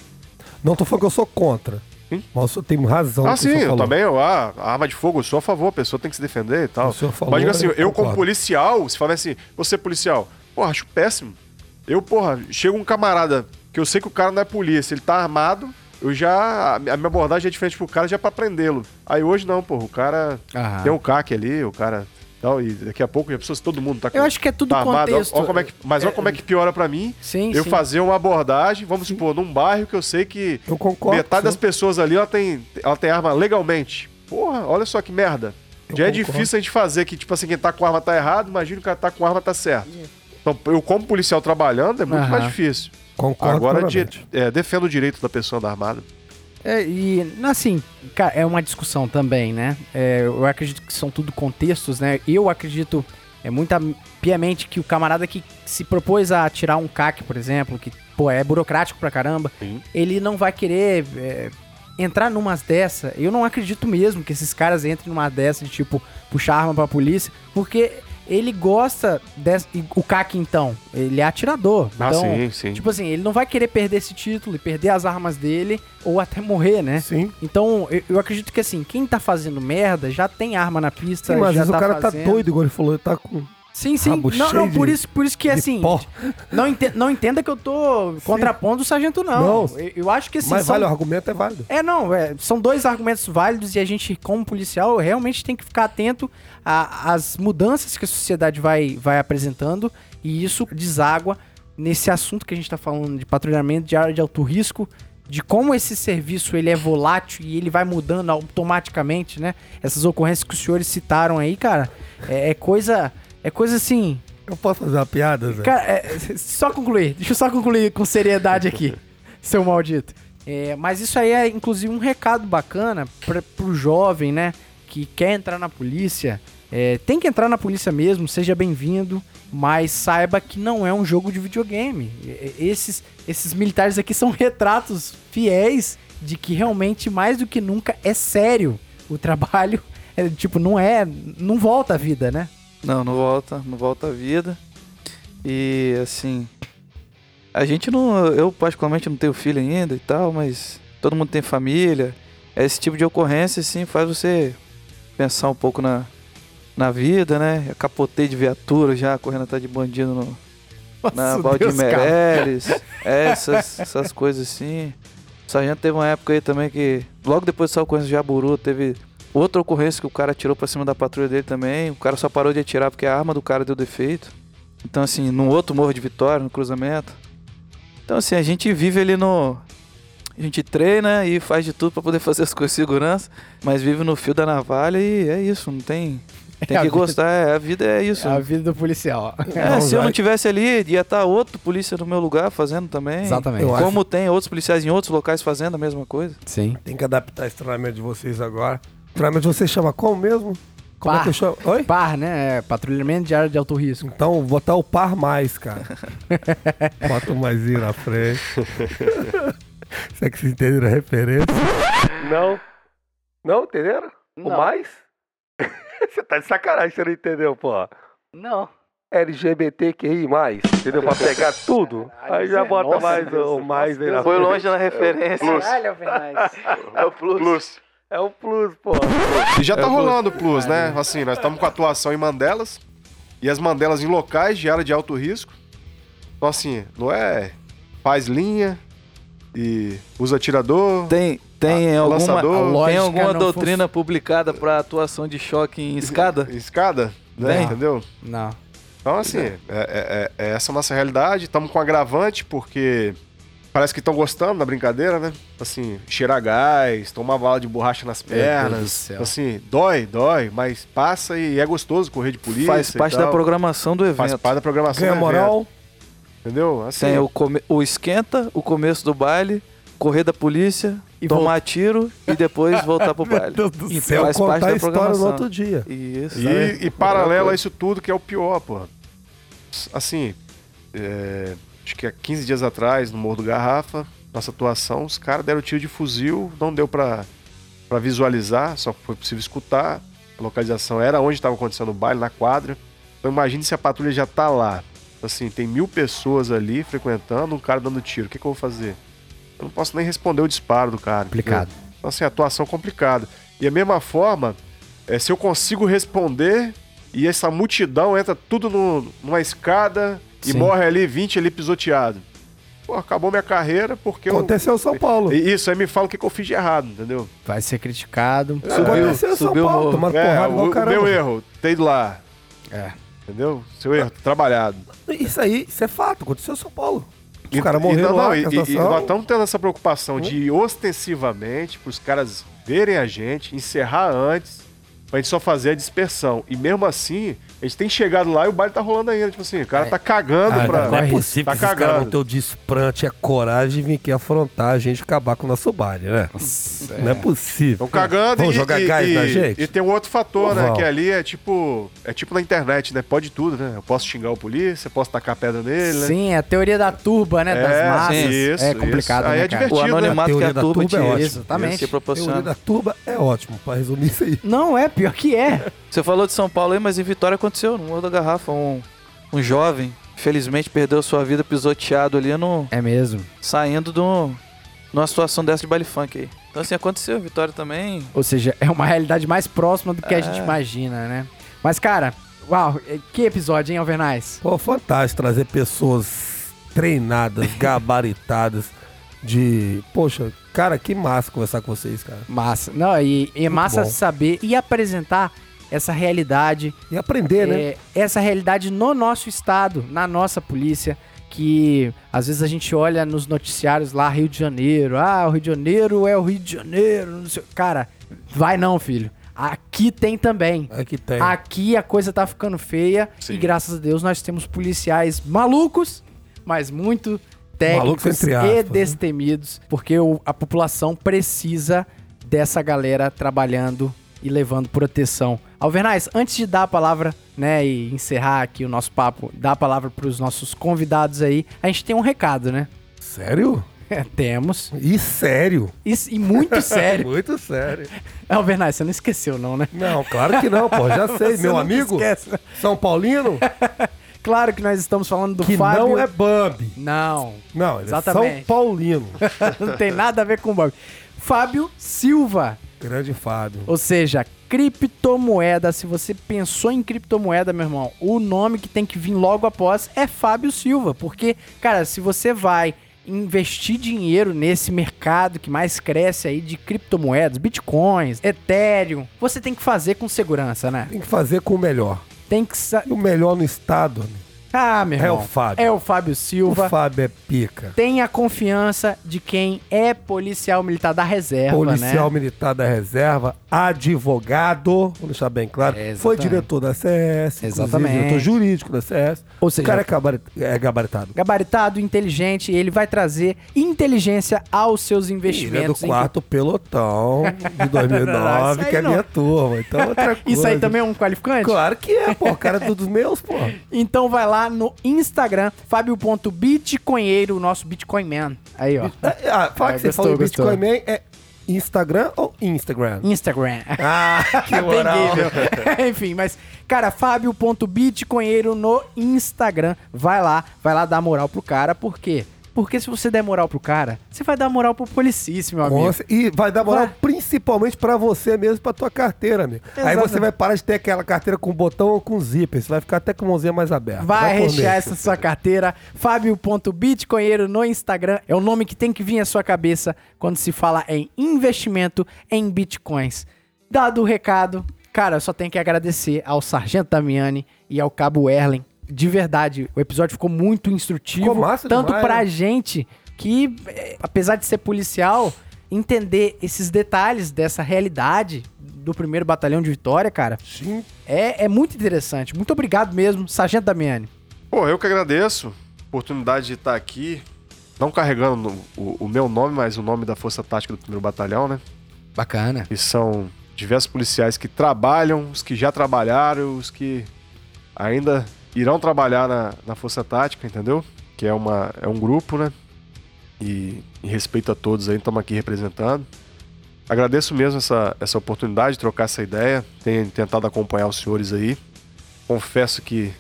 S2: Não tô falando que eu sou contra.
S3: Sim.
S2: Mas o senhor tem razão no
S3: Ah, sim, eu
S2: falou.
S3: também, eu, ah, a arma de fogo, eu sou a favor, a pessoa tem que se defender e tal.
S2: O senhor falou,
S3: Mas diga assim,
S2: eu
S3: eu como policial, se falar assim, você é policial, porra, acho péssimo. Eu, porra, chega um camarada que eu sei que o cara não é polícia, ele tá armado, eu já. A minha abordagem é diferente pro cara já pra prendê-lo. Aí hoje não, porra, o cara
S1: Aham.
S3: tem um CAC ali, o cara. Tal, e daqui a pouco já precisa todo mundo tá com.
S1: Eu acho que é tudo
S3: tá armado.
S1: contexto.
S3: Ó, ó como é que, mas olha como é que piora pra mim
S1: Sim,
S3: eu
S1: sim.
S3: fazer uma abordagem, vamos supor, num bairro que eu sei que
S2: Eu concordo.
S3: metade das
S2: senhor.
S3: pessoas ali ela tem, ela tem arma legalmente. Porra, olha só que merda.
S2: Eu
S3: Já é
S2: concordo.
S3: difícil a gente fazer que, tipo assim, quem tá com arma tá errado, imagina o cara tá com arma tá certo. Então, eu, como policial trabalhando, é muito
S1: Aham.
S3: mais difícil.
S2: Concordo
S3: Agora, de, é, defendo o direito da pessoa da armada.
S1: É, e, assim, cara, é uma discussão também, né? É, eu acredito que são tudo contextos, né? Eu acredito é muito am- piamente que o camarada que se propôs a tirar um CAC, por exemplo, que, pô, é burocrático pra caramba,
S3: Sim.
S1: ele não vai querer é, entrar numas dessa. Eu não acredito mesmo que esses caras entrem numa dessa de, tipo, puxar arma pra polícia, porque ele gosta dessa... O CAC, então, ele é atirador.
S3: Ah,
S1: então,
S3: sim, sim.
S1: Tipo assim, ele não vai querer perder esse título e perder as armas dele ou até morrer, né?
S2: Sim.
S1: Então, eu, eu acredito que assim, quem tá fazendo merda já tem arma na pista,
S2: Sim, mas às
S1: já
S2: vezes
S1: tá
S2: o cara
S1: fazendo.
S2: tá doido, igual ele falou, ele tá com.
S1: Sim, sim.
S2: Rabo
S1: Não, não, por
S2: de-
S1: isso, por isso que
S2: de
S1: assim.
S2: pó.
S1: Não, ente- não entenda que eu tô contrapondo o sargento, não.
S2: Não.
S1: Eu, eu acho que assim.
S2: Mas
S1: são-
S2: vale, o argumento é válido.
S1: É, não, é, são dois argumentos válidos e a gente, como policial, realmente tem que ficar atento às mudanças que a sociedade vai, vai apresentando e isso deságua nesse assunto que a gente tá falando de patrulhamento de área de alto risco, de como esse serviço ele é volátil e ele vai mudando automaticamente, né? Essas ocorrências que os senhores citaram aí, cara, é, é coisa, é coisa assim,
S2: Eu posso fazer uma piada, Zé?
S1: Cara, é, só concluir. Deixa eu só concluir com seriedade aqui, seu maldito. É, mas isso aí é, inclusive, um recado bacana pra, pro jovem, né? Que quer entrar na polícia. É, tem que entrar na polícia mesmo, seja bem-vindo. Mas saiba que não é um jogo de videogame. Esses, esses militares aqui são retratos fiéis de que realmente, mais do que nunca, é sério. O trabalho, é, tipo, não é... Não volta a vida, né?
S4: Não, não volta, não volta a vida. E assim, a gente não, eu particularmente não tenho filho ainda e tal, mas todo mundo tem família. Esse tipo de ocorrência assim faz você pensar um pouco na, na vida, né? Eu capotei de viatura já correndo atrás de bandido no, na
S1: Nossa,
S4: Valdir
S1: Deus, cara.
S4: Meirelles, essas, essas coisas assim. O sargento teve uma época aí também que, logo depois ocorrência de Jaburu, teve outra ocorrência que o cara atirou pra cima da patrulha dele também. O cara só parou de atirar porque a arma do cara deu defeito. Então, assim, num outro morro de vitória, no cruzamento. Então, assim, a gente vive ali no. A gente treina e faz de tudo pra poder fazer as coisas de segurança, mas vive no fio da navalha e é isso, não tem. Tem
S1: É a
S4: que
S1: vida.
S4: gostar, é, a vida é isso.
S1: É a vida do policial.
S4: É, se eu não tivesse ali, ia estar outro polícia no meu lugar fazendo também.
S1: Exatamente.
S2: Eu acho-
S4: Como tem outros policiais em outros locais fazendo a mesma coisa.
S1: Sim.
S2: Tem que adaptar esse treinamento de vocês agora. O de vocês chama como mesmo? Como é
S1: Par.
S2: que eu chamo? Oi?
S1: PAR, né? É Patrulhamento de área de alto risco.
S2: Então, vou botar o par mais, cara. Bota o maisinho na frente. Será que vocês entenderam a referência? Não. Não, entenderam? O mais? você tá de sacanagem, você não entendeu, pô.
S1: Não.
S2: LGBTQI+, entendeu? Pra pegar tudo. Aí já bota
S1: Nossa,
S2: mais o mais aí na
S4: Foi longe na referência.
S1: Caralho, Fernandes.
S4: É o plus.
S3: Plus.
S2: É o plus, pô.
S3: E já tá
S4: É, Plus.
S3: rolando o Plus, né? Assim, nós estamos com atuação em Mandelas. E as Mandelas em locais de área de alto risco. Então, assim, não é faz linha e usa atirador.
S4: Tem, tem
S3: Ah,
S4: alguma,
S3: lançador.
S1: A
S4: tem alguma doutrina publicada pra atuação de choque em escada?
S3: Escada, né?
S4: Tem.
S3: Entendeu?
S1: Não.
S3: Então, assim, é, é- é- é essa a nossa realidade. Estamos com agravante porque parece que estão gostando da brincadeira, né? Assim, cheirar gás, tomar bala de borracha nas
S1: Deus do
S3: pernas.
S1: céu.
S3: Assim, dói, dói, mas passa e é gostoso correr de polícia.
S4: Faz
S3: e
S4: parte
S3: tal.
S4: da programação do evento.
S3: Faz parte da programação
S2: Ganha
S3: do evento,
S2: moral.
S3: entendeu? Assim,
S4: Tem o, come- o esquenta, o começo do baile, correr da polícia,
S1: E
S4: tomar tiro e depois voltar pro baile.
S1: Deus do
S4: E
S2: Céu,
S4: faz parte da
S2: no
S4: programação.
S2: outro dia.
S4: Isso.
S3: E, e paralelo a isso tudo, que é o pior, pô. Assim, é, acho que há 15 dias atrás, no Morro do Garrafa, nossa atuação, os caras deram tiro de fuzil, não deu pra, pra visualizar, só foi possível escutar. A localização era onde estava acontecendo o baile, na quadra. Então imagine se a patrulha já tá lá. Assim, tem mil pessoas ali frequentando, um cara dando tiro. O que, que eu vou fazer? Eu não posso nem responder o disparo do cara.
S1: Complicado.
S3: entendeu? Então, assim, atuação complicada. E a mesma forma, é, se eu consigo responder e essa multidão entra tudo no- numa escada e
S1: Sim.
S3: morre ali 20 ali pisoteado. Pô, acabou minha carreira porque
S2: Aconteceu em São Paulo.
S3: eu. Isso, aí me fala o que, que eu fiz de errado, entendeu?
S1: Vai ser criticado.
S2: Aconteceu em São
S4: subiu
S2: Paulo. Tomando
S3: É,
S2: porrada
S3: o,
S2: igual
S3: o
S2: caramba.
S3: meu erro, ido lá.
S1: É.
S3: Entendeu? Seu erro, trabalhado.
S2: Isso aí, isso é fato. Aconteceu em São Paulo. Os caras morreram
S3: não,
S2: lá.
S3: não, e,
S2: a
S3: e- nós estamos tendo essa preocupação de ostensivamente para os caras verem a gente, encerrar antes, pra gente só fazer a dispersão. E mesmo assim, a gente tem chegado lá e o baile tá rolando ainda. Tipo assim, o cara tá cagando
S2: Ah,
S3: pra.
S2: não é
S1: Corre
S2: possível
S3: tá
S2: que
S3: cagando.
S2: vão ter o desprante, a coragem de vir aqui afrontar a gente e acabar com o nosso baile, né? Não é possível.
S3: Estão cagando
S2: Vão
S3: e,
S2: jogar
S3: e,
S2: gás
S3: e,
S2: na gente?
S3: e tem um outro fator, né? Que ali é tipo. É tipo na internet, né? Pode tudo, né? Eu posso xingar o polícia, posso tacar pedra nele, né?
S1: Sim, a teoria da turba, né? das
S3: É,
S1: massas.
S3: isso,
S1: é complicado,
S3: isso. Aí
S1: né,
S3: é
S1: cara?
S4: O
S3: divertido, né?
S4: anonimato que
S2: Teoria
S4: a
S2: da
S4: turba
S2: turba é ótimo.
S1: Exatamente.
S4: te
S2: Teoria da turba é ótimo, pra resumir isso aí.
S1: Não, é, pior que é.
S4: Você falou de São Paulo aí, mas em Vitória aconteceu, no Morro da Garrafa. Um, um jovem, felizmente, perdeu sua vida pisoteado ali no,
S1: É mesmo.
S4: saindo de um- numa situação dessa de baile funk aí. Então, assim, aconteceu. Vitória também.
S1: Ou seja, é uma realidade mais próxima do que a
S4: É.
S1: gente imagina, né? Mas, cara, Uau, que episódio, hein, Alvernais?
S2: Pô, fantástico trazer pessoas treinadas, gabaritadas, de. Poxa, cara, que massa conversar com vocês, cara.
S1: Massa. Não, e, e é massa
S2: bom.
S1: saber e apresentar essa realidade,
S2: E aprender, né?
S1: é, essa realidade no nosso estado, na nossa polícia, que às vezes a gente olha nos noticiários lá, Rio de Janeiro, ah, o Rio de Janeiro é o Rio de Janeiro, não sei. Cara, vai não, filho. Aqui tem também.
S2: Aqui tem.
S1: Aqui a coisa tá ficando feia
S3: Sim.
S1: e graças a Deus nós temos policiais malucos, mas muito técnicos
S2: Malucos entre
S1: e
S2: aspas, né?
S1: destemidos, porque o- a população precisa dessa galera trabalhando e levando proteção. Alvernais, antes de dar a palavra, né, e encerrar aqui o nosso papo, dar a palavra para os nossos convidados aí, a gente tem um recado, né?
S2: Sério?
S1: É, temos.
S2: E sério?
S1: E, e muito sério.
S2: Muito sério.
S1: Alvernais, você não esqueceu não, né?
S2: Não, claro que não, pô. Já sei. Meu amigo,
S1: esquece.
S2: São Paulino,
S1: Claro que nós estamos falando do
S2: que
S1: Fábio.
S2: não é Bambi.
S1: Não,
S2: Não, ele é
S1: Exatamente.
S2: São Paulino.
S1: não tem nada a ver com o Bob. Fábio Silva.
S2: Grande Fábio.
S1: Ou seja, criptomoeda. Se você pensou em criptomoeda, meu irmão, o nome que tem que vir logo após é Fábio Silva. Porque, cara, se você vai investir dinheiro nesse mercado que mais cresce aí de criptomoedas, bitcoins, Ethereum, você tem que fazer com segurança, né?
S2: Tem que fazer com o melhor.
S1: Tem que. sa-
S2: o melhor no estado, amigo.
S1: Ah, meu
S2: É
S1: irmão.
S2: o Fábio.
S1: É o Fábio Silva.
S2: O Fábio é pica.
S1: Tenha a confiança de quem é policial militar da reserva,
S2: Policial
S1: né?
S2: militar da reserva, advogado, vou deixar bem claro,
S1: É,
S2: foi diretor da CS,
S1: Exatamente.
S2: diretor jurídico da CS.
S1: Ou
S2: o
S1: seja-
S2: cara é, gabari- é gabaritado.
S1: Gabaritado, inteligente, ele vai trazer inteligência aos seus
S2: Ele é do
S1: investimentos. em-
S2: quarto pelotão de 2009,
S1: Isso aí
S2: que é minha turma. Então, é outra coisa.
S1: Isso aí também é um qualificante?
S2: Claro que é, pô. O cara é dos meus, pô.
S1: Então vai lá no Instagram, fábio.bitcoinheiro, o nosso Bitcoin Man. Aí, ó.
S2: É, ah, fala
S1: É,
S2: que você
S1: gostou,
S2: falou
S1: gostou.
S2: Bitcoin Man, é Instagram ou Instagram?
S1: Instagram.
S2: Ah, que moral.
S1: Enfim, mas, cara, fábio.bitcoinheiro no Instagram. Vai lá, vai lá dar moral pro cara. Por quê? Porque se você der moral pro cara, você vai dar moral pro policíssimo, meu amigo.
S2: Nossa, e vai dar moral
S1: Vai.
S2: principalmente pra você mesmo, pra tua carteira, amigo. Aí
S1: Exatamente.
S2: você vai parar de ter aquela carteira com botão ou com zíper. Você vai ficar até com a mãozinha mais aberta.
S1: Vai
S2: por
S1: rechear essa sua carteira. Fábio.bitcoinheiro no Instagram. É o nome que tem que vir à sua cabeça quando se fala em investimento em bitcoins. Dado o recado, cara, eu só tenho que agradecer ao Sargento Damiani e ao Cabo Erlen. De verdade, o episódio ficou muito instrutivo.
S2: Ficou massa
S1: tanto
S2: demais,
S1: pra
S2: né?
S1: gente que, eh, apesar de ser policial, entender esses detalhes dessa realidade do primeiro batalhão de Vitória, cara,
S2: Sim.
S1: é, é muito interessante. Muito obrigado mesmo, Sargento Damiani.
S3: Pô, eu que agradeço a oportunidade de estar aqui, não carregando o, o meu nome, mas o nome da Força Tática do Primeiro Batalhão, né?
S1: Bacana.
S3: E são diversos policiais que trabalham, os que já trabalharam, os que ainda irão trabalhar na, na Força Tática, entendeu? Que é, uma, é um grupo, né? E em respeito a todos aí, estamos aqui representando. Agradeço mesmo essa, essa oportunidade de trocar essa ideia. Tenho tentado acompanhar os senhores aí. Confesso que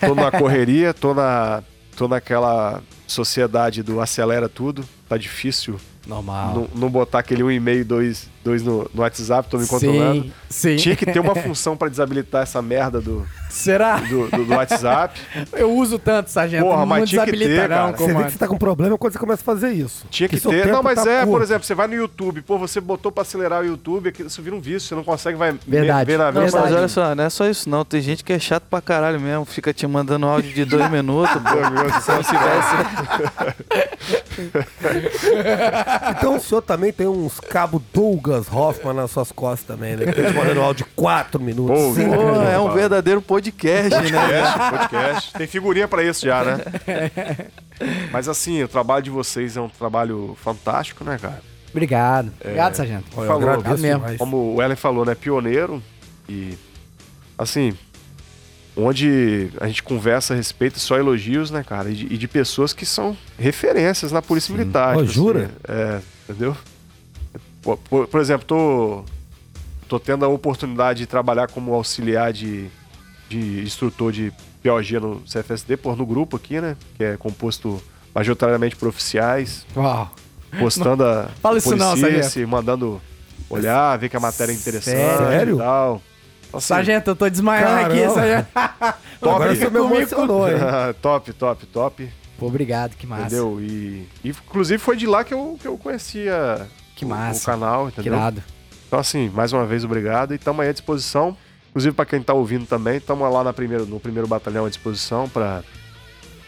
S3: tô na correria, tô, na, tô naquela sociedade do acelera tudo. Tá difícil
S1: Normal.
S3: não, não botar aquele um e-mail, dois, dois no, no WhatsApp, tô me controlando.
S1: Sim, sim.
S3: Tinha que ter uma função pra desabilitar essa merda do,
S1: Será?
S3: do, do- do WhatsApp.
S1: Eu uso tanto, sargento.
S3: Porra,
S1: não
S3: mas tinha que
S1: desabilita
S3: ter,
S1: não,
S3: cara.
S2: Você vê que você tá com problema quando você começa a fazer isso.
S3: Tinha que
S2: seu
S3: ter. Não, mas
S2: tá
S3: é, por
S2: curto.
S3: exemplo, você vai no YouTube, pô, você botou pra acelerar o YouTube, isso vira um vício, você não consegue vai
S1: Verdade.
S3: ver na
S4: Não, mas olha só, não é só isso não. Tem gente que é chato pra caralho mesmo. Fica te mandando áudio de dois minutos. pô. Se não tivesse...
S2: Então o senhor também tem uns cabo Douglas Hoffman nas suas costas também, né? Que tá te mandando áudio de 4 minutos.
S3: Pô,
S2: cinco
S4: Pô,
S2: minutos.
S4: é um verdadeiro podcast, né?
S3: Podcast, podcast. Tem figurinha pra isso já, né? Mas assim, o trabalho de vocês é um trabalho fantástico, né, cara?
S1: Obrigado. Obrigado, sargento.
S2: Eu
S3: Falou,
S2: agradeço
S1: mesmo.
S2: demais.
S3: Como o Ellen falou, né? Pioneiro. E assim, onde a gente conversa a respeito só elogios, né, cara? E de, e de pessoas que são referências na Polícia Militar.
S2: Ô,
S3: tipo
S2: jura?
S3: assim, é, entendeu? Por, por- exemplo, tô, tô tendo a oportunidade de trabalhar como auxiliar de, de instrutor de POG no CFSD, por no grupo aqui, né? Que é composto majoritariamente por oficiais
S1: Uau.
S3: postando a
S1: Fala isso não, Sargento.
S3: mandando olhar, ver que a matéria é interessante
S2: Sério?
S3: e tal. Assim,
S1: Sargento, eu tô desmaiando aqui, sargento.
S2: Agora você me emocionou, hein?
S3: top, top, top.
S1: Pô, obrigado, que massa.
S3: Entendeu? E, e, inclusive foi de lá que eu, que eu conhecia
S1: Que
S3: o-
S1: massa.
S3: o canal, entendeu?
S1: irado.
S3: Então, assim, mais uma vez, obrigado. E estamos aí à disposição. Inclusive, para quem tá ouvindo também, estamos lá na primeiro, no primeiro batalhão à disposição para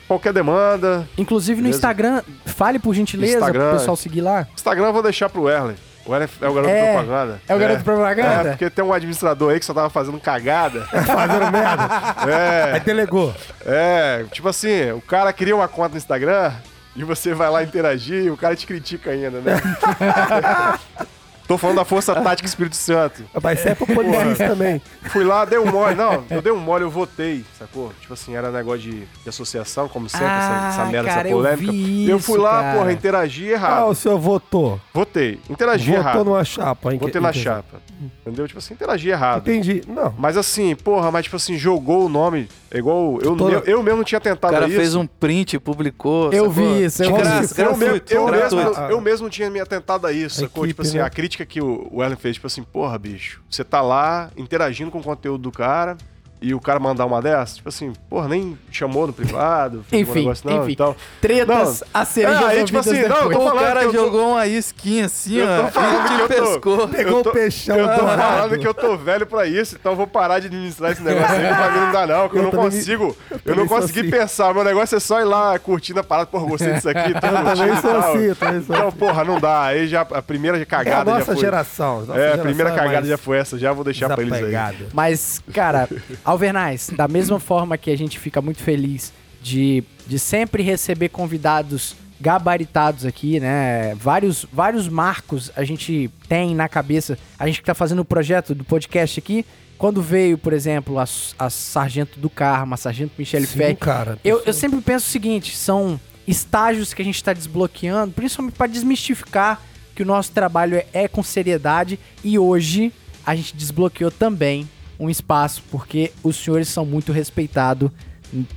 S3: qualquer demanda.
S1: Inclusive no
S3: Beleza.
S1: Instagram, fale por gentileza
S3: Instagram.
S1: pro pessoal seguir lá.
S3: Instagram eu vou deixar pro Erlen. O Erlen é o garoto
S1: É.
S3: propaganda.
S1: É o garoto de propaganda?
S3: É, porque tem um administrador aí que só tava fazendo cagada.
S2: Fazendo merda. Aí
S3: é,
S2: delegou.
S3: é, tipo assim, o cara cria uma conta no Instagram e você vai lá interagir e o cara te critica ainda, né? Tô falando da Força Tática Espírito Santo.
S2: Mas isso é pro polícia também.
S3: Fui lá, dei um mole. Não, eu dei um mole, eu votei, sacou? Tipo assim, era negócio de, de associação, como sempre,
S1: Ah,
S3: essa, essa merda,
S1: cara,
S3: essa
S1: eu
S3: polêmica.
S1: vi
S3: eu fui
S1: isso,
S3: lá,
S1: cara.
S3: porra, interagi
S2: Ah,
S3: errado.
S2: o senhor votou.
S3: Votei, interagi
S2: Votou
S3: errado.
S2: numa chapa, hein?
S3: Votei na
S2: Entendi.
S3: chapa. Entendeu? Tipo assim, interagi errado.
S2: Entendi. Não.
S3: Mas assim, porra, mas tipo assim, jogou o nome. É igual. Eu,
S2: Tô-
S3: eu, eu mesmo não tinha
S4: O
S3: tentado
S4: cara
S3: isso.
S4: fez um print e publicou.
S1: Eu
S4: sacou?
S1: vi isso, eu
S4: De
S1: vi isso.
S3: Eu, mesmo, eu, mesmo, eu tinha me atentado a isso, sacou?
S2: Equipe,
S3: Tipo assim,
S2: né?
S3: a crítica que o o Ellen fez, tipo assim, porra, bicho, você tá lá interagindo com o conteúdo do cara e o cara mandar uma dessas, tipo assim, porra, nem chamou no privado, fez um
S1: Enfim,
S3: negócio, não,
S1: enfim.
S3: então.
S1: Tretas a serem
S3: É, aí, tipo assim, não, eu
S1: depois.
S4: O cara
S3: que eu tô-
S4: jogou uma isquinha assim,
S3: Eu
S4: ó.
S3: falando
S4: e
S3: que
S4: te
S3: eu tô-
S4: pescou.
S2: Pegou
S3: eu
S2: o peixão
S3: Eu tô
S2: dourado.
S3: falando que eu tô velho pra isso, então eu vou parar de administrar esse negócio aí, pra mim não dá não, que eu,
S2: Eu
S3: não
S2: também-
S3: consigo, eu,
S2: também
S3: não consegui
S2: assim.
S3: pensar, meu negócio é só ir lá curtindo a parada, porra, gostei disso aqui, tô
S2: Eu
S3: curtindo e tal.
S2: assim, eu também sou
S3: Então,
S2: assim.
S3: porra, não dá, aí já, a primeira
S2: É a
S3: cagada já
S2: nossa
S3: foi.
S2: geração. nossa
S3: É, a primeira
S2: é
S3: cagada já foi essa, já vou deixar pra eles aí.
S1: Mas, cara, Alvernais, da mesma forma que a gente fica muito feliz de, de sempre receber convidados gabaritados aqui, né? Vários, vários marcos a gente tem na cabeça. A gente que tá fazendo o projeto do podcast aqui. Quando veio, por exemplo, a, a Sargento do Carmo, a Sargento Michele Ferri,
S2: cara.
S1: eu, eu sempre penso o seguinte: são estágios que a gente está desbloqueando, principalmente para desmistificar que o nosso trabalho é, é com seriedade. E hoje a gente desbloqueou também um espaço, porque os senhores são muito respeitados,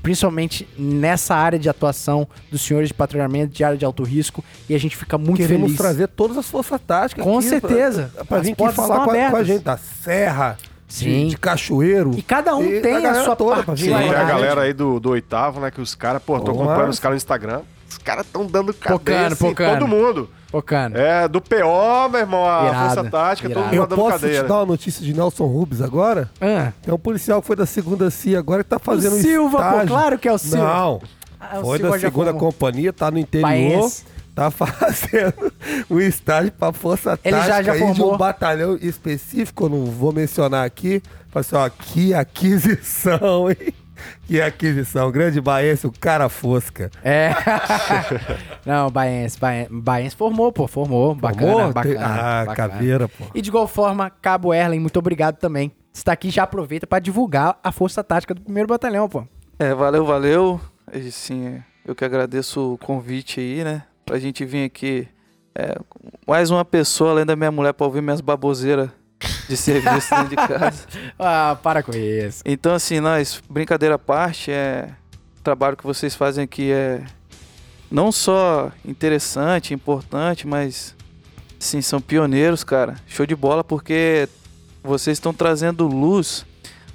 S1: principalmente nessa área de atuação dos senhores de patrulhamento, de área de alto risco, e a gente fica muito
S2: Queremos
S1: feliz.
S2: trazer todas as forças táticas
S1: Com
S2: aqui
S1: certeza.
S2: Pra, pra vir aqui falar
S1: estão
S2: com a, com a gente da Serra,
S1: Sim.
S2: de, de Cachoeiro.
S1: E cada um
S2: E
S1: tem
S2: a
S1: a, sua
S2: toda pra
S1: parte.
S2: vir.
S3: Sim, tem a galera aí do, do oitavo, né, que os caras, pô, tô
S2: Porra.
S3: acompanhando os caras no Instagram, os caras tão dando cadeia,
S1: Pocando,
S3: assim,
S1: pocando.
S3: todo mundo.
S1: Focando.
S3: É, do PO, meu irmão, a
S1: Irado,
S3: Força Tática, todo mundo
S2: Eu posso te dar uma notícia de Nelson Rubens agora?
S1: Ah,
S2: É um policial que foi da segunda CIA agora que tá fazendo
S1: o
S2: um
S1: Silva, pô,
S2: estágio.
S1: claro que é o Silva.
S2: Não,
S1: Ah, o
S2: foi
S1: Silva
S2: da
S1: já
S2: segunda companhia, tá no interior.
S1: Baense.
S2: Tá fazendo um estágio pra Força
S1: Ele já-
S2: Tática
S1: já
S2: aí de
S1: formou.
S2: um batalhão específico, eu não vou mencionar aqui. Fala assim, ó, que aquisição, hein? Que aquisição. Grande Baense, o cara fosca.
S1: É. Não, Baense, Baense, Baense formou, pô, formou. Bacana,
S2: Formou?
S1: bacana.
S2: Tem- Ah,
S1: bacana.
S2: caveira, pô.
S1: E de igual forma, Cabo Erlen, muito obrigado também. Está aqui já aproveita para divulgar a força tática do primeiro batalhão, pô.
S4: É, valeu, valeu. E, Sim, eu que agradeço o convite aí, né? Pra gente vir aqui. é, mais uma pessoa além da minha mulher pra ouvir minhas baboseiras de serviço dentro de casa.
S1: Ah, para com isso.
S4: Então, assim, nós, brincadeira à parte, é, o trabalho que vocês fazem aqui é não só interessante, importante, mas, sim, são pioneiros, cara. Show de bola, porque vocês estão trazendo luz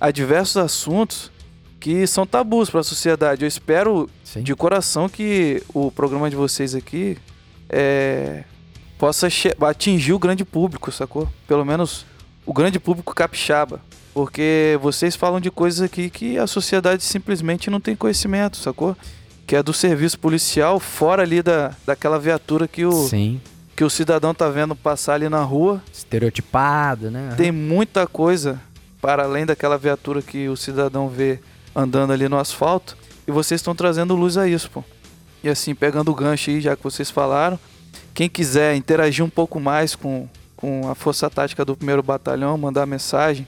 S4: a diversos assuntos que são tabus para a sociedade. Eu espero
S1: Sim.
S4: de coração que o programa de vocês aqui é, possa atingir o grande público, sacou? Pelo menos o grande público capixaba. Porque vocês falam de coisas aqui que a sociedade simplesmente não tem conhecimento, sacou? Que é do serviço policial fora ali da, daquela viatura que o,
S1: Sim.
S4: que o cidadão tá vendo passar ali na rua.
S1: Estereotipado, né?
S4: Tem muita coisa para além daquela viatura que o cidadão vê andando ali no asfalto. E vocês estão trazendo luz a isso, pô. E assim, pegando o gancho aí, já que vocês falaram, quem quiser interagir um pouco mais com, com a Força Tática do primeiro Batalhão, mandar mensagem,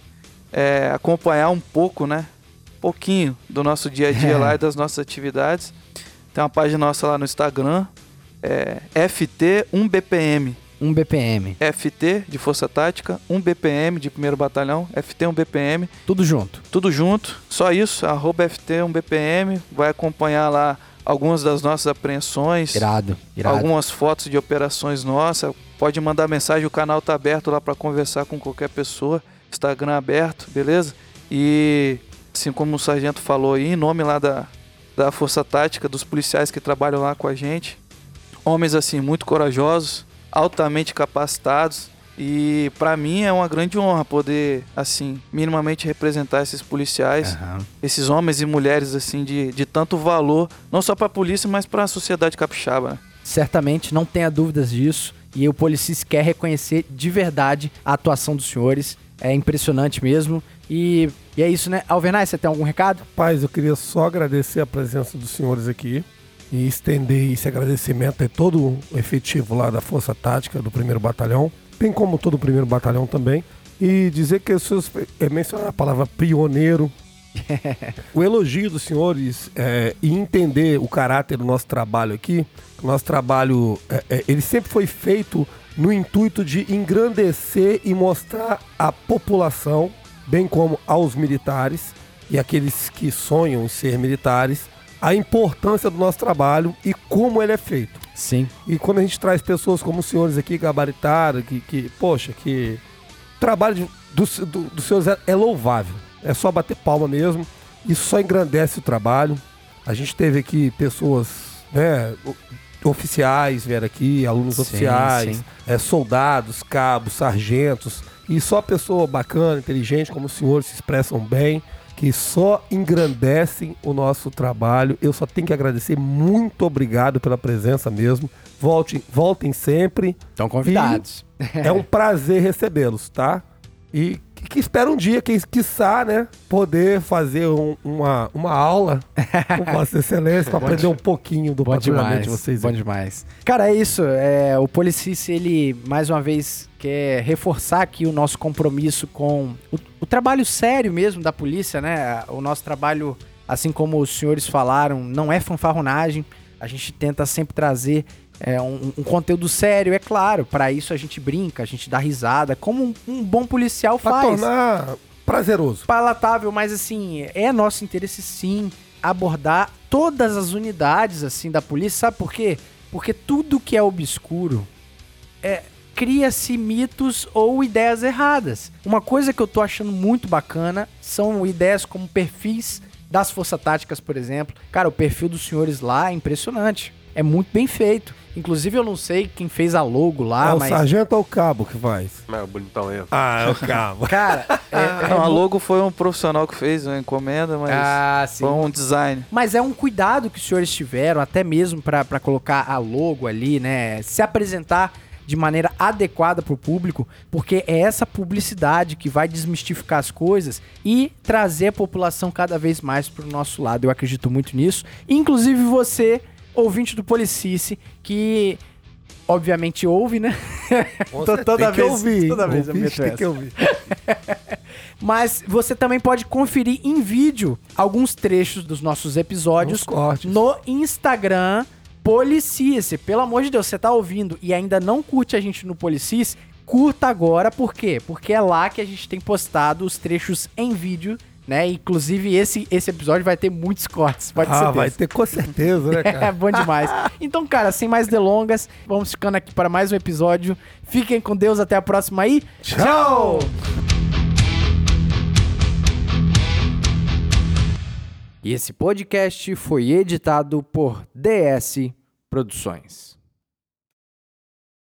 S4: é, acompanhar um pouco, né? Pouquinho do nosso dia a dia lá e das nossas atividades. Tem uma página nossa lá no Instagram, é FT1BPM.
S1: Um BPM.
S4: FT de Força Tática, 1 BPM de primeiro batalhão, FT 1 BPM,
S1: Tudo junto.
S4: tudo junto, só isso, arroba FT 1 BPM, vai acompanhar lá algumas das nossas apreensões,
S1: Irado. Irado.
S4: algumas fotos de operações nossas, pode mandar mensagem, o canal tá aberto lá para conversar com qualquer pessoa, Instagram aberto, beleza? E assim como o sargento falou aí, em nome lá da, da Força Tática, dos policiais que trabalham lá com a gente, homens assim muito corajosos, altamente capacitados e para mim é uma grande honra poder assim minimamente representar esses policiais, esses homens e mulheres assim de, de tanto valor, não só para a polícia, mas para a sociedade capixaba. Né?
S1: Certamente, não tenha dúvidas disso. E o Policis quer reconhecer de verdade a atuação dos senhores. É impressionante mesmo. E, e é isso, né? Alvernay, você tem algum recado?
S2: Paz, eu queria só agradecer a presença dos senhores aqui e estender esse agradecimento a todo o efetivo lá da Força Tática do primeiro Batalhão, bem como todo o primeiro Batalhão também, e dizer que os seus, é, mencionar a palavra pioneiro, o elogio dos senhores é, e entender o caráter do nosso trabalho aqui, o nosso trabalho, é, é, ele sempre foi feito no intuito de engrandecer e mostrar à população, bem como aos militares e aqueles que sonham em ser militares, a importância do nosso trabalho e como ele é feito.
S1: Sim.
S2: E quando a gente traz pessoas como os senhores aqui, gabaritaram, que, que poxa, que o trabalho dos do, dos senhores é, é louvável. É só bater palma mesmo. Isso só engrandece o trabalho. A gente teve aqui pessoas, né, oficiais vieram aqui, alunos
S1: Sim,
S2: oficiais,
S1: sim.
S2: é, soldados, cabos, sargentos. E só pessoa bacana, inteligente, como os senhores se expressam bem, que só engrandecem o nosso trabalho. Eu só tenho que agradecer. Muito obrigado pela presença mesmo. Voltem, voltem sempre.
S1: Estão convidados.
S2: É um prazer recebê-los, tá? E que, que espero um dia, quem quiçá, né, poder fazer um- uma, uma aula com Vossa Excelência para aprender um pouquinho do
S1: Bom demais,
S2: de vocês.
S1: bom demais. Cara, é isso. É, o Policice, ele, mais uma vez, quer reforçar aqui o nosso compromisso com o, o trabalho sério mesmo da polícia, né? O nosso trabalho, assim como os senhores falaram, não é fanfarronagem. A gente tenta sempre trazer é, um, um conteúdo sério, é claro. Para isso a gente brinca, a gente dá risada, como um, um bom policial
S2: Pra
S1: faz
S2: tornar prazeroso.
S1: palatável, mas assim, é nosso interesse sim abordar todas as unidades assim da polícia, sabe por quê? Porque tudo que é obscuro é cria-se mitos ou ideias erradas. Uma coisa que eu tô achando muito bacana são ideias como perfis das forças táticas, por exemplo. Cara, o perfil dos senhores lá é impressionante. É muito bem feito. Inclusive, eu não sei quem fez a logo lá,
S2: é o
S1: mas.
S2: sargento ou o cabo que faz?
S3: É, bonitão aí.
S2: Ah, é o cabo.
S1: Cara, é, é
S4: Não, a
S1: mu-
S4: logo foi um profissional que fez uma encomenda, mas
S1: Ah, sim.
S4: foi um design.
S1: Mas é um cuidado que os senhores tiveram, até mesmo pra colocar a logo ali, né? Se apresentar de maneira adequada pro público, porque é essa publicidade que vai desmistificar as coisas e trazer a população cada vez mais pro nosso lado. Eu acredito muito nisso. Inclusive você, ouvinte do Policice, que obviamente ouve, né? Tô- toda vez,
S2: ouvir.
S1: toda vez eu
S2: Ouvinte
S1: meto
S2: tem
S1: essa.
S2: que ouvir.
S1: Mas você também pode conferir em vídeo alguns trechos dos nossos episódios no Instagram Policice. Pelo amor de Deus, você tá ouvindo e ainda não curte a gente no Policice? Curta agora, por quê? Porque é lá que a gente tem postado os trechos em vídeo, né? Inclusive, esse, esse episódio vai ter muitos cortes, pode
S2: ah,
S1: ser.
S2: vai ter com certeza, né,
S1: É
S2: cara?
S1: bom demais. Então, cara, sem mais delongas, vamos ficando aqui para mais um episódio. Fiquem com Deus, até a próxima aí.
S2: Tchau!
S1: E esse podcast foi editado por DS Produções.